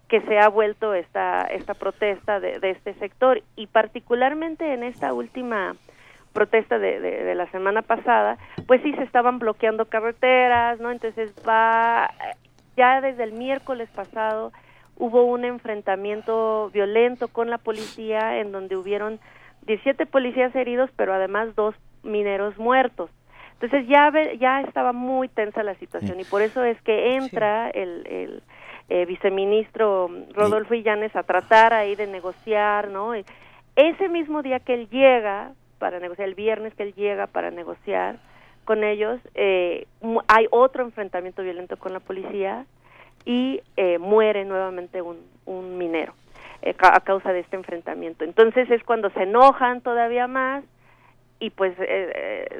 que se ha vuelto esta, esta protesta de, de este sector y particularmente en esta última protesta de, de, la semana pasada, pues sí se estaban bloqueando carreteras, ¿no? Entonces va, ya desde el miércoles pasado hubo un enfrentamiento violento con la policía en donde hubieron 17 policías heridos, pero además dos mineros muertos. Entonces ya, ya estaba muy tensa la situación y por eso es que entra el, el eh, viceministro Rodolfo Illanes a tratar ahí de negociar, ¿no? Ese mismo día que él llega, para negociar, el viernes que él llega para negociar con ellos, eh, hay otro enfrentamiento violento con la policía y eh, muere nuevamente un, un minero eh, a causa de este enfrentamiento. Entonces es cuando se enojan todavía más y pues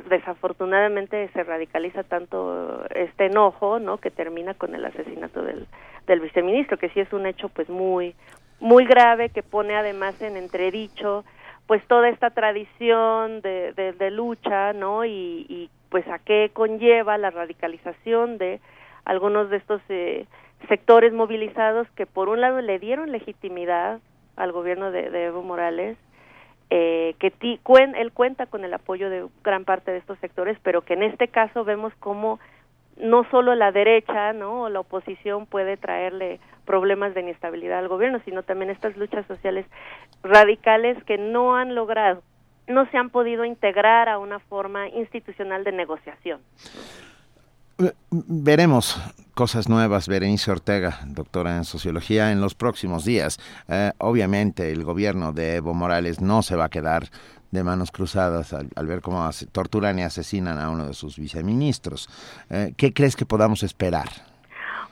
desafortunadamente se radicaliza tanto este enojo, ¿no? Que termina con el asesinato del, del viceministro, que sí es un hecho pues muy muy grave que pone además en entredicho pues toda esta tradición de, de, lucha, ¿no? Y, pues a qué conlleva la radicalización de algunos de estos eh, sectores movilizados que por un lado le dieron legitimidad al gobierno de, Evo Morales, eh, que él cuenta con el apoyo de gran parte de estos sectores, pero que en este caso vemos como no solo la derecha, ¿no? O la oposición puede traerle problemas de inestabilidad al gobierno, sino también estas luchas sociales radicales que no han logrado, no se han podido integrar a una forma institucional de negociación. Veremos cosas nuevas, Berenice Ortega, doctora en sociología, en los próximos días. Eh, obviamente el gobierno de Evo Morales no se va a quedar de manos cruzadas al, ver cómo torturan y asesinan a uno de sus viceministros. Eh, ¿Qué crees que podamos esperar?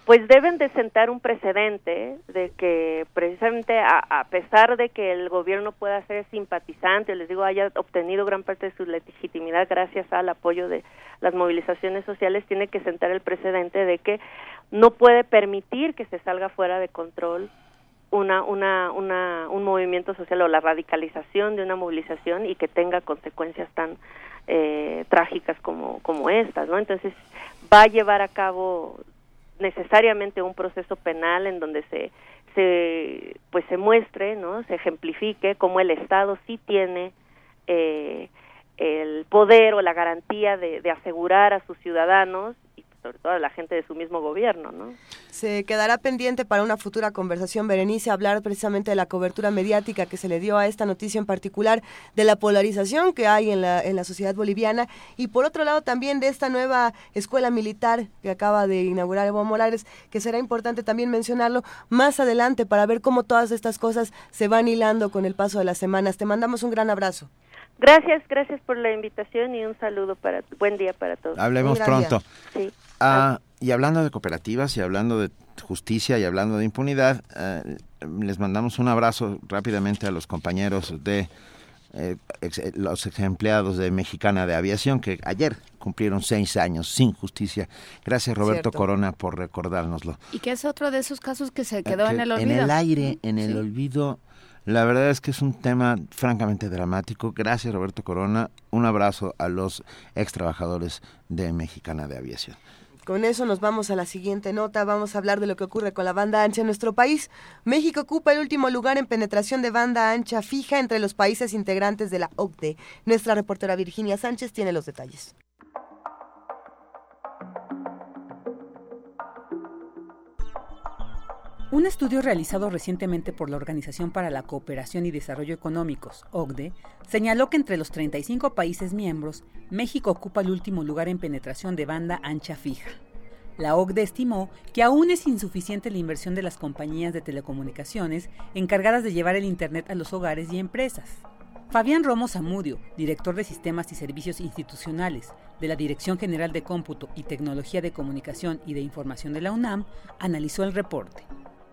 Pues deben de sentar un precedente de que precisamente a, pesar de que el gobierno pueda ser simpatizante, les digo, haya obtenido gran parte de su legitimidad gracias al apoyo de las movilizaciones sociales, tiene que sentar el precedente de que no puede permitir que se salga fuera de control una, una, una, un movimiento social o la radicalización de una movilización y que tenga consecuencias tan eh, trágicas como, como estas, ¿no? Entonces va a llevar a cabo necesariamente un proceso penal en donde se, se pues se muestre, ¿no? Se ejemplifique cómo el Estado sí tiene eh, el poder o la garantía de, de asegurar a sus ciudadanos sobre todo a la gente de su mismo gobierno, ¿no? Se quedará pendiente para una futura conversación, Berenice, hablar precisamente de la cobertura mediática que se le dio a esta noticia en particular, de la polarización que hay en la, en la sociedad boliviana y por otro lado también de esta nueva escuela militar que acaba de inaugurar Evo Morales, que será importante también mencionarlo más adelante para ver cómo todas estas cosas se van hilando con el paso de las semanas. Te mandamos un gran abrazo. Gracias, gracias por la invitación y un saludo para buen día para todos. Hablemos pronto. Sí. Ah, y hablando de cooperativas y hablando de justicia y hablando de impunidad, eh, les mandamos un abrazo rápidamente a los compañeros de eh, los ex empleados de Mexicana de Aviación que ayer cumplieron seis años sin justicia. Gracias Roberto Corona por recordárnoslo. Y que es otro de esos casos que se quedó en el olvido. En el aire, en el olvido. La verdad es que es un tema francamente dramático. Gracias Roberto Corona. Un abrazo a los ex trabajadores de Mexicana de Aviación. Con eso nos vamos a la siguiente nota. Vamos a hablar de lo que ocurre con la banda ancha en nuestro país. México ocupa el último lugar en penetración de banda ancha fija entre los países integrantes de la OCDE. Nuestra reportera Virginia Sánchez tiene los detalles. Un estudio realizado recientemente por la Organización para la Cooperación y Desarrollo Económicos, OCDE, señaló que entre los 35 países miembros, México ocupa el último lugar en penetración de banda ancha fija. La OCDE estimó que aún es insuficiente la inversión de las compañías de telecomunicaciones encargadas de llevar el Internet a los hogares y empresas. Fabián Romo Zamudio, director de Sistemas y Servicios Institucionales de la Dirección General de Cómputo y Tecnología de Comunicación y de Información de la UNAM, analizó el reporte.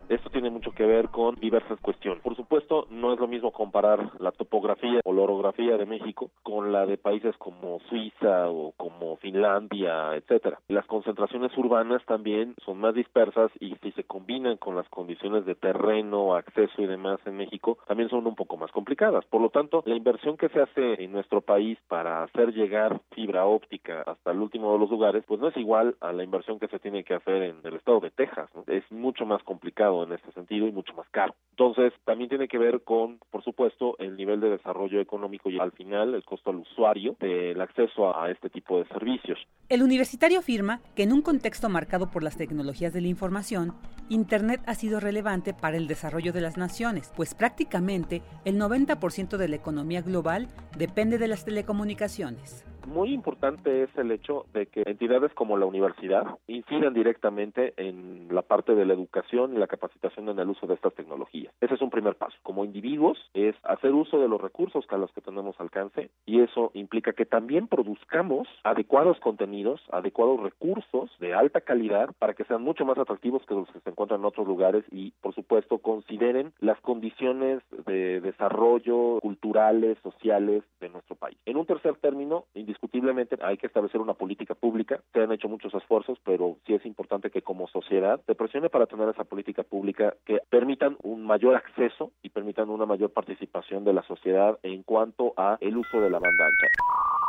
Esto tiene mucho que ver con diversas cuestiones. Por supuesto, no es lo mismo comparar la topografía o la orografía de México con la de países como Suiza o como Finlandia, etcétera. Las concentraciones urbanas también son más dispersas y si se combinan con las condiciones de terreno, acceso y demás en México, también son un poco más complicadas. Por lo tanto, la inversión que se hace en nuestro país para hacer llegar fibra óptica hasta el último de los lugares, pues no es igual a la inversión que se tiene que hacer en el estado de Texas. Es mucho más complicado en este sentido y mucho más caro. Entonces, también tiene que ver con, por supuesto, el nivel de desarrollo económico y al final el costo al usuario del acceso a este tipo de servicios. El universitario afirma que en un contexto marcado por las tecnologías de la información, Internet ha sido relevante para el desarrollo de las naciones, pues prácticamente el 90% de la economía global depende de las telecomunicaciones. Muy importante es el hecho de que entidades como la universidad incidan directamente en la parte de la educación y la capacitación en el uso de estas tecnologías. Ese es un primer paso. Como individuos es hacer uso de los recursos a los que tenemos alcance y eso implica que también produzcamos adecuados contenidos, adecuados recursos de alta calidad para que sean mucho más atractivos que los que se encuentran en otros lugares y por supuesto consideren las condiciones de desarrollo culturales, sociales de nuestro país. En un tercer término, indiscutiblemente hay que establecer una política pública. Se han hecho muchos esfuerzos, pero sí es importante que como sociedad se presione para tener esa política pública que permitan un mayor acceso y permitan una mayor participación de la sociedad en cuanto a el uso de la banda ancha.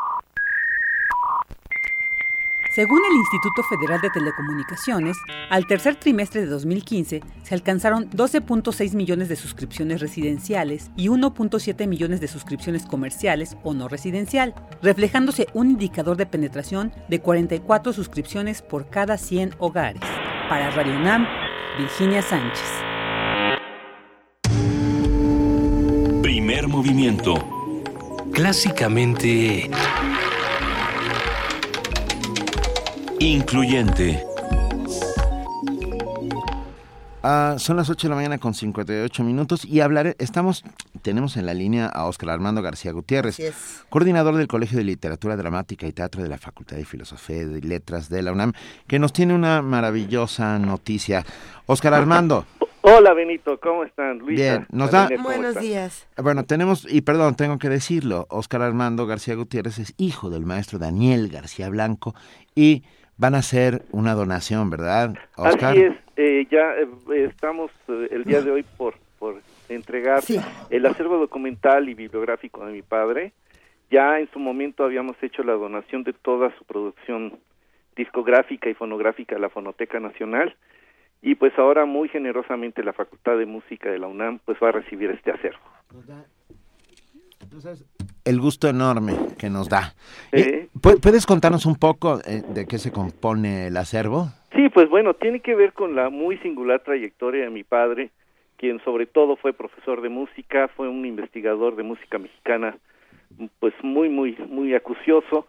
Según el Instituto Federal de Telecomunicaciones, al tercer trimestre de 2015 se alcanzaron 12.6 millones de suscripciones residenciales y 1.7 millones de suscripciones comerciales o no residencial, reflejándose un indicador de penetración de 44 suscripciones por cada 100 hogares. Para Radio Nam, Virginia Sánchez. Primer movimiento. Clásicamente... Incluyente. Ah, son las 8 de la mañana con 58 minutos y hablaré, estamos, tenemos en la línea a Óscar Armando García Gutiérrez, coordinador del Colegio de Literatura Dramática y Teatro de la Facultad de Filosofía y Letras de la UNAM, que nos tiene una maravillosa noticia. Óscar Armando. Hola Benito, ¿cómo están? Bien, nos da... Buenos días. Bueno, tenemos, y perdón, tengo que decirlo, Óscar Armando García Gutiérrez es hijo del maestro Daniel García Blanco y van a hacer una donación, ¿verdad, Oscar? Así es, eh, ya eh, estamos eh, el día de hoy por, por entregar el acervo documental y bibliográfico de mi padre. Ya en su momento habíamos hecho la donación de toda su producción discográfica y fonográfica a la Fonoteca Nacional y pues ahora muy generosamente la Facultad de Música de la UNAM pues va a recibir este acervo. Entonces, el gusto enorme que nos da. Eh, ¿Puedes contarnos un poco eh, de qué se compone el acervo? Sí, pues bueno, tiene que ver con la muy singular trayectoria de mi padre, quien sobre todo fue profesor de música, fue un investigador de música mexicana, pues muy, muy, muy acucioso.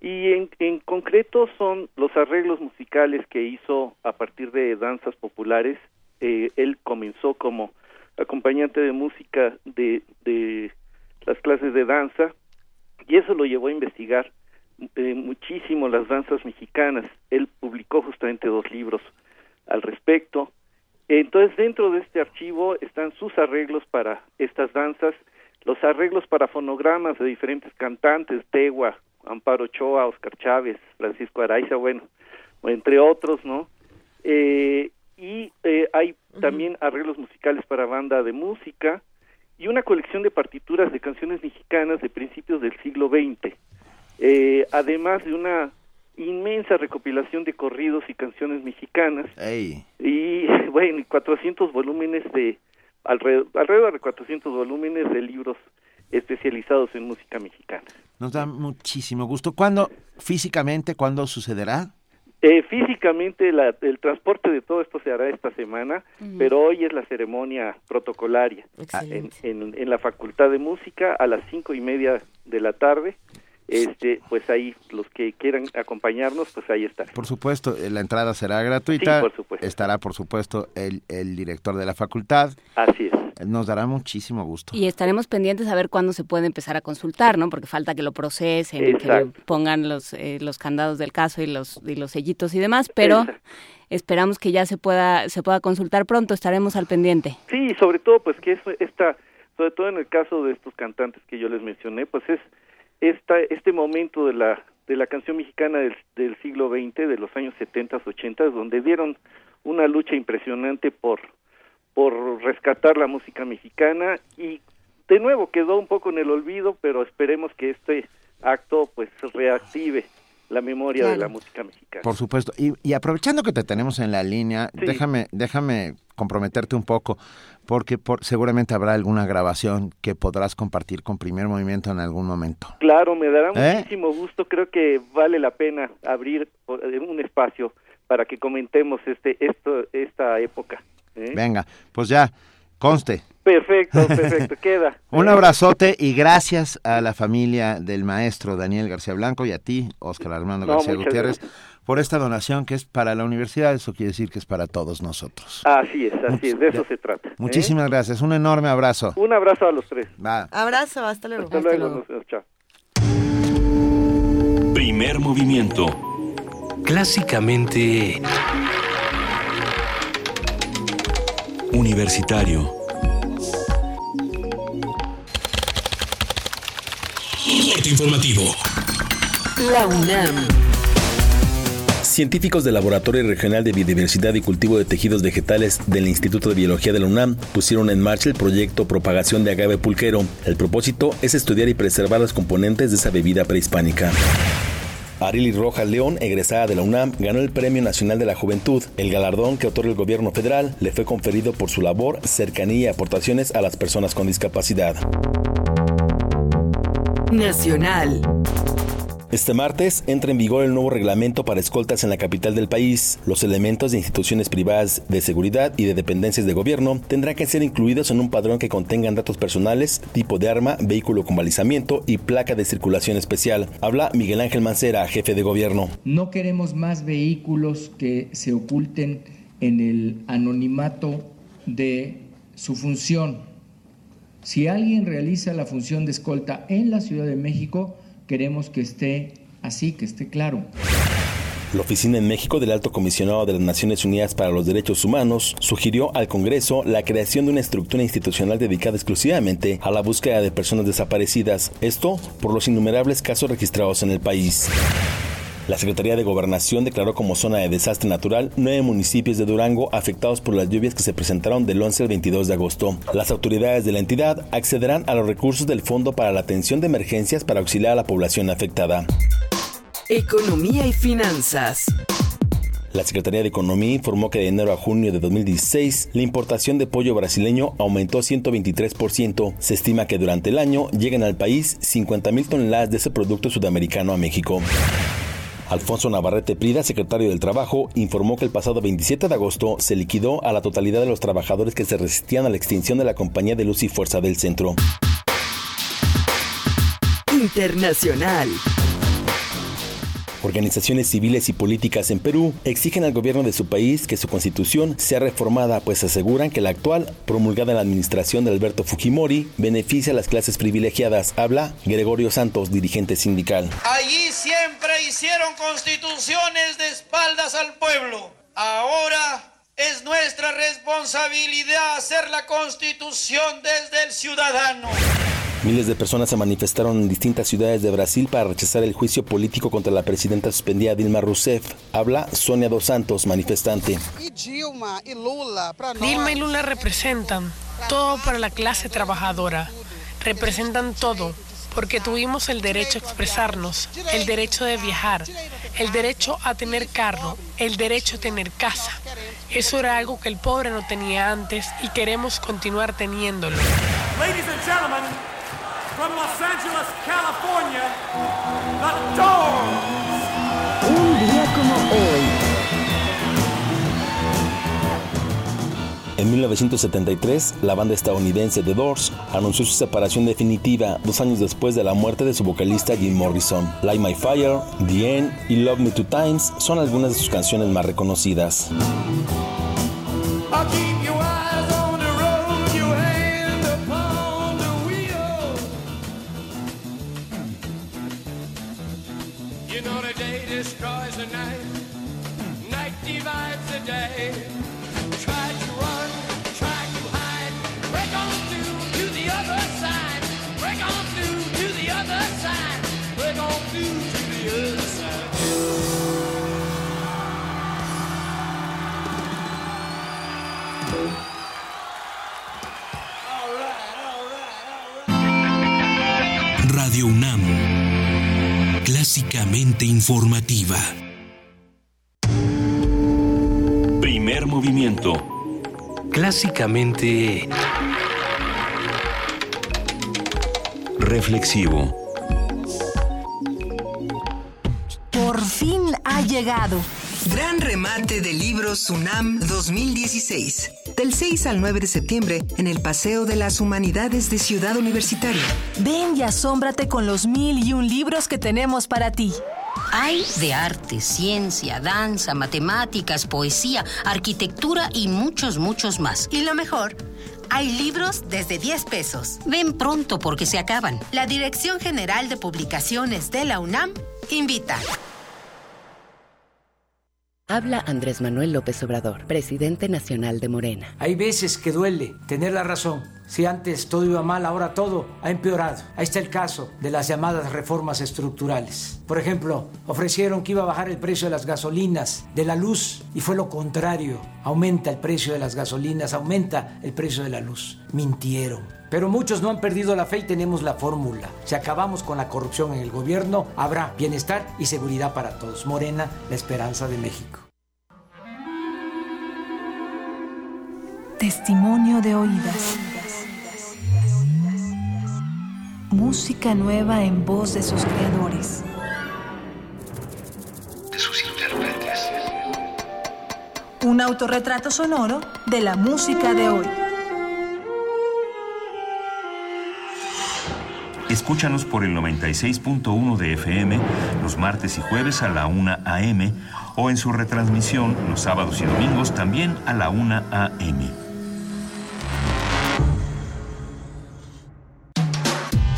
Y en, en concreto son los arreglos musicales que hizo a partir de danzas populares. Eh, él comenzó como acompañante de música de, de las clases de danza y eso lo llevó a investigar eh, muchísimo las danzas mexicanas. Él publicó justamente dos libros al respecto. Entonces, dentro de este archivo están sus arreglos para estas danzas, los arreglos para fonogramas de diferentes cantantes, Tegua, Amparo Ochoa, Oscar Chávez, Francisco Araiza, bueno, entre otros, ¿no? Eh, y eh, hay también arreglos musicales para banda de música y una colección de partituras de canciones mexicanas de principios del siglo XX, eh, además de una inmensa recopilación de corridos y canciones mexicanas y bueno, 400 volúmenes de alrededor, alrededor de 400 volúmenes de libros especializados en música mexicana. Nos da muchísimo gusto. ¿Cuándo físicamente, cuándo sucederá? Eh, físicamente el transporte de todo esto se hará esta semana, pero hoy es la ceremonia protocolaria en, en, en, la Facultad de Música a las cinco y media de la tarde este, pues ahí los que quieran acompañarnos, pues ahí está. Por supuesto, eh, la entrada será gratuita. por supuesto. Estará, por supuesto, el, el director de la facultad. Así es. Nos dará muchísimo gusto. Y estaremos pendientes a ver cuándo se puede empezar a consultar, ¿no? Porque falta que lo procesen, que pongan los, eh, los candados del caso y los, y los sellitos y demás, pero esperamos que ya se pueda, se pueda consultar pronto, estaremos al pendiente. Sí, sobre todo, pues que eso, esta, sobre todo en el caso de estos cantantes que yo les mencioné, pues es esta, este momento de la, de la canción mexicana del, del siglo XX, de los años 70, 80, donde dieron una lucha impresionante por, por rescatar la música mexicana y de nuevo quedó un poco en el olvido, pero esperemos que este acto pues reactive la memoria de la música mexicana. Por supuesto. Y, y, aprovechando que te tenemos en la línea, déjame, déjame comprometerte un poco, porque por, seguramente habrá alguna grabación que podrás compartir con Primer Movimiento en algún momento. Claro, me dará ¿Eh? muchísimo gusto. Creo que vale la pena abrir eh, un espacio para que comentemos este esto esta época. ¿Eh? Venga, pues ya conste. Perfecto, perfecto, queda. Un abrazote y gracias a la familia del maestro Daniel García Blanco y a ti, Oscar Armando García Gutiérrez, por esta donación que es para la universidad, eso quiere decir que es para todos nosotros. Así es, así es, de eso se trata. ¿eh? Muchísimas gracias, un enorme abrazo. Un abrazo a los tres. Abrazo, hasta luego. Hasta, luego, chao. Primer movimiento. Clásicamente... Universitario. informativo. La UNAM. Científicos del Laboratorio Regional de Biodiversidad y Cultivo de Tejidos Vegetales del Instituto de Biología de la UNAM pusieron en marcha el proyecto Propagación de Agave Pulquero. El propósito es estudiar y preservar las componentes de esa bebida prehispánica. Arili Rojas León, egresada de la UNAM, ganó el Premio Nacional de la Juventud. El galardón que otorga el gobierno federal le fue conferido por su labor, cercanía y aportaciones a las personas con discapacidad. Nacional. Este martes entra en vigor el nuevo reglamento para escoltas en la capital del país. Los elementos de instituciones privadas de seguridad y de dependencias de gobierno tendrán que ser incluidos en un padrón que contengan datos personales, tipo de arma, vehículo con balizamiento y placa de circulación especial. Habla Miguel Ángel Mancera, jefe de gobierno. No queremos más vehículos que se oculten en el anonimato de su función. Si alguien realiza la función de escolta en la Ciudad de México, queremos que esté así, que esté claro. La Oficina en México del Alto Comisionado de las Naciones Unidas para los Derechos Humanos sugirió al Congreso la creación de una estructura institucional dedicada exclusivamente a la búsqueda de personas desaparecidas, esto por los innumerables casos registrados en el país. La Secretaría de Gobernación declaró como zona de desastre natural nueve municipios de Durango afectados por las lluvias que se presentaron del 11 al 22 de agosto. Las autoridades de la entidad accederán a los recursos del Fondo para la Atención de Emergencias para auxiliar a la población afectada. Economía y finanzas. La Secretaría de Economía informó que de enero a junio de 2016 la importación de pollo brasileño aumentó 123%. Se estima que durante el año lleguen al país 50.000 toneladas de ese producto sudamericano a México. Alfonso Navarrete Prida, secretario del Trabajo, informó que el pasado 27 de agosto se liquidó a la totalidad de los trabajadores que se resistían a la extinción de la compañía de luz y fuerza del centro. Internacional. Organizaciones civiles y políticas en Perú exigen al gobierno de su país que su constitución sea reformada, pues aseguran que la actual, promulgada en la administración de Alberto Fujimori, beneficia a las clases privilegiadas. Habla Gregorio Santos, dirigente sindical. Allí siempre hicieron constituciones de espaldas al pueblo. Ahora es nuestra responsabilidad hacer la constitución desde el ciudadano. Miles de personas se manifestaron en distintas ciudades de Brasil para rechazar el juicio político contra la presidenta suspendida Dilma Rousseff. Habla Sonia Dos Santos, manifestante. Dilma y Lula representan todo para la clase trabajadora. Representan todo porque tuvimos el derecho a expresarnos, el derecho de viajar, el derecho a tener carro, el derecho a tener casa. Eso era algo que el pobre no tenía antes y queremos continuar teniéndolo. Ladies and gentlemen, from Los Angeles, California, The Doors. Un día como hoy. En 1973, la banda estadounidense The Doors anunció su separación definitiva dos años después de la muerte de su vocalista Jim Morrison. Light My Fire, The End y Love Me Two Times son algunas de sus canciones más reconocidas. Destroys the night, night divides the day. Clásicamente informativa. Primer movimiento. Clásicamente... Reflexivo. Por fin ha llegado. Gran remate de libros UNAM 2016. Del 6 al 9 de septiembre en el Paseo de las Humanidades de Ciudad Universitaria. Ven y asómbrate con los mil y un libros que tenemos para ti. Hay de arte, ciencia, danza, matemáticas, poesía, arquitectura y muchos, muchos más. Y lo mejor, hay libros desde 10 pesos. Ven pronto porque se acaban. La Dirección General de Publicaciones de la UNAM invita. Habla Andrés Manuel López Obrador, presidente nacional de Morena. Hay veces que duele tener la razón. Si antes todo iba mal, ahora todo ha empeorado. Ahí está el caso de las llamadas reformas estructurales. Por ejemplo, ofrecieron que iba a bajar el precio de las gasolinas, de la luz, y fue lo contrario. Aumenta el precio de las gasolinas, aumenta el precio de la luz. Mintieron. Pero muchos no han perdido la fe y tenemos la fórmula. Si acabamos con la corrupción en el gobierno, habrá bienestar y seguridad para todos. Morena, la esperanza de México. Testimonio de oídas. Música nueva en voz de sus creadores. De sus intérpretes. Un autorretrato sonoro de la música de hoy. Escúchanos por el 96.1 de FM los martes y jueves a la 1 a.m. o en su retransmisión los sábados y domingos también a la 1 a.m.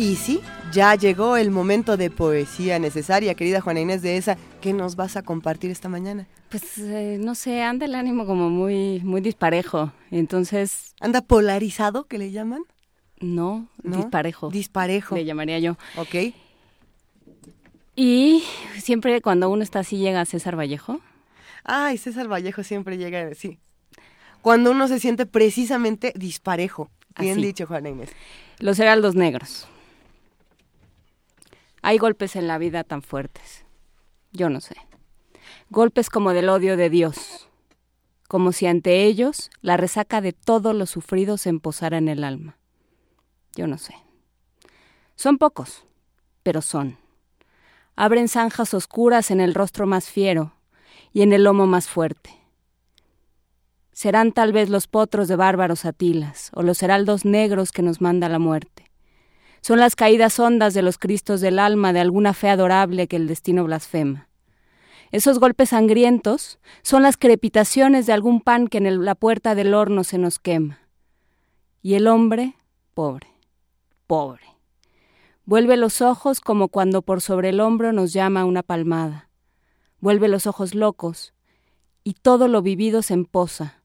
Y sí, ya llegó el momento de poesía necesaria, querida Juana Inés de esa. ¿Qué nos vas a compartir esta mañana? Pues eh, no sé, anda el ánimo como muy, muy disparejo. Entonces. ¿Anda polarizado, que le llaman? No, ¿No? disparejo. Disparejo. Le llamaría yo. Ok. Y siempre cuando uno está así llega César Vallejo. Ay, César Vallejo siempre llega, sí. Cuando uno se siente precisamente disparejo. Bien Así. dicho, Juana Inés. Los heraldos negros. Hay golpes en la vida tan fuertes. Yo no sé. Golpes como del odio de Dios. Como si ante ellos la resaca de todo lo sufrido se emposara en el alma. Yo no sé. Son pocos, pero son. Abren zanjas oscuras en el rostro más fiero y en el lomo más fuerte. serán tal vez los potros de bárbaros atilas, o los heraldos negros que nos manda la muerte. Son las caídas hondas de los cristos del alma de alguna fe adorable que el destino blasfema. Esos golpes sangrientos son las crepitaciones de algún pan que en la puerta del horno se nos quema. Y el hombre, pobre, pobre. Vuelve los ojos como cuando por sobre el hombro nos llama una palmada. Vuelve los ojos locos y todo lo vivido se emposa,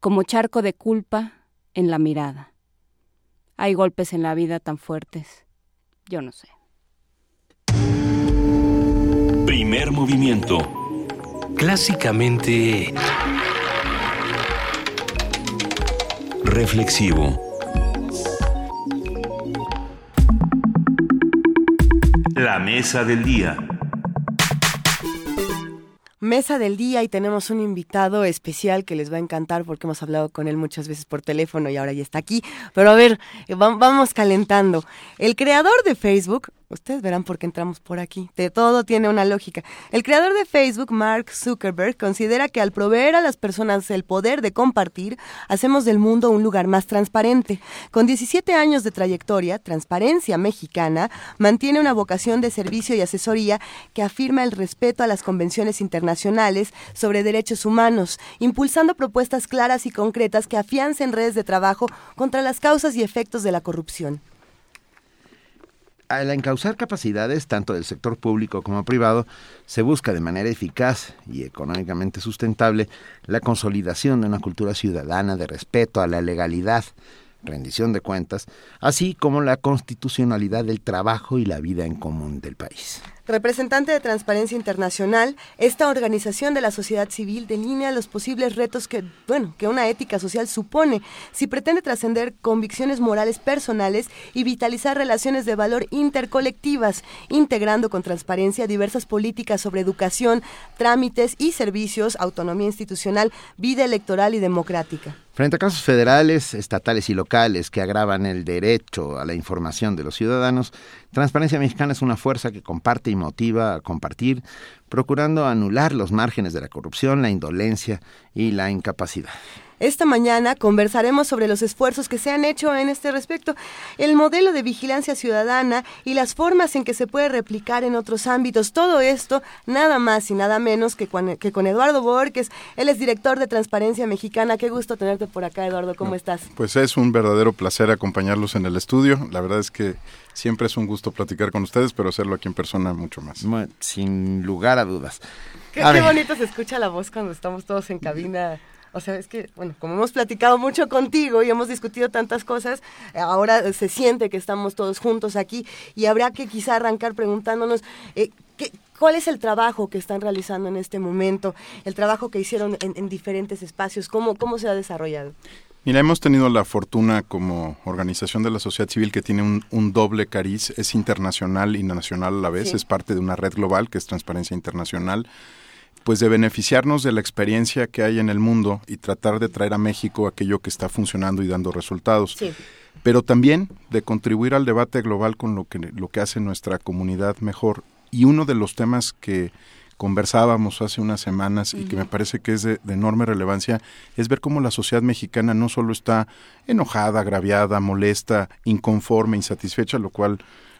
como charco de culpa en la mirada. Hay golpes en la vida tan fuertes. Yo no sé. Primer movimiento. Clásicamente... Reflexivo. La mesa del día. Mesa del día y tenemos un invitado especial que les va a encantar porque hemos hablado con él muchas veces por teléfono y ahora ya está aquí. Pero a ver, vamos calentando. El creador de Facebook, Ustedes verán por qué entramos por aquí. De todo tiene una lógica. El creador de Facebook, Mark Zuckerberg, considera que al proveer a las personas el poder de compartir, hacemos del mundo un lugar más transparente. Con 17 años de trayectoria, Transparencia Mexicana mantiene una vocación de servicio y asesoría que afirma el respeto a las convenciones internacionales sobre derechos humanos, impulsando propuestas claras y concretas que afiancen redes de trabajo contra las causas y efectos de la corrupción. Al encauzar capacidades tanto del sector público como privado, se busca de manera eficaz y económicamente sustentable la consolidación de una cultura ciudadana de respeto a la legalidad, rendición de cuentas, así como la constitucionalidad del trabajo y la vida en común del país. Representante de Transparencia Internacional, esta organización de la sociedad civil delinea los posibles retos que, bueno, que una ética social supone si pretende trascender convicciones morales personales y vitalizar relaciones de valor intercolectivas, integrando con transparencia diversas políticas sobre educación, trámites y servicios, autonomía institucional, vida electoral y democrática. Frente a casos federales, estatales y locales que agravan el derecho a la información de los ciudadanos, Transparencia Mexicana es una fuerza que comparte y motiva a compartir, procurando anular los márgenes de la corrupción, la indolencia y la incapacidad. Esta mañana conversaremos sobre los esfuerzos que se han hecho en este respecto, el modelo de vigilancia ciudadana y las formas en que se puede replicar en otros ámbitos. Todo esto nada más y nada menos que con, que con Eduardo Borges. Él es director de Transparencia Mexicana. Qué gusto tenerte por acá, Eduardo. ¿Cómo estás? Pues es un verdadero placer acompañarlos en el estudio. La verdad es que siempre es un gusto platicar con ustedes, pero hacerlo aquí en persona mucho más. Sin lugar a dudas. Qué, qué bonito se escucha la voz cuando estamos todos en cabina o sea, es que, bueno, como hemos platicado mucho contigo y hemos discutido tantas cosas, ahora se siente que estamos todos juntos aquí y habrá que quizá arrancar preguntándonos eh, ¿qué, ¿Cuál es el trabajo que están realizando en este momento? El trabajo que hicieron en, diferentes espacios, ¿cómo, ¿cómo se ha desarrollado? Mira, hemos tenido la fortuna como organización de la sociedad civil que tiene un, doble cariz, es internacional y nacional a la vez, es parte de una red global que es Transparencia Internacional pues de beneficiarnos de la experiencia que hay en el mundo y tratar de traer a México aquello que está funcionando y dando resultados. Pero también de contribuir al debate global con lo que, lo que hace nuestra comunidad mejor. Y uno de los temas que conversábamos hace unas semanas y que me parece que es de, enorme relevancia es ver cómo la sociedad mexicana no solo está enojada, agraviada, molesta, inconforme, insatisfecha, lo cual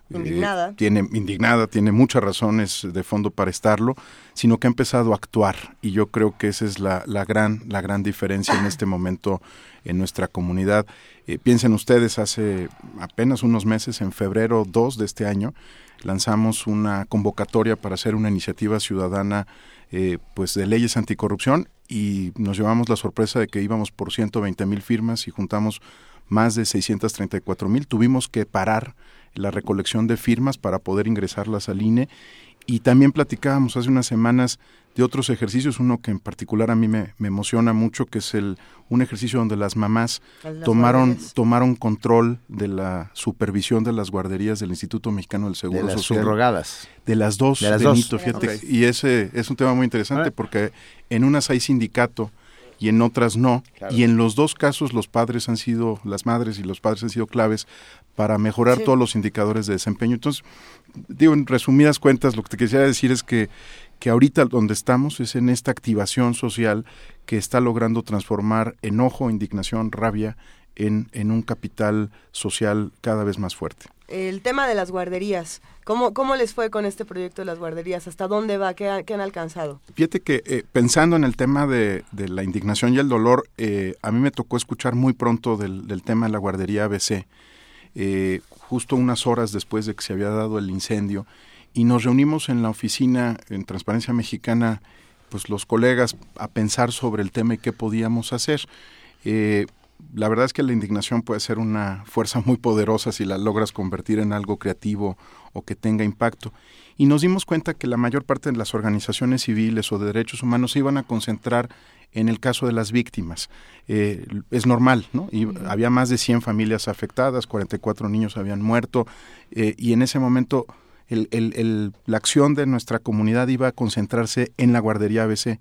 Indignada. Eh, tiene indignada, tiene muchas razones de fondo para estarlo, sino que ha empezado a actuar y yo creo que esa es la, la gran la gran diferencia en este momento en nuestra comunidad. Eh, piensen ustedes, hace apenas unos meses, en febrero 2 de este año, lanzamos una convocatoria para hacer una iniciativa ciudadana eh, pues de leyes anticorrupción y nos llevamos la sorpresa de que íbamos por 120 mil firmas y juntamos más de 634 mil. Tuvimos que parar la recolección de firmas para poder ingresarlas al INE. Y también platicábamos hace unas semanas de otros ejercicios, uno que en particular a mí me, emociona mucho, que es el un ejercicio donde las mamás tomaron tomaron control de la supervisión de las guarderías del Instituto Mexicano del Seguro de las Social. De las dos, de las Benito, fíjate. Y ese es un tema muy interesante porque en unas hay sindicato y en otras no. Y en los dos casos los padres han sido, las madres y los padres han sido claves para mejorar todos los indicadores de desempeño. Entonces, digo, en resumidas cuentas, lo que te quisiera decir es que, que ahorita donde estamos es en esta activación social que está logrando transformar enojo, indignación, rabia en, en un capital social cada vez más fuerte. El tema de las guarderías, ¿cómo, cómo les fue con este proyecto de las guarderías? ¿Hasta dónde va? ¿Qué, han alcanzado? Fíjate que eh, pensando en el tema de, la indignación y el dolor, eh, a mí me tocó escuchar muy pronto del, del tema de la guardería ABC, eh, justo unas horas después de que se había dado el incendio, y nos reunimos en la oficina en Transparencia Mexicana, pues los colegas, a pensar sobre el tema y qué podíamos hacer. Eh, la verdad es que la indignación puede ser una fuerza muy poderosa si la logras convertir en algo creativo o que tenga impacto. Y nos dimos cuenta que la mayor parte de las organizaciones civiles o de derechos humanos se iban a concentrar en el caso de las víctimas. Eh, es normal, ¿no? Y había más de 100 familias afectadas, 44 niños habían muerto, eh, y en ese momento el, el, la acción de nuestra comunidad iba a concentrarse en la guardería ABC.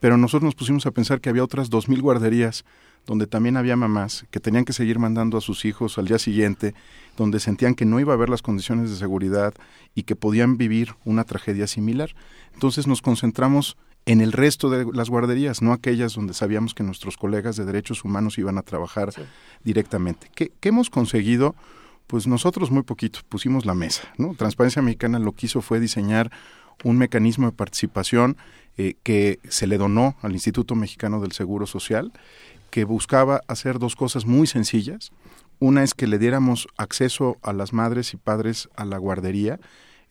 Pero nosotros nos pusimos a pensar que había otras 2.000 guarderías donde también había mamás que tenían que seguir mandando a sus hijos al día siguiente, donde sentían que no iba a haber las condiciones de seguridad y que podían vivir una tragedia similar. Entonces nos concentramos en el resto de las guarderías, no aquellas donde sabíamos que nuestros colegas de derechos humanos iban a trabajar directamente. ¿Qué, ¿Qué, hemos conseguido? Pues nosotros muy poquito, pusimos la mesa. ¿no? Transparencia Mexicana lo que hizo fue diseñar un mecanismo de participación eh, que se le donó al Instituto Mexicano del Seguro Social, que buscaba hacer dos cosas muy sencillas. Una es que le diéramos acceso a las madres y padres a la guardería,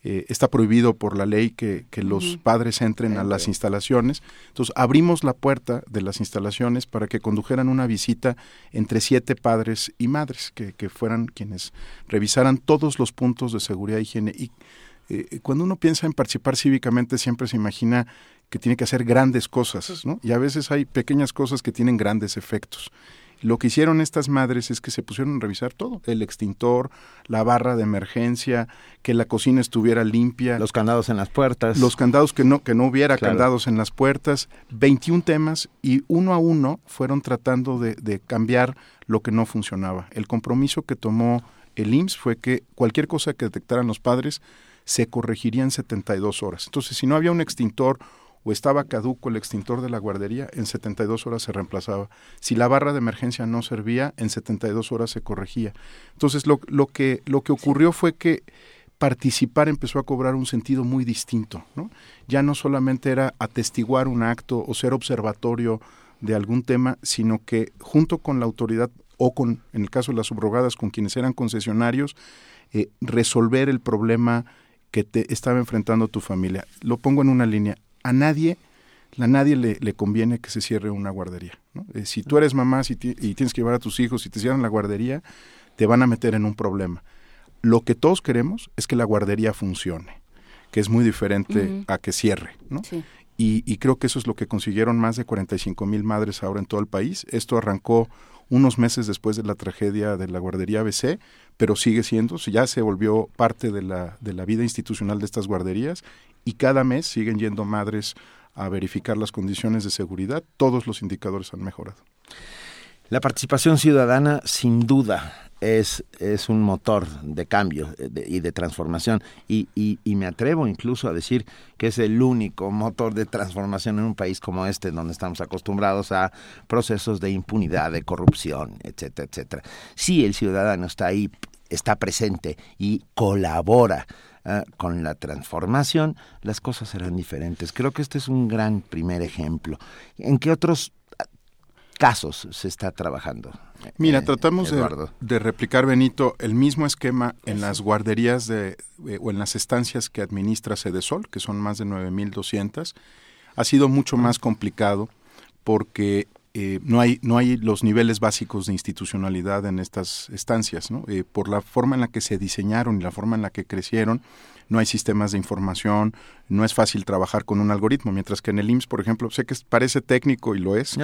eh, está prohibido por la ley que, que los padres entren a las instalaciones. Entonces abrimos la puerta de las instalaciones para que condujeran una visita entre siete padres y madres, que, que fueran quienes revisaran todos los puntos de seguridad e higiene. Y eh, cuando uno piensa en participar cívicamente siempre se imagina que tiene que hacer grandes cosas, ¿no? Y a veces hay pequeñas cosas que tienen grandes efectos. Lo que hicieron estas madres es que se pusieron a revisar todo, el extintor, la barra de emergencia, que la cocina estuviera limpia, los candados en las puertas, los candados que no que no hubiera candados en las puertas, 21 temas y uno a uno fueron tratando de, de cambiar lo que no funcionaba. El compromiso que tomó el IMSS fue que cualquier cosa que detectaran los padres se corregiría en 72 horas. Entonces, si no había un extintor o estaba caduco el extintor de la guardería, en 72 horas se reemplazaba. Si la barra de emergencia no servía, en 72 horas se corregía. Entonces, lo, lo, que, lo que ocurrió fue que participar empezó a cobrar un sentido muy distinto. Ya no solamente era atestiguar un acto o ser observatorio de algún tema, sino que junto con la autoridad o con, en el caso de las subrogadas, con quienes eran concesionarios, eh, resolver el problema que te estaba enfrentando tu familia. Lo pongo en una línea a nadie, a nadie le, conviene que se cierre una guardería. Eh, si tú eres mamá y tienes que llevar a tus hijos y te cierran la guardería, te van a meter en un problema. Lo que todos queremos es que la guardería funcione, que es muy diferente a que cierre. Y, y, creo que eso es lo que consiguieron más de 45 mil madres ahora en todo el país. Esto arrancó unos meses después de la tragedia de la guardería ABC, pero sigue siendo, ya se volvió parte de la, de la vida institucional de estas guarderías y cada mes siguen yendo madres a verificar las condiciones de seguridad. Todos los indicadores han mejorado. La participación ciudadana, sin duda, es, es un motor de cambio eh, y de transformación. Y, y, y, me atrevo incluso a decir que es el único motor de transformación en un país como este, donde estamos acostumbrados a procesos de impunidad, de corrupción, etcétera, etcétera. Si el ciudadano está ahí, está presente y colabora Ah, con la transformación, las cosas serán diferentes. Creo que este es un gran primer ejemplo. ¿En qué otros ah, casos se está trabajando? Mira, eh, tratamos de, replicar, Benito, el mismo esquema en las guarderías de, eh, o en las estancias que administra Sedesol, que son más de 9.200. Ha sido mucho más complicado porque eh, no, hay, no hay los niveles básicos de institucionalidad en estas estancias, ¿no? Eh, por la forma en la que se diseñaron y la forma en la que crecieron, no hay sistemas de información, no es fácil trabajar con un algoritmo, mientras que en el IMSS, por ejemplo, sé que parece técnico y lo es,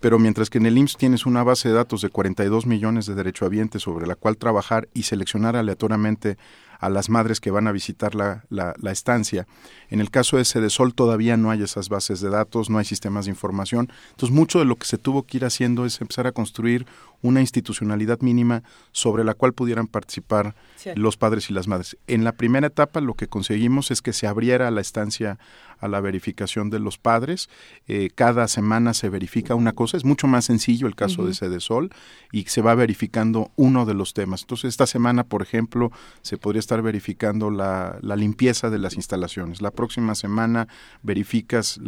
pero mientras que en el IMSS tienes una base de datos de 42 millones de derechohabientes sobre la cual trabajar y seleccionar aleatoriamente a las madres que van a visitar la, la, estancia. En el caso de Sedesol todavía no hay esas bases de datos, no hay sistemas de información. Entonces mucho de lo que se tuvo que ir haciendo es empezar a construir una institucionalidad mínima sobre la cual pudieran participar los padres y las madres. En la primera etapa lo que conseguimos es que se abriera la estancia a la verificación de los padres. Eh, cada semana se verifica una cosa, es mucho más sencillo el caso de Sede Sol y se va verificando uno de los temas. Entonces, esta semana, por ejemplo, se podría estar verificando la, limpieza de las instalaciones. La próxima semana verificas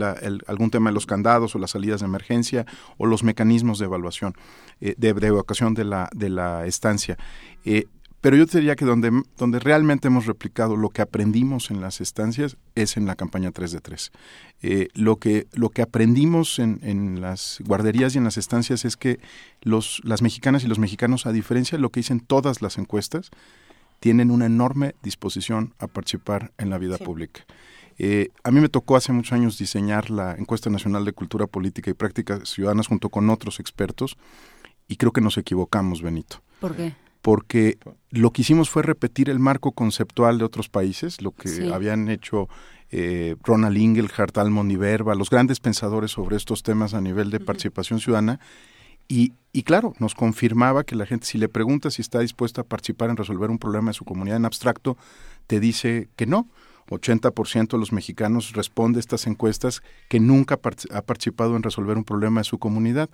algún tema de los candados o las salidas de emergencia o los mecanismos de evaluación, eh, de, evacuación de la, de la estancia. Eh, pero yo te diría que donde, donde realmente hemos replicado lo que aprendimos en las estancias es en la campaña 3 de 3. Eh, lo, que, lo que aprendimos en, en, las guarderías y en las estancias es que los, las mexicanas y los mexicanos, a diferencia de lo que dicen todas las encuestas, tienen una enorme disposición a participar en la vida pública. Eh, a mí me tocó hace muchos años diseñar la encuesta nacional de cultura política y prácticas ciudadanas junto con otros expertos y creo que nos equivocamos, Benito. ¿Por qué? porque lo que hicimos fue repetir el marco conceptual de otros países, lo que habían hecho eh, Ronald Ingelhardt, Almond y Verba, los grandes pensadores sobre estos temas a nivel de participación ciudadana. Y, y, claro, nos confirmaba que la gente, si le pregunta si está dispuesta a participar en resolver un problema de su comunidad en abstracto, te dice que no. 80% de los mexicanos responde a estas encuestas que nunca ha participado en resolver un problema de su comunidad.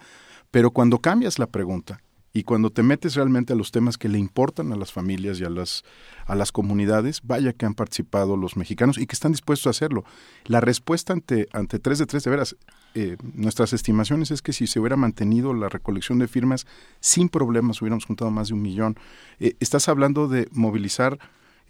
Pero cuando cambias la pregunta y cuando te metes realmente a los temas que le importan a las familias y a las, a las comunidades, vaya que han participado los mexicanos y que están dispuestos a hacerlo. La respuesta ante, ante 3 de 3, de veras, eh, nuestras estimaciones es que si se hubiera mantenido la recolección de firmas sin problemas, hubiéramos juntado más de un millón. Eh, estás hablando de movilizar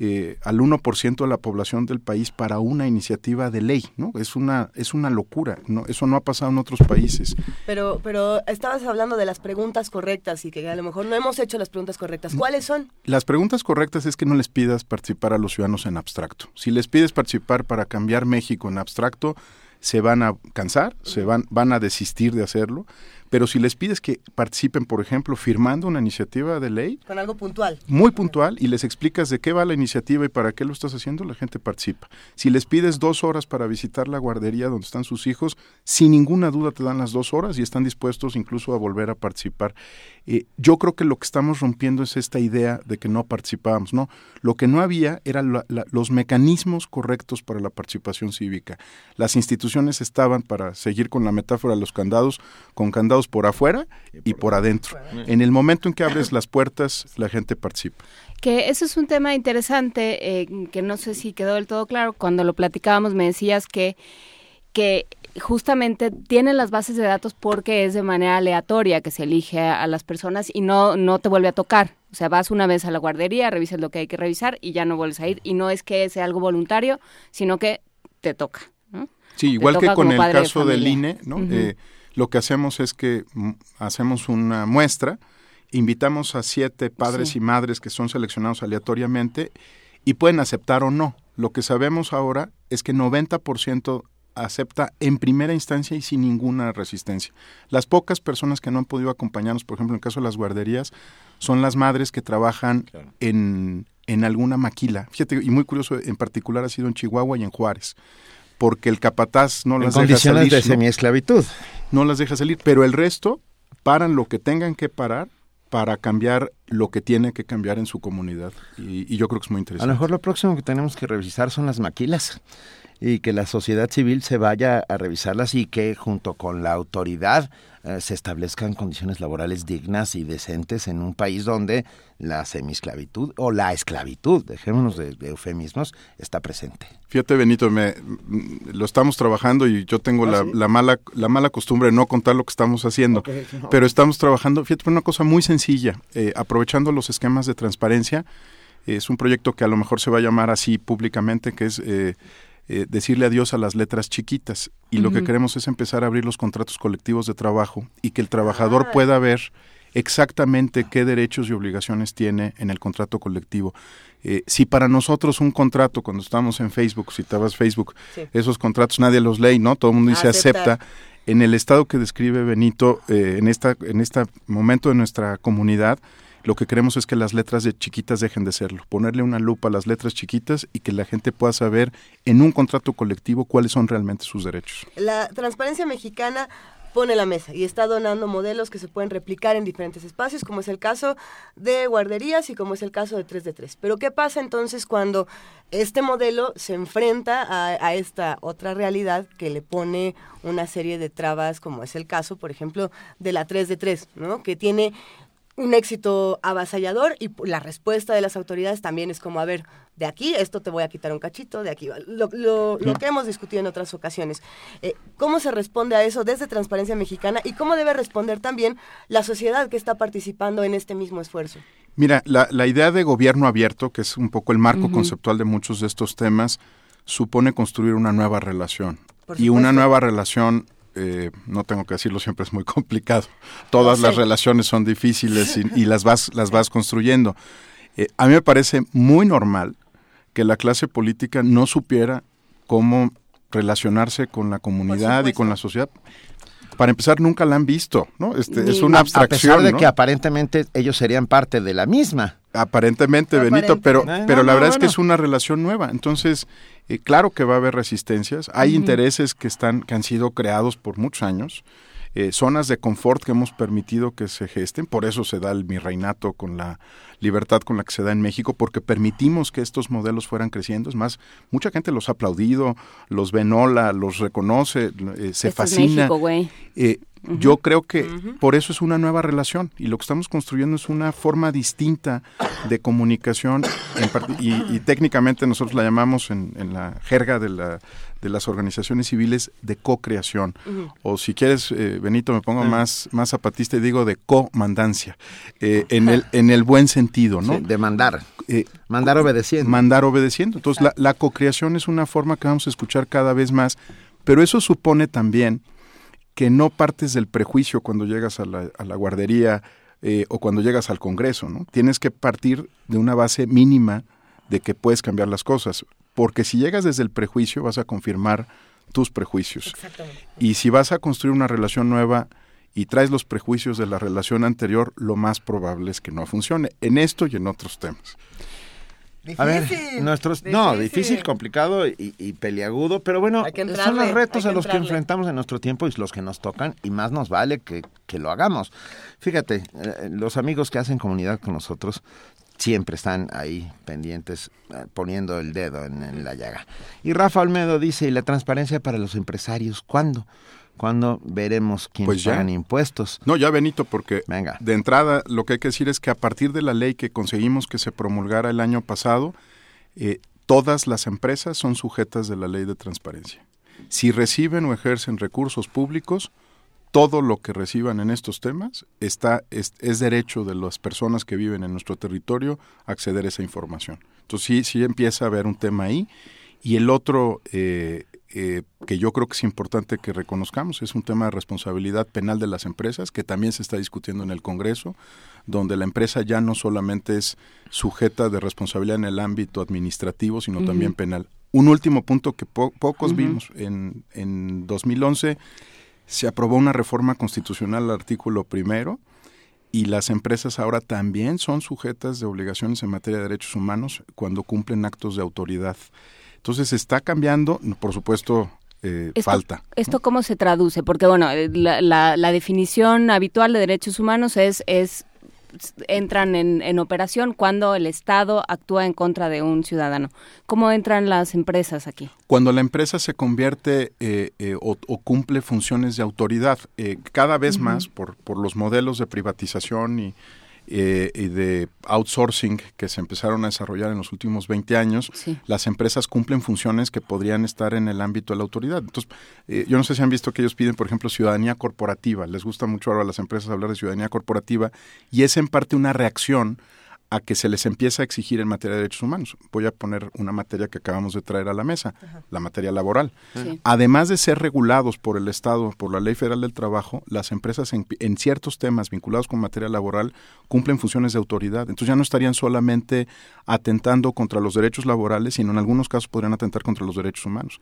eh, al 1% de la población del país para una iniciativa de ley, ¿no? Es una es una locura, ¿no? Eso no ha pasado en otros países. Pero pero estabas hablando de las preguntas correctas y que a lo mejor no hemos hecho las preguntas correctas. ¿Cuáles son? Las preguntas correctas es que no les pidas participar a los ciudadanos en abstracto. Si les pides participar para cambiar México en abstracto, se van a cansar, se van van a desistir de hacerlo pero si les pides que participen, por ejemplo, firmando una iniciativa de ley. Con algo puntual. Muy puntual y les explicas de qué va la iniciativa y para qué lo estás haciendo, la gente participa. Si les pides dos horas para visitar la guardería donde están sus hijos, sin ninguna duda te dan las dos horas y están dispuestos incluso a volver a participar. Eh, yo creo que lo que estamos rompiendo es esta idea de que no participábamos, ¿no? Lo que no había eran los mecanismos correctos para la participación cívica. Las instituciones estaban, para seguir con la metáfora de los candados, con candados por afuera y por adentro. En el momento en que abres las puertas, la gente participa. Que eso es un tema interesante, eh, que no sé si quedó del todo claro. Cuando lo platicábamos me decías que, que justamente tienen las bases de datos porque es de manera aleatoria que se elige a, las personas y no, no te vuelve a tocar. O sea, vas una vez a la guardería, revisas lo que hay que revisar y ya no vuelves a ir. Y no es que sea algo voluntario, sino que te toca. Sí, igual que con el caso del INE, ¿no? Lo que hacemos es que mm, hacemos una muestra, invitamos a siete padres y madres que son seleccionados aleatoriamente y pueden aceptar o no. Lo que sabemos ahora es que 90% acepta en primera instancia y sin ninguna resistencia. Las pocas personas que no han podido acompañarnos, por ejemplo, en el caso de las guarderías, son las madres que trabajan en, en alguna maquila. Fíjate, y muy curioso, en particular ha sido en Chihuahua y en Juárez porque el capataz no las deja salir. de semiesclavitud. No, las deja salir, pero el resto paran lo que tengan que parar para cambiar lo que tiene que cambiar en su comunidad. Y, y, yo creo que es muy interesante. A lo mejor lo próximo que tenemos que revisar son las maquilas y que la sociedad civil se vaya a revisarlas y que junto con la autoridad eh, se establezcan condiciones laborales dignas y decentes en un país donde la semisclavitud o la esclavitud, dejémonos de, eufemismos, está presente. Fíjate, Benito, me, mm, lo estamos trabajando y yo tengo ah, la, mala, la mala costumbre de no contar lo que estamos haciendo, pero estamos trabajando, fíjate, una cosa muy sencilla, eh, aprovechando los esquemas de transparencia, es un proyecto que a lo mejor se va a llamar así públicamente, que es... Eh, eh, decirle adiós a las letras chiquitas y lo que queremos es empezar a abrir los contratos colectivos de trabajo y que el trabajador ah. pueda ver exactamente qué derechos y obligaciones tiene en el contrato colectivo. Eh, si para nosotros un contrato, cuando estamos en Facebook, si citabas Facebook, esos contratos nadie los lee, ¿no? Todo el mundo dice acepta. En el estado que describe Benito, eh, en esta en este momento de nuestra comunidad, lo que queremos es que las letras de chiquitas dejen de serlo, ponerle una lupa a las letras chiquitas y que la gente pueda saber en un contrato colectivo cuáles son realmente sus derechos. La transparencia mexicana pone la mesa y está donando modelos que se pueden replicar en diferentes espacios, como es el caso de guarderías y como es el caso de 3 de 3. Pero ¿qué pasa entonces cuando este modelo se enfrenta a, esta otra realidad que le pone una serie de trabas, como es el caso, por ejemplo, de la 3 de 3, ¿no? que tiene un éxito avasallador y la respuesta de las autoridades también es como, a ver, de aquí esto te voy a quitar un cachito, de aquí lo, lo que hemos discutido en otras ocasiones. Eh, ¿Cómo se responde a eso desde Transparencia Mexicana y cómo debe responder también la sociedad que está participando en este mismo esfuerzo? Mira, la, la idea de gobierno abierto, que es un poco el marco conceptual de muchos de estos temas, supone construir una nueva relación. Y una nueva relación eh, no tengo que decirlo, siempre es muy complicado. Todas las relaciones son difíciles y, y, las vas, las vas construyendo. Eh, a mí me parece muy normal que la clase política no supiera cómo relacionarse con la comunidad y con la sociedad. Para empezar, nunca la han visto, ¿no? Este, es una abstracción. A pesar de ¿no? que aparentemente ellos serían parte de la misma. Aparentemente, Benito, pero, pero no, la verdad es que es una relación nueva. Entonces, eh, claro que va a haber resistencias. Hay intereses que están, que han sido creados por muchos años. eh, zonas de confort que hemos permitido que se gesten, por eso se da el mi reinato con la libertad con la que se da en México, porque permitimos que estos modelos fueran creciendo. Es más, mucha gente los ha aplaudido, los ven hola, los reconoce, eh, se Esto es fascina. México, Yo creo que por eso es una nueva relación y lo que estamos construyendo es una forma distinta de comunicación y, y técnicamente nosotros la llamamos en, en la jerga de, la, de las organizaciones civiles de co-creación. O si quieres, eh, Benito, me pongo más, más zapatista y digo de comandancia, eh, en, el, en el buen sentido, ¿no? Sí, de mandar. Eh, mandar obedeciendo. Mandar obedeciendo. Entonces, la, la co-creación es una forma que vamos a escuchar cada vez más, pero eso supone también que no partes del prejuicio cuando llegas a la, a la guardería eh, o cuando llegas al Congreso, ¿no? Tienes que partir de una base mínima de que puedes cambiar las cosas, porque si llegas desde el prejuicio vas a confirmar tus prejuicios. Y si vas a construir una relación nueva y traes los prejuicios de la relación anterior, lo más probable es que no funcione en esto y en otros temas. A ver, nuestros, no, difícil, complicado y, y peliagudo, pero bueno, son los retos a los que enfrentamos en nuestro tiempo y los que nos tocan, y más nos vale que, que lo hagamos. Fíjate, eh, los amigos que hacen comunidad con nosotros siempre están ahí pendientes, eh, poniendo el dedo en, en la llaga. Y Rafa Olmedo dice, ¿y la transparencia para los empresarios? ¿Cuándo? ¿Cuándo veremos quiénes Pues pagan impuestos? No, ya Benito, porque Venga. de entrada lo que hay que decir es que a partir de la ley que conseguimos que se promulgara el año pasado, eh, todas las empresas son sujetas de la ley de transparencia. Si reciben o ejercen recursos públicos, todo lo que reciban en estos temas está es, es derecho de las personas que viven en nuestro territorio acceder a esa información. Entonces sí, sí empieza a haber un tema ahí. Y el otro eh, eh, que yo creo que es importante que reconozcamos es un tema de responsabilidad penal de las empresas, que también se está discutiendo en el Congreso, donde la empresa ya no solamente es sujeta de responsabilidad en el ámbito administrativo, sino también penal. Un último punto que po- pocos vimos. En, en 2011 se aprobó una reforma constitucional al artículo primero y las empresas ahora también son sujetas de obligaciones en materia de derechos humanos cuando cumplen actos de autoridad. Entonces está cambiando, por supuesto, eh, Esto- falta. ¿Esto cómo se traduce? Porque, bueno, eh, la, la- la definición habitual de derechos humanos es, es entran en, en operación cuando el Estado actúa en contra de un ciudadano. ¿Cómo entran las empresas aquí? Cuando la empresa se convierte eh, eh, o, o cumple funciones de autoridad, eh, cada vez más por, por los modelos de privatización y, eh, y de outsourcing que se empezaron a desarrollar en los últimos 20 años, las empresas cumplen funciones que podrían estar en el ámbito de la autoridad. Entonces, eh, yo no sé si han visto que ellos piden, por ejemplo, ciudadanía corporativa. Les gusta mucho ahora a las empresas hablar de ciudadanía corporativa y es en parte una reacción a que se les empieza a exigir en materia de derechos humanos. Voy a poner una materia que acabamos de traer a la mesa, la materia laboral. Sí. Además de ser regulados por el Estado, por la Ley Federal del Trabajo, las empresas en, en ciertos temas vinculados con materia laboral cumplen funciones de autoridad. Entonces ya no estarían solamente atentando contra los derechos laborales, sino en algunos casos podrían atentar contra los derechos humanos.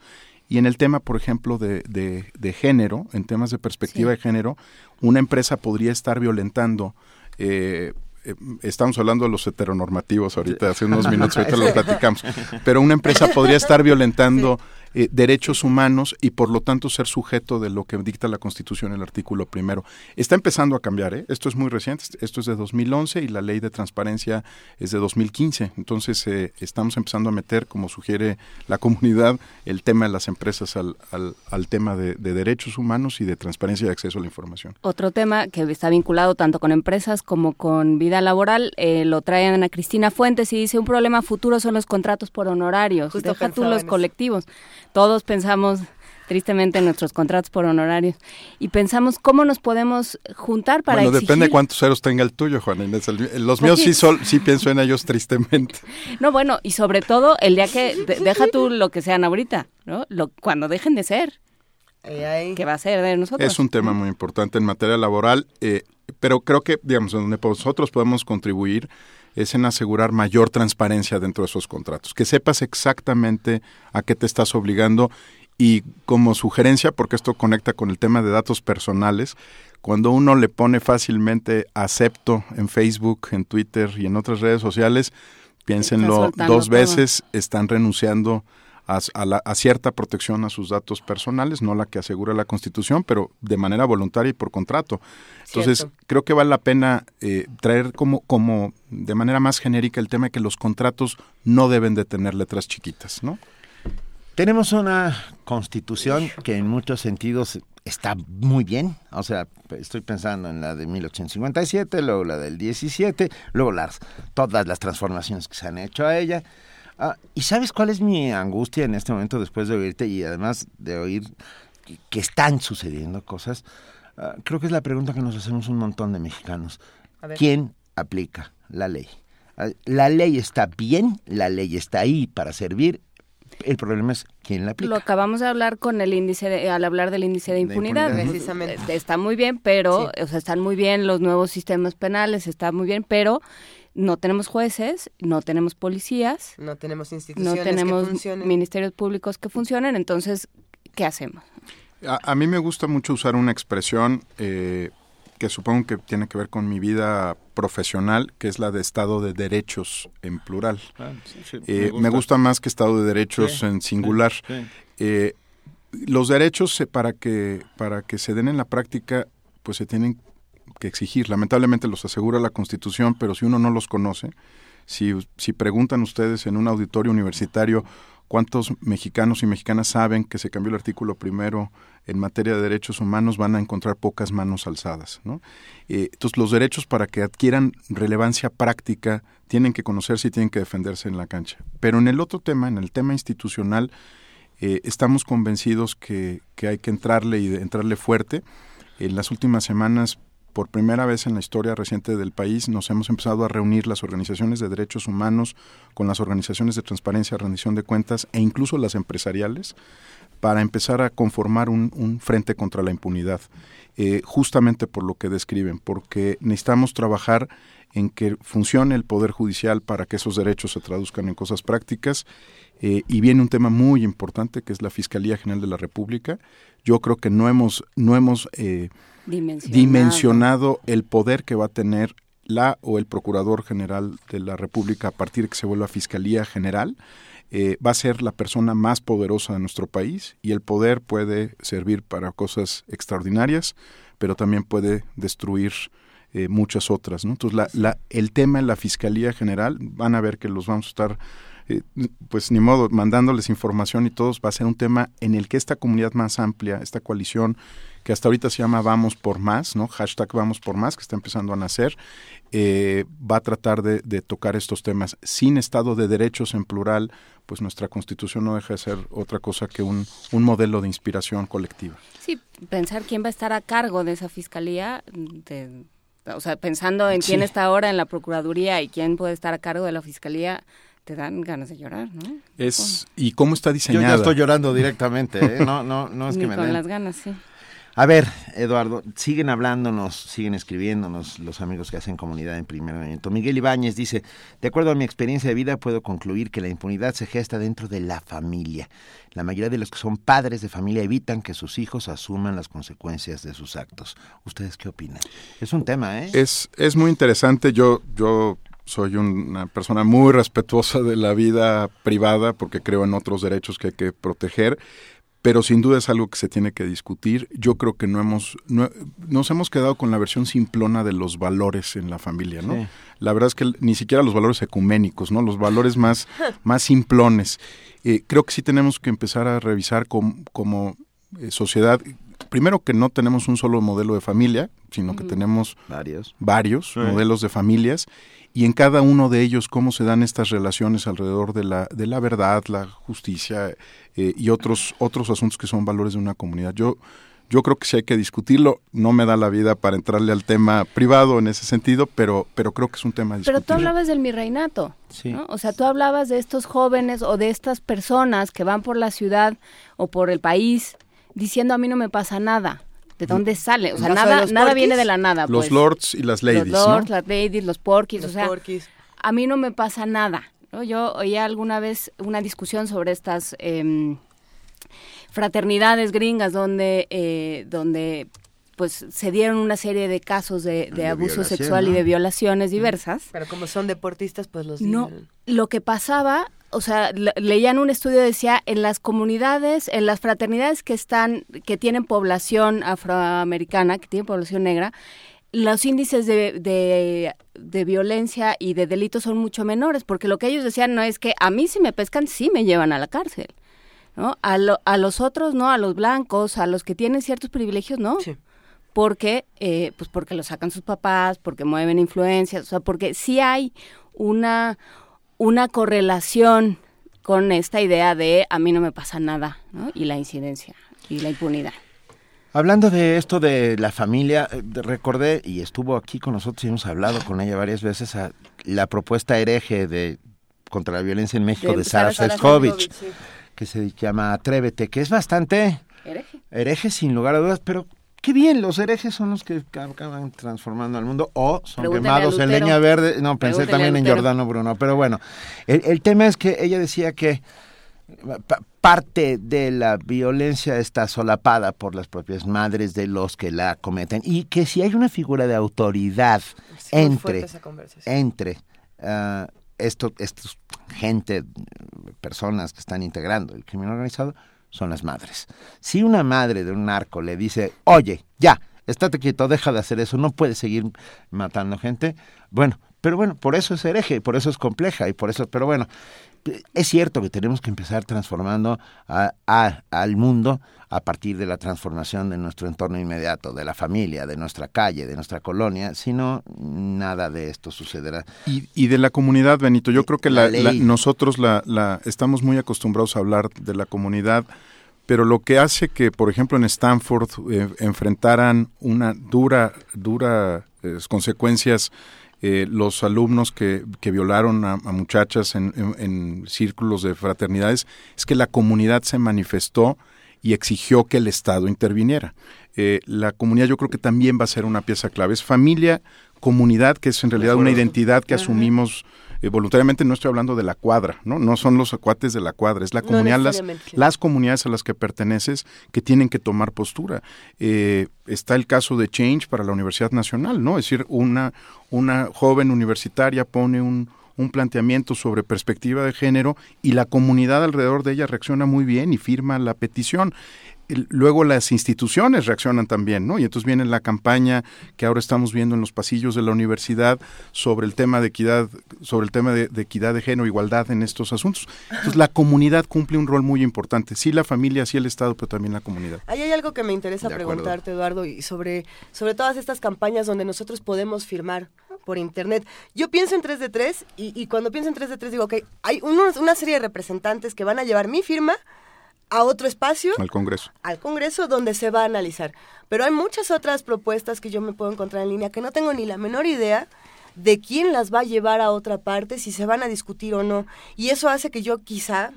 Y en el tema, por ejemplo, de, de- de género, en temas de perspectiva de género, una empresa podría estar violentando eh, eh, estamos hablando de los heteronormativos ahorita, hace unos minutos, ahorita lo platicamos, pero una empresa podría estar violentando eh, derechos humanos y por lo tanto ser sujeto de lo que dicta la Constitución, el artículo primero. Está empezando a cambiar, ¿eh? esto es muy reciente, esto es de 2011 y la ley de transparencia es de 2015. Entonces eh, estamos empezando a meter, como sugiere la comunidad, el tema de las empresas al, al, tema de, derechos humanos y de transparencia y acceso a la información. Otro tema que está vinculado tanto con empresas como con vida laboral, eh, lo trae Ana Cristina Fuentes y dice un problema futuro son los contratos por honorarios, Justo deja tú los colectivos. Todos pensamos tristemente en nuestros contratos por honorarios y pensamos cómo nos podemos juntar para bueno depende de cuántos ceros tenga el tuyo Juan Inés los míos sí. sol, sí pienso en ellos tristemente. No bueno y sobre todo el día que deja tú lo que sean ahorita no lo, cuando dejen de ser. ¿Qué va a ser de nosotros? Es un tema muy importante en materia laboral, eh, pero creo que, digamos, donde nosotros podemos contribuir es en asegurar mayor transparencia dentro de esos contratos, que sepas exactamente a qué te estás obligando y como sugerencia, porque esto conecta con el tema de datos personales, cuando uno le pone fácilmente acepto en Facebook, en Twitter y en otras redes sociales, piénsenlo dos veces, están renunciando a, a, cierta protección a sus datos personales, no la que asegura la Constitución, pero de manera voluntaria y por contrato. Entonces, creo que vale la pena eh, traer como, como de manera más genérica el tema de que los contratos no deben de tener letras chiquitas, ¿no? Tenemos una constitución que en muchos sentidos está muy bien, o sea, estoy pensando en la de 1857, luego la del 17, luego las, todas las transformaciones que se han hecho a ella. Ah, ¿Y sabes cuál es mi angustia en este momento después de oírte y además de oír que, están sucediendo cosas? Ah, creo que es la pregunta que nos hacemos un montón de mexicanos. ¿Quién aplica la ley? Ah, la ley está bien, la ley está ahí para servir el problema es quién la aplica. Lo acabamos de hablar con el índice, al hablar del índice de impunidad. Precisamente. Está muy bien, pero, o sea, están muy bien los nuevos sistemas penales, está muy bien, pero no tenemos jueces, no tenemos policías. No tenemos instituciones No tenemos ministerios públicos que funcionen, entonces, ¿qué hacemos? A, mí me gusta mucho usar una expresión eh, que supongo que tiene que ver con mi vida profesional, que es la de Estado de Derechos en plural. Ah, eh, me, gusta. más que Estado de Derechos en singular. Eh, los derechos para que para que se den en la práctica, pues se tienen que exigir. Lamentablemente los asegura la Constitución, pero si uno no los conoce, si, si preguntan ustedes en un auditorio universitario cuántos mexicanos y mexicanas saben que se cambió el artículo primero en materia de derechos humanos van a encontrar pocas manos alzadas. Eh, entonces, los derechos para que adquieran relevancia práctica tienen que conocerse y tienen que defenderse en la cancha. Pero en el otro tema, en el tema institucional, eh, estamos convencidos que, que, hay que entrarle y entrarle fuerte. En las últimas semanas, por primera vez en la historia reciente del país, nos hemos empezado a reunir las organizaciones de derechos humanos con las organizaciones de transparencia, rendición de cuentas e incluso las empresariales para empezar a conformar un, frente contra la impunidad, eh, justamente por lo que describen, porque necesitamos trabajar en que funcione el Poder Judicial para que esos derechos se traduzcan en cosas prácticas. Eh, y viene un tema muy importante que es la Fiscalía General de la República. Yo creo que no hemos, no hemos eh, dimensionado. el poder que va a tener la o el Procurador General de la República a partir de que se vuelva Fiscalía General. Eh, va a ser la persona más poderosa de nuestro país y el poder puede servir para cosas extraordinarias, pero también puede destruir eh, muchas otras. ¿no? Entonces, la, la, el tema en la Fiscalía General, van a ver que los vamos a estar, eh, pues ni modo, mandándoles información y todos, va a ser un tema en el que esta comunidad más amplia, esta coalición, que hasta ahorita se llama Vamos por Más, ¿no? Hashtag Vamos por Más, que está empezando a nacer, eh, va a tratar de, tocar estos temas. Sin Estado de Derechos en plural, pues nuestra Constitución no deja de ser otra cosa que un, modelo de inspiración colectiva. Sí, pensar quién va a estar a cargo de esa fiscalía, o sea, pensando en quién está ahora en la Procuraduría y quién puede estar a cargo de la fiscalía, te dan ganas de llorar, ¿no? Es, ¿Y cómo está diseñada? Yo ya estoy llorando directamente, ¿eh? No, no, no es que me con las ganas, sí. A ver, Eduardo, siguen hablándonos, siguen escribiéndonos los amigos que hacen comunidad en primer momento. Miguel Ibáñez dice, de acuerdo a mi experiencia de vida, puedo concluir que la impunidad se gesta dentro de la familia. La mayoría de los que son padres de familia evitan que sus hijos asuman las consecuencias de sus actos. ¿Ustedes qué opinan? Es un tema, ¿eh? Es, es muy interesante. Yo, yo soy una persona muy respetuosa de la vida privada porque creo en otros derechos que hay que proteger, pero sin duda es algo que se tiene que discutir. Yo creo que no hemos, no, nos hemos quedado con la versión simplona de los valores en la familia, ¿no? Sí. La verdad es que ni siquiera los valores ecuménicos, ¿no? Los valores más, más simplones. Eh, creo que sí tenemos que empezar a revisar com- como eh, sociedad, primero que no tenemos un solo modelo de familia, sino que tenemos varios, varios Sí. modelos de familias y en cada uno de ellos cómo se dan estas relaciones alrededor de la, de la verdad, la justicia eh, y otros, otros asuntos que son valores de una comunidad. Yo, yo creo que sí hay que discutirlo, no me da la vida para entrarle al tema privado en ese sentido, pero, pero creo que es un tema a Pero tú hablabas del mirreinato, ¿no? O sea, tú hablabas de estos jóvenes o de estas personas que van por la ciudad o por el país diciendo a mí no me pasa nada. ¿De dónde sale? O sea, ¿El caso de nada, nada viene de la nada. Los pues. lords y las ladies, Los lords, ¿no? las ladies, los porquis. Los o sea, a mí no me pasa nada. ¿no? Yo oía alguna vez una discusión sobre estas em, fraternidades gringas donde, eh, donde pues se dieron una serie de casos de, de De abuso sexual y de violaciones diversas. Pero como son deportistas, pues los No, dicen. lo que pasaba, o sea, le- leían un estudio decía en las comunidades, en las fraternidades que están, que tienen población afroamericana, que tienen población negra, los índices de, de, de violencia y de delitos son mucho menores, porque lo que ellos decían no es que a mí si me pescan, sí me llevan a la cárcel. ¿no? A, lo- a los otros no, a los blancos, a los que tienen ciertos privilegios, no. Porque, eh, pues porque lo sacan sus papás, porque mueven influencias, o sea, porque sí hay una, una correlación con esta idea de a mí no me pasa nada, ¿no? Y la incidencia y la impunidad. Hablando de esto de la familia, eh, recordé, y estuvo aquí con nosotros y hemos hablado con ella varias veces, a la propuesta hereje de contra la violencia en México De de, Sara sí. que se llama Atrévete, que es bastante Hereje. hereje sin lugar a dudas, pero qué bien, los herejes son los que acaban transformando al mundo o son Pregúntale quemados en leña verde. No, pensé Pregúntale también en. Giordano Bruno, pero bueno, el, el tema es que ella decía que pa- parte de la violencia está solapada por las propias madres de los que la cometen y que si hay una figura de autoridad Sí, entre entre ah, esto, estos gente, personas que están integrando el crimen organizado, son las madres. Si una madre de un narco le dice, oye, ya, estate quieto, deja de hacer eso, no puedes seguir matando gente, bueno, pero bueno, por eso es hereje, por eso es compleja y por eso, pero bueno, es cierto que tenemos que empezar transformando a- a- al mundo a partir de la transformación de nuestro entorno inmediato, de la familia, de nuestra calle, de nuestra colonia, si no, nada de esto sucederá. Y, y de la comunidad, Benito, yo creo que la la, nosotros estamos muy acostumbrados a hablar de la comunidad, pero lo que hace que, por ejemplo, en Stanford eh, enfrentaran una dura, dura eh, consecuencias eh, los alumnos que, que violaron a, a muchachas en, en- en círculos de fraternidades, es que la comunidad se manifestó y exigió que el Estado interviniera. Eh, la comunidad yo creo que también va a ser una pieza clave. Es familia, comunidad, que es en realidad una identidad que asumimos eh, voluntariamente. No estoy hablando de la cuadra, ¿no? No son los acuates de la cuadra, es la No comunidad, las, las comunidades a las que perteneces que tienen que tomar postura. Eh, está el caso de Change para la Universidad Nacional, ¿no? Es decir, una, una joven universitaria pone un, un planteamiento sobre perspectiva de género y la comunidad alrededor de ella reacciona muy bien y firma la petición. Luego las instituciones reaccionan también, ¿no? Y entonces viene la campaña que ahora estamos viendo en los pasillos de la universidad sobre el tema de equidad, sobre el tema de, de equidad de género, igualdad en estos asuntos. Entonces la comunidad cumple un rol muy importante. Sí la familia, sí el Estado, pero también la comunidad. Ahí hay algo que me interesa De acuerdo. preguntarte, Eduardo, y sobre, sobre todas estas campañas donde nosotros podemos firmar por internet. Yo pienso en 3 de 3 y, y cuando pienso en 3 de 3 digo, ok, hay unos- una serie de representantes que van a llevar mi firma a otro espacio, Al Congreso. al Congreso, donde se va a analizar. Pero hay muchas otras propuestas que yo me puedo encontrar en línea que no tengo ni la menor idea de quién las va a llevar a otra parte, si se van a discutir o no. Y eso hace que yo quizá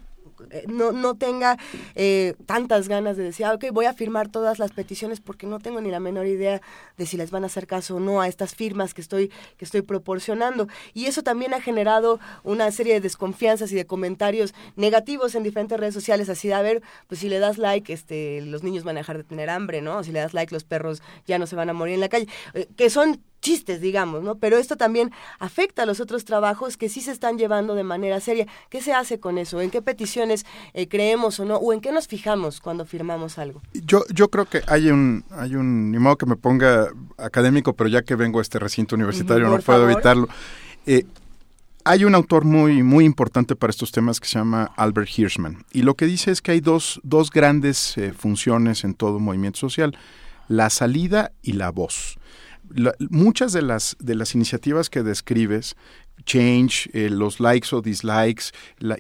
no, no tenga eh, tantas ganas de decir, ah, ok, voy a firmar todas las peticiones porque no tengo ni la menor idea de si les van a hacer caso o no a estas firmas que estoy, que estoy proporcionando. Y eso también ha generado una serie de desconfianzas y de comentarios negativos en diferentes redes sociales, así de, a ver, pues si le das like, este, los niños van a dejar de tener hambre, ¿no? Si le das like, los perros ya no se van a morir en la calle. Eh, que son chistes, digamos, ¿no? Pero esto también afecta a los otros trabajos que sí se están llevando de manera seria. ¿Qué se hace con eso? ¿En qué peticiones eh, creemos o no? ¿O en qué nos fijamos cuando firmamos algo? Yo, yo creo que hay un, hay un, ni modo que me ponga académico, pero ya que vengo a este recinto universitario no puedo evitarlo. Eh, hay un autor muy, muy importante para estos temas que se llama Albert Hirschman. Y lo que dice es que hay dos, dos grandes eh, funciones en todo movimiento social, la salida y la voz. Muchas de las, de las iniciativas que describes, Change, eh, los likes o dislikes,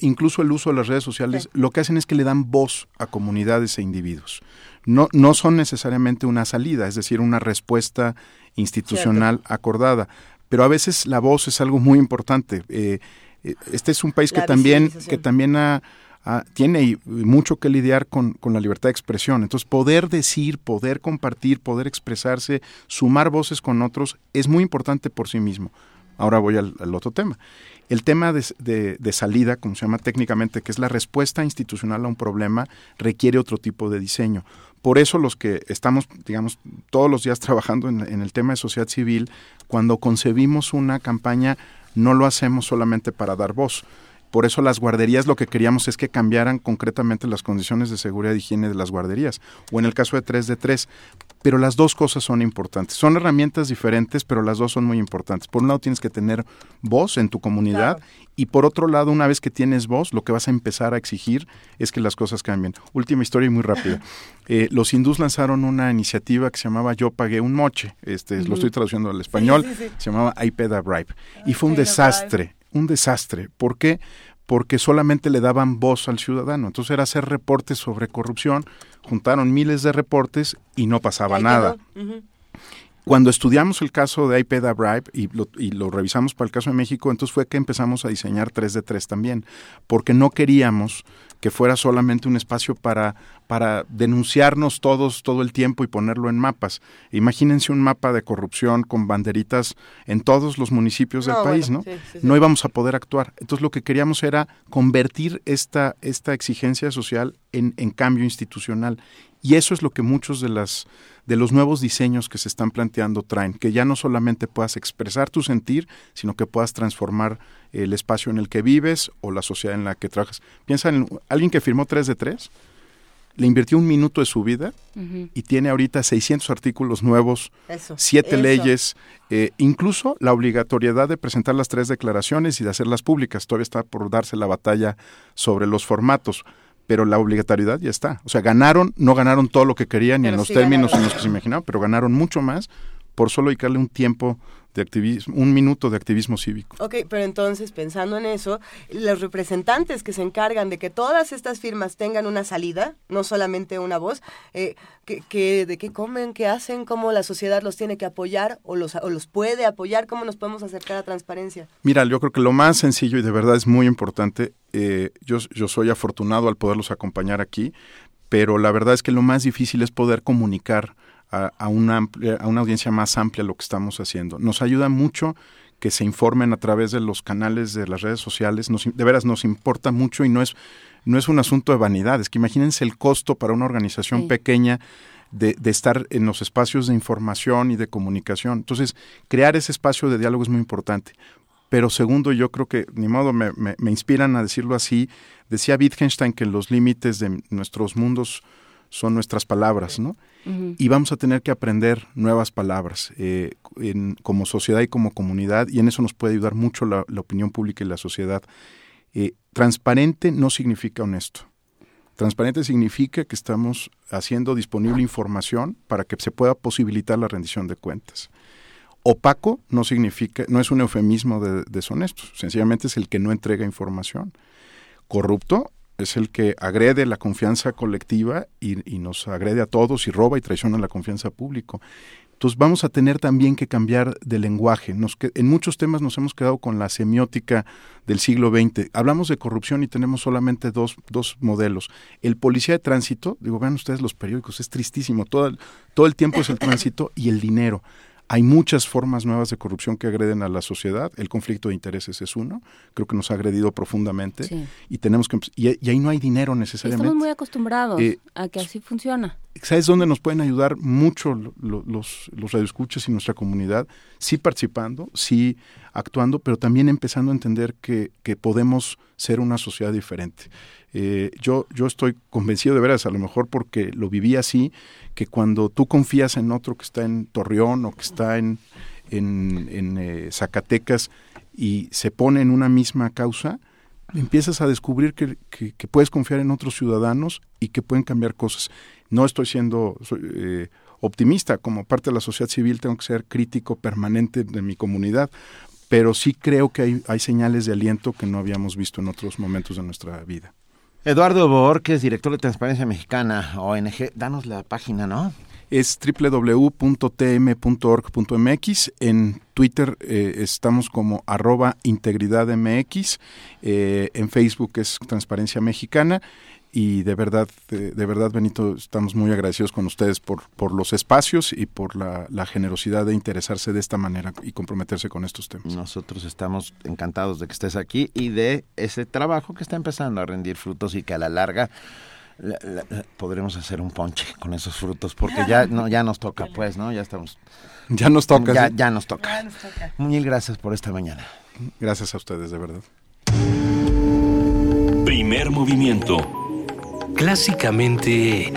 incluso el uso de las redes sociales, lo que hacen es que le dan voz a comunidades e individuos. No, no son necesariamente una salida, es decir, una respuesta institucional acordada pero a veces la voz es algo muy importante. Eh, eh, este es un país que también, que también tiene mucho que lidiar con, con, la libertad de expresión. Entonces, poder decir, poder compartir, poder expresarse, sumar voces con otros, es muy importante por sí mismo. Ahora voy al, otro tema. El tema de, de, salida, como se llama técnicamente, que es la respuesta institucional a un problema, requiere otro tipo de diseño. Por eso los que estamos, digamos, todos los días trabajando en, en el tema de sociedad civil, cuando concebimos una campaña, no lo hacemos solamente para dar voz. Por eso las guarderías lo que queríamos es que cambiaran concretamente las condiciones de seguridad y higiene de las guarderías, o en el caso de 3 de 3, pero las dos cosas son importantes. Son herramientas diferentes, pero las dos son muy importantes. Por un lado tienes que tener voz en tu comunidad y por otro lado, una vez que tienes voz, lo que vas a empezar a exigir es que las cosas cambien. Última historia y muy rápida. Eh, los hindús lanzaron una iniciativa que se llamaba Yo pagué un moche, este, lo estoy traduciendo al español, se llamaba I paid a bribe. y fue un desastre, un desastre. ¿Por qué? porque solamente le daban voz al ciudadano. Entonces era hacer reportes sobre corrupción, juntaron miles de reportes y no pasaba nada. Cuando estudiamos el caso de iPad Bribe y lo, y lo, revisamos para el caso de México, entonces fue que empezamos a diseñar 3 de 3 también, porque no queríamos que fuera solamente un espacio para, para denunciarnos todos todo el tiempo y ponerlo en mapas. Imagínense un mapa de corrupción con banderitas en todos los municipios del país, ¿no? No íbamos a poder actuar. Entonces lo que queríamos era convertir esta, esta exigencia social en, en cambio institucional. Y eso es lo que muchos de las de los nuevos diseños que se están planteando traen, que ya no solamente puedas expresar tu sentir, sino que puedas transformar el espacio en el que vives o la sociedad en la que trabajas. Piensa en alguien que firmó 3 de 3, le invirtió un minuto de su vida y tiene ahorita 600 artículos nuevos, siete leyes, eh, incluso la obligatoriedad de presentar las tres declaraciones y de hacerlas públicas. Todavía está por darse la batalla sobre los formatos pero la obligatoriedad ya está. O sea, ganaron, no ganaron todo lo que querían ni en los términos en los que se imaginaban, pero ganaron mucho más por solo dedicarle un tiempo de activismo, un minuto de activismo cívico. Ok, pero entonces, pensando en eso, los representantes que se encargan de que todas estas firmas tengan una salida, no solamente una voz, eh, que, de qué comen, qué hacen, cómo la sociedad los tiene que apoyar o los, o los puede apoyar, cómo nos podemos acercar a transparencia. Mira, yo creo que lo más sencillo y de verdad es muy importante, eh, yo, yo soy afortunado al poderlos acompañar aquí, pero la verdad es que lo más difícil es poder comunicar a, una, amplia, a una audiencia más amplia lo que estamos haciendo. Nos ayuda mucho que se informen a través de los canales de las redes sociales. Nos, de veras nos importa mucho y no es, no es un asunto de vanidad. Es que imagínense el costo para una organización pequeña de, de, estar en los espacios de información y de comunicación. Entonces, crear ese espacio de diálogo es muy importante. Pero segundo, yo creo que, ni modo, me, me, me inspiran a decirlo así. Decía Wittgenstein que los límites de nuestros mundos son nuestras palabras, ¿no? Y vamos a tener que aprender nuevas palabras eh, como sociedad y como comunidad, y en eso nos puede ayudar mucho la, opinión pública y la sociedad. Eh, transparente no significa honesto. Transparente significa que estamos haciendo disponible información para que se pueda posibilitar la rendición de cuentas. Opaco no significa, no es un eufemismo de deshonesto, sencillamente es el que no entrega información. Corrupto es el que agrede la confianza colectiva y, nos agrede a todos y roba y traiciona la confianza pública. Entonces vamos a tener también que cambiar de lenguaje. En muchos temas nos hemos quedado con la semiótica del siglo XX. Hablamos de corrupción y tenemos solamente dos, dos modelos. El policía de tránsito, digo, vean ustedes los periódicos, es tristísimo. Todo todo el tiempo es el tránsito y el dinero. Hay muchas formas nuevas de corrupción que agreden a la sociedad. El conflicto de intereses es uno. Creo que nos ha agredido profundamente y tenemos que y, y, ahí no hay dinero necesariamente. Estamos muy acostumbrados eh, a que así funciona. ¿Sabes dónde nos pueden ayudar mucho los, los radioescuchas y nuestra comunidad? Sí participando, sí actuando, pero también empezando a entender que, que podemos ser una sociedad diferente. Eh, yo, yo estoy convencido de veras, a lo mejor porque lo viví así, que cuando tú confías en otro que está en Torreón o que está en, en, eh, Zacatecas y se pone en una misma causa, empiezas a descubrir que, que, puedes confiar en otros ciudadanos y que pueden cambiar cosas. No estoy siendo eh, optimista, como parte de la sociedad civil tengo que ser crítico permanente de mi comunidad, pero sí creo que hay, hay señales de aliento que no habíamos visto en otros momentos de nuestra vida. Eduardo Borges, director de Transparencia Mexicana, ONG, danos la página, ¿no? Es www.tm.org.mx. En Twitter eh, estamos como arroba integridadmx. Eh, en Facebook es Transparencia Mexicana y de verdad, de, verdad, Benito, estamos muy agradecidos con ustedes por, por los espacios y por la, generosidad de interesarse de esta manera y comprometerse con estos temas. Nosotros estamos encantados de que estés aquí y de ese trabajo que está empezando a rendir frutos y que a la larga podremos hacer un ponche con esos frutos porque ya no ya nos toca pues no ya estamos. Ya nos toca ya, ya nos toca. Mil gracias por esta mañana. Gracias a ustedes de verdad. Primer movimiento clásicamente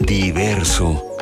diverso.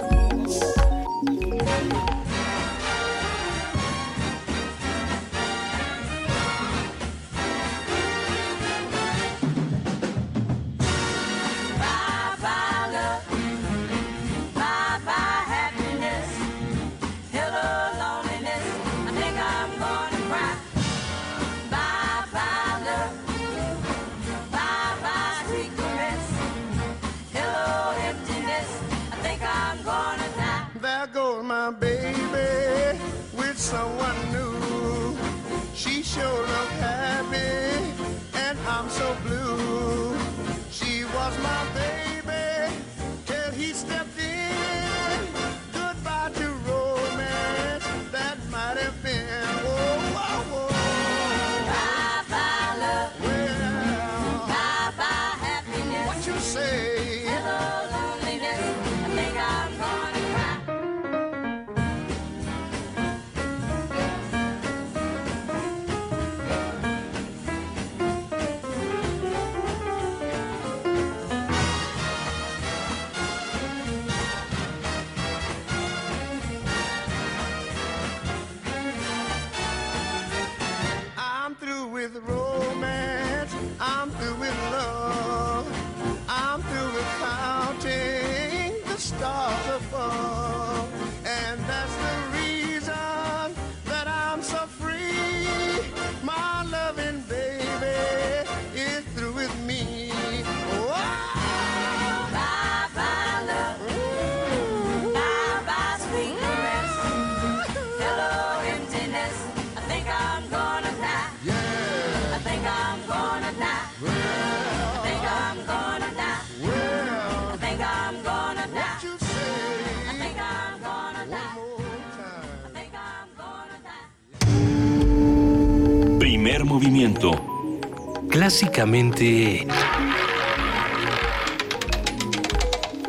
Clásicamente...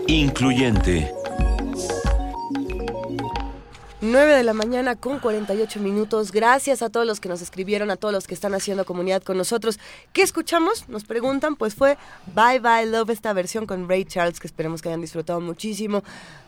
Incluyente. 9 de la mañana con 48 minutos. Gracias a todos los que nos escribieron, a todos los que están haciendo comunidad con nosotros. ¿Qué escuchamos? Nos preguntan. Pues fue Bye Bye Love, esta versión con Ray Charles, que esperemos que hayan disfrutado muchísimo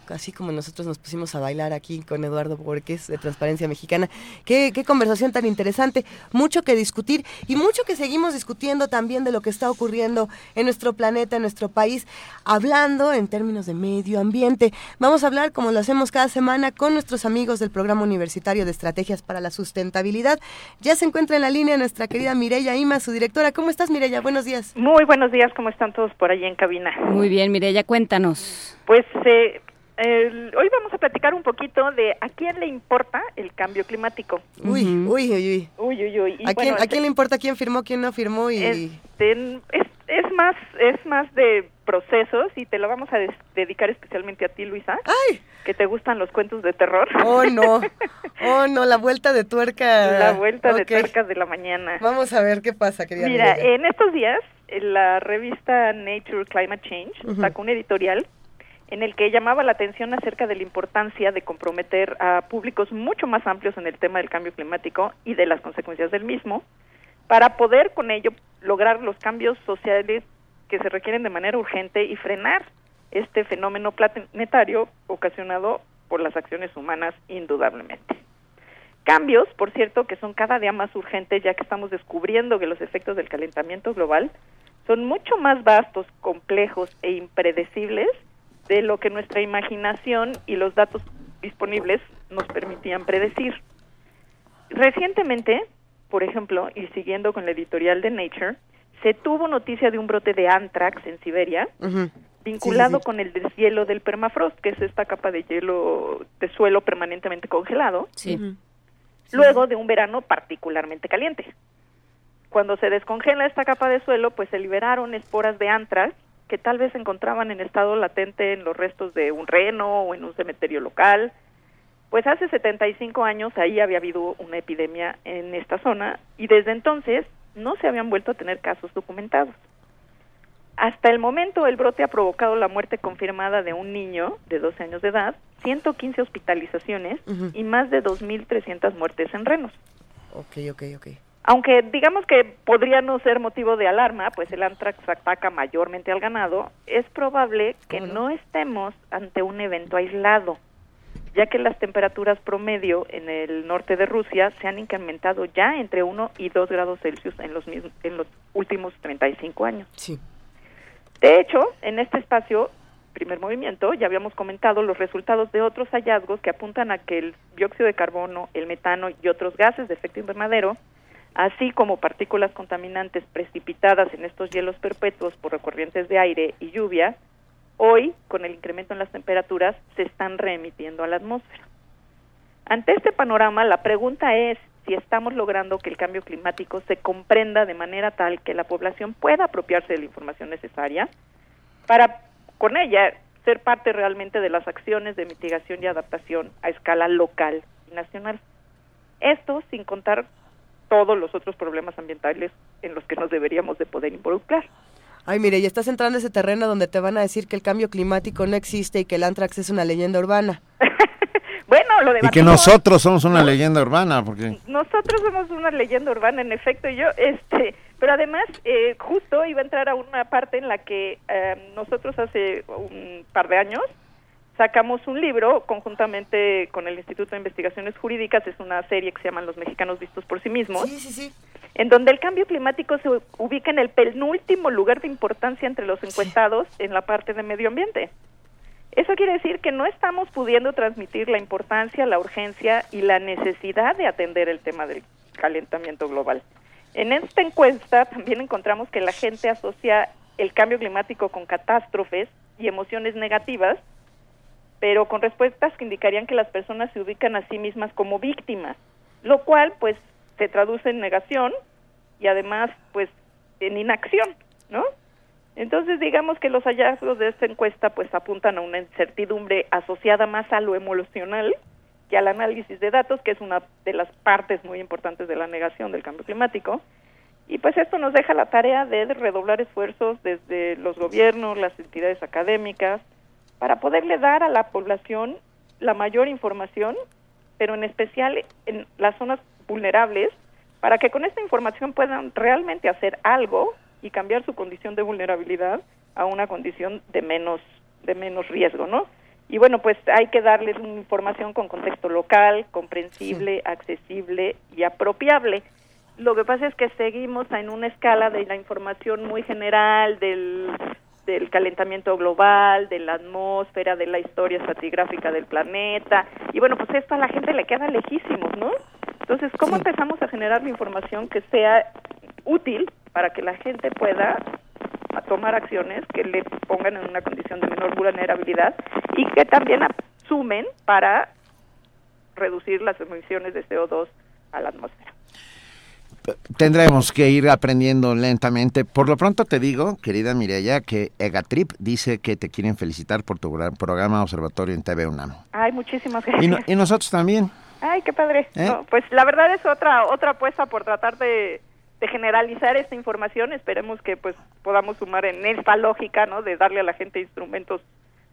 así como nosotros nos pusimos a bailar aquí con Eduardo Borges de Transparencia Mexicana. Qué, qué, conversación tan interesante, mucho que discutir y mucho que seguimos discutiendo también de lo que está ocurriendo en nuestro planeta, en nuestro país, hablando en términos de medio ambiente. Vamos a hablar, como lo hacemos cada semana, con nuestros amigos del Programa Universitario de Estrategias para la Sustentabilidad. Ya se encuentra en la línea nuestra querida Mireya Ima, su directora. ¿Cómo estás, Mireya? Buenos días. Muy buenos días, ¿cómo están todos por ahí en cabina? Muy bien, Mireya, cuéntanos. Pues eh, hoy vamos a platicar un poquito de a quién le importa el cambio climático. Uy, uy, uy, uy. Uy, uy, ¿A, quién, ¿A quién le importa quién firmó, quién no firmó? y este, es más es más de procesos y te lo vamos a des- dedicar especialmente a ti, Luisa. ¡Ay! Que te gustan los cuentos de terror. Oh, no. Oh, no, la vuelta de tuerca. La vuelta de tuerca de la mañana. Vamos a ver qué pasa, querida Mira, en estos días, en la revista Nature Climate Change sacó un editorial en el que llamaba la atención acerca de la importancia de comprometer a públicos mucho más amplios en el tema del cambio climático y de las consecuencias del mismo, para poder con ello lograr los cambios sociales que se requieren de manera urgente y frenar este fenómeno planetario ocasionado por las acciones humanas indudablemente. Cambios, por cierto, que son cada día más urgentes ya que estamos descubriendo que los efectos del calentamiento global son mucho más vastos, complejos e impredecibles de lo que nuestra imaginación y los datos disponibles nos permitían predecir. Recientemente, por ejemplo, y siguiendo con la editorial de Nature, se tuvo noticia de un brote de anthrax en Siberia, vinculado Sí, sí, sí. con el deshielo del permafrost, que es esta capa de hielo de suelo permanentemente congelado, luego de un verano particularmente caliente. Cuando se descongela esta capa de suelo, pues se liberaron esporas de anthrax que tal vez se encontraban en estado latente en los restos de un reno o en un cementerio local. Pues hace 75 años ahí había habido una epidemia en esta zona y desde entonces no se habían vuelto a tener casos documentados. Hasta el momento el brote ha provocado la muerte confirmada de un niño de 12 años de edad, 115 hospitalizaciones y más de 2.300 muertes en renos. Ok, ok, ok. Aunque digamos que podría no ser motivo de alarma, pues el antrax ataca mayormente al ganado, es probable que no estemos ante un evento aislado, ya que las temperaturas promedio en el norte de Rusia se han incrementado ya entre 1 y 2 grados Celsius en los, mis- en los últimos 35 años. Sí. De hecho, en este espacio, primer movimiento, ya habíamos comentado los resultados de otros hallazgos que apuntan a que el dióxido de carbono, el metano y otros gases de efecto invernadero, así como partículas contaminantes precipitadas en estos hielos perpetuos por corrientes de aire y lluvia, hoy, con el incremento en las temperaturas, se están reemitiendo a la atmósfera. Ante este panorama, la pregunta es si estamos logrando que el cambio climático se comprenda de manera tal que la población pueda apropiarse de la información necesaria para, con ella, ser parte realmente de las acciones de mitigación y adaptación a escala local y nacional. Esto sin contar todos los otros problemas ambientales en los que nos deberíamos de poder involucrar. Ay, mire, y estás entrando a ese terreno donde te van a decir que el cambio climático no existe y que el antrax es una leyenda urbana. Bueno, lo Y que debatimos. nosotros somos una leyenda urbana, porque... Nosotros somos una leyenda urbana, en efecto, y yo, este, pero además, eh, justo iba a entrar a una parte en la que eh, nosotros hace un par de años sacamos un libro conjuntamente con el Instituto de Investigaciones Jurídicas, es una serie que se llama Los Mexicanos Vistos por sí mismos, Sí, sí, sí. en donde el cambio climático se ubica en el penúltimo lugar de importancia entre los encuestados en la parte de medio ambiente. Eso quiere decir que no estamos pudiendo transmitir la importancia, la urgencia y la necesidad de atender el tema del calentamiento global. En esta encuesta también encontramos que la gente asocia el cambio climático con catástrofes y emociones negativas, pero con respuestas que indicarían que las personas se ubican a sí mismas como víctimas, lo cual pues se traduce en negación y además pues en inacción, ¿no? Entonces digamos que los hallazgos de esta encuesta pues apuntan a una incertidumbre asociada más a lo emocional que al análisis de datos, que es una de las partes muy importantes de la negación del cambio climático. Y pues esto nos deja la tarea de redoblar esfuerzos desde los gobiernos, las entidades académicas, para poderle dar a la población la mayor información, pero en especial en las zonas vulnerables, para que con esta información puedan realmente hacer algo y cambiar su condición de vulnerabilidad a una condición de menos de menos riesgo, ¿no? Y bueno, pues hay que darles una información con contexto local, comprensible, accesible y apropiable. Lo que pasa es que seguimos en una escala de la información muy general del, del calentamiento global, de la atmósfera, de la historia estratigráfica del planeta. Y bueno, pues esto a la gente le queda lejísimos, ¿no? Entonces, ¿cómo empezamos a generar la información que sea útil para que la gente pueda tomar acciones que le pongan en una condición de menor vulnerabilidad y que también asumen para reducir las emisiones de CO2 a la atmósfera. Tendremos que ir aprendiendo lentamente. Por lo pronto te digo, querida Mireya, que Egatrip dice que te quieren felicitar por tu programa Observatorio en TV UNAM. Ay, muchísimas Y, gracias. no- y nosotros también. Ay, qué padre. ¿Eh? No, pues la verdad es otra otra apuesta por tratar de, de generalizar esta información. Esperemos que pues podamos sumar en esta lógica, ¿no? De darle a la gente instrumentos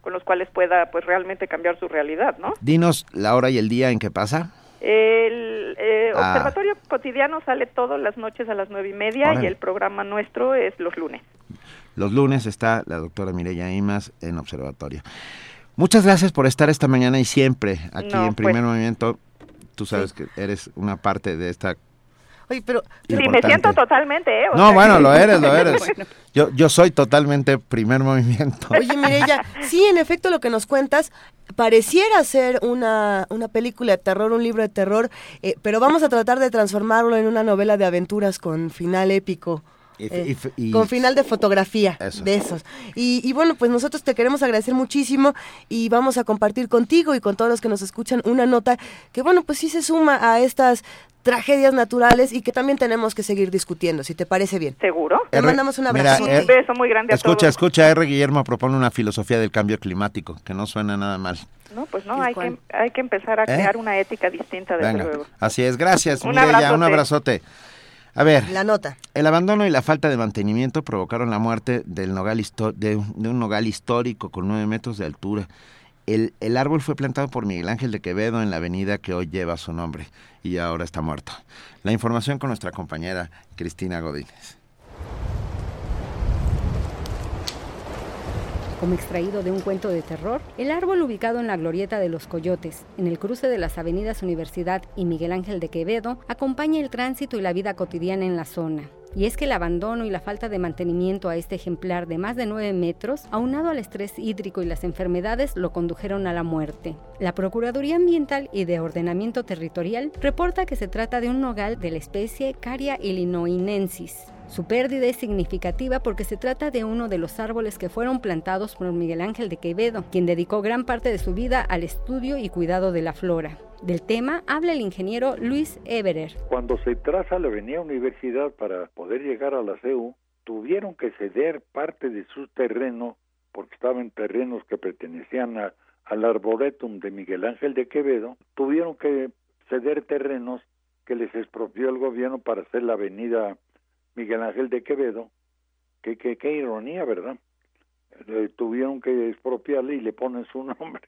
con los cuales pueda pues realmente cambiar su realidad, ¿no? Dinos la hora y el día en que pasa. El eh, Ah. observatorio cotidiano sale todas las noches a las nueve y media Órale. y el programa nuestro es los lunes. Los lunes está la doctora Mireya Imas en Observatorio. Muchas gracias por estar esta mañana y siempre aquí No, en Primer pues- Movimiento. Tú sabes que eres una parte de esta... Oye, pero... Sí, me siento totalmente, ¿eh? O No, sea bueno, lo eres, lo eres. Bueno. Yo, yo soy totalmente Primer Movimiento. Oye, Mireya, sí, en efecto, lo que nos cuentas pareciera ser una, una película de terror, un libro de terror, eh, pero vamos a tratar de transformarlo en una novela de aventuras con final épico. Eh, con final de fotografía Eso. de esos y, y bueno pues nosotros te queremos agradecer muchísimo y vamos a compartir contigo y con todos los que nos escuchan una nota que bueno pues sí se suma a estas tragedias naturales y que también tenemos que seguir discutiendo si te parece bien seguro te R- mandamos un mira, abrazo R- Un beso muy grande a Escucha, todos. escucha, R. Guillermo propone una filosofía del cambio climático, que no suena nada mal. No, pues no, hay que, hay que empezar a ¿Eh? crear una ética distinta, desde Venga, luego. así es, gracias, Un abrazote. un abrazote. A ver, la nota el abandono y la falta de mantenimiento provocaron la muerte del nogal de, de un nogal histórico con nueve metros de altura. El, el árbol fue plantado por Miguel Ángel de Quevedo en la avenida que hoy lleva su nombre y ahora está muerto. La información con nuestra compañera Cristina Godínez. Como extraído de un cuento de terror, el árbol ubicado en la glorieta de los Coyotes, en el cruce de las avenidas Universidad y Miguel Ángel de Quevedo, acompaña el tránsito y la vida cotidiana en la zona. Y es que el abandono y la falta de mantenimiento a este ejemplar de más de 9 metros, aunado al estrés hídrico y las enfermedades, lo condujeron a la muerte. La Procuraduría Ambiental y de Ordenamiento Territorial reporta que se trata de un nogal de la especie Caria illinoinensis. Su pérdida es significativa porque se trata de uno de los árboles que fueron plantados por Miguel Ángel de Quevedo, quien dedicó gran parte de su vida al estudio y cuidado de la flora. Del tema habla el ingeniero Luis Everer. Cuando se traza la avenida Universidad para poder llegar a la CEU, tuvieron que ceder parte de su terreno, porque estaban terrenos que pertenecían al arboretum de Miguel Ángel de Quevedo, tuvieron que ceder terrenos que les expropió el gobierno para hacer la avenida Miguel Ángel de Quevedo. Qué, qué, qué ironía, ¿verdad? Eh, tuvieron que expropiarle y le ponen su nombre.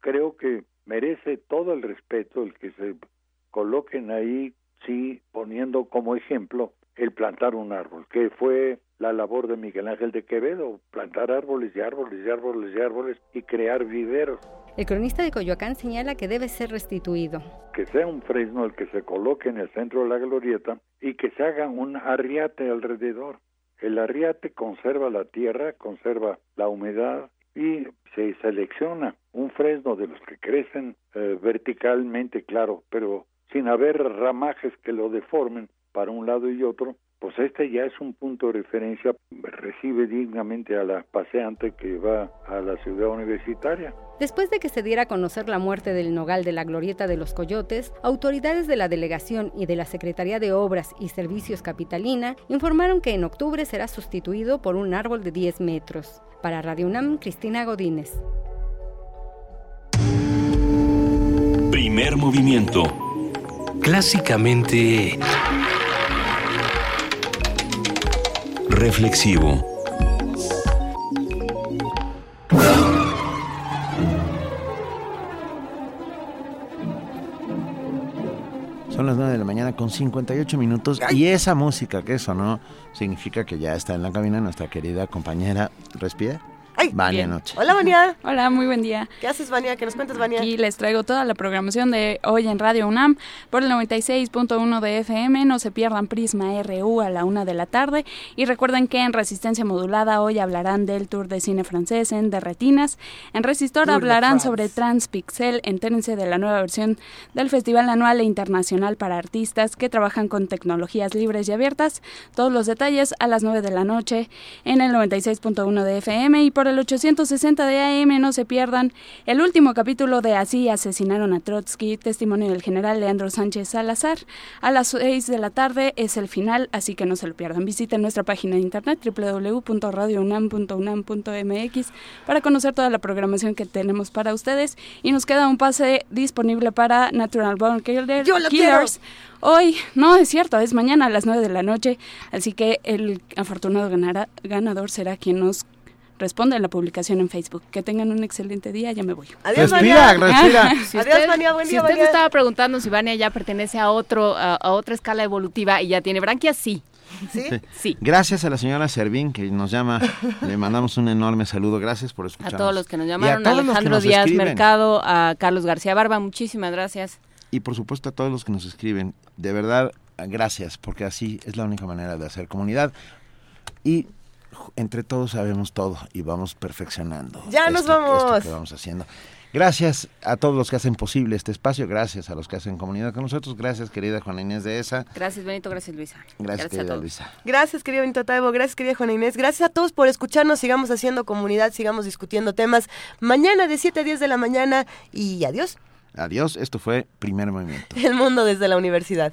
Creo que merece todo el respeto el que se coloquen ahí, sí, poniendo como ejemplo el plantar un árbol, que fue la labor de Miguel Ángel de Quevedo, plantar árboles y árboles y árboles y árboles y crear viveros. El cronista de Coyoacán señala que debe ser restituido. Que sea un fresno el que se coloque en el centro de la glorieta y que se haga un arriate alrededor. El arriate conserva la tierra, conserva la humedad y se selecciona un fresno de los que crecen eh, verticalmente, claro, pero sin haber ramajes que lo deformen para un lado y otro, pues este ya es un punto de referencia, recibe dignamente a la paseante que va a la ciudad universitaria. Después de que se diera a conocer la muerte del nogal de la Glorieta de los Coyotes, autoridades de la delegación y de la Secretaría de Obras y Servicios Capitalina informaron que en octubre será sustituido por un árbol de 10 metros. Para Radio UNAM, Cristina Godínez. Primer movimiento. Clásicamente... Reflexivo. Son las 9 de la mañana con 58 minutos y esa música que sonó significa que ya está en la cabina nuestra querida compañera Respira. Vania Bien. Noche. Hola, Vania. Hola, muy buen día. ¿Qué haces, Vania? ¿Qué nos cuentas, Vania? Aquí les traigo toda la programación de hoy en Radio UNAM por el 96.1 de FM. No se pierdan Prisma RU a la una de la tarde. Y recuerden que en Resistencia Modulada hoy hablarán del tour de cine francés en De Retinas. En Resistor Tour hablarán sobre Transpixel. Entérense de la nueva versión del Festival Anual e Internacional para Artistas que trabajan con tecnologías libres y abiertas. Todos los detalles a las 9 de la noche en el 96.1 de FM. Y por el 860 de AM. No se pierdan el último capítulo de Así asesinaron a Trotsky, testimonio del general Leandro Sánchez Salazar. A las 6 de la tarde es el final, así que no se lo pierdan. Visiten nuestra página de internet www.radiounam.unam.mx para conocer toda la programación que tenemos para ustedes. Y nos queda un pase disponible para Natural Born Killer, Killers. Hoy, no es cierto, es mañana a las 9 de la noche, así que el afortunado ganador será quien nos responda en la publicación en Facebook. Que tengan un excelente día, ya me voy. Adiós, Respira, respira. Si Adiós, usted, Vania, buen si día, usted Vania. estaba preguntando si Vania ya pertenece a otro a, a otra escala evolutiva y ya tiene branquias, sí. ¿Sí? Sí. Gracias a la señora Servín que nos llama, le mandamos un enorme saludo. Gracias por A escucharnos. todos los que nos llamaron, a a todos los que Alejandro nos Díaz escriben. Mercado, a Carlos García Barba, muchísimas gracias. Y por supuesto a todos los que nos escriben. De verdad, gracias, porque así es la única manera de hacer comunidad. Y entre todos sabemos todo y vamos perfeccionando. Ya nos vamos. esto que vamos haciendo. Gracias a todos los que hacen posible este espacio, gracias a los que hacen comunidad con nosotros, gracias querida Juana Inés de ESA, Gracias Benito, gracias Luisa. gracias, a querida. Luisa. Gracias, querido Benito Taibo. Gracias, querida Juana Inés. Gracias a todos por escucharnos. Sigamos haciendo comunidad, sigamos discutiendo temas. Mañana de 7 a 10 de la mañana. Y adiós. Adiós, esto fue Primer Movimiento. El mundo desde la universidad.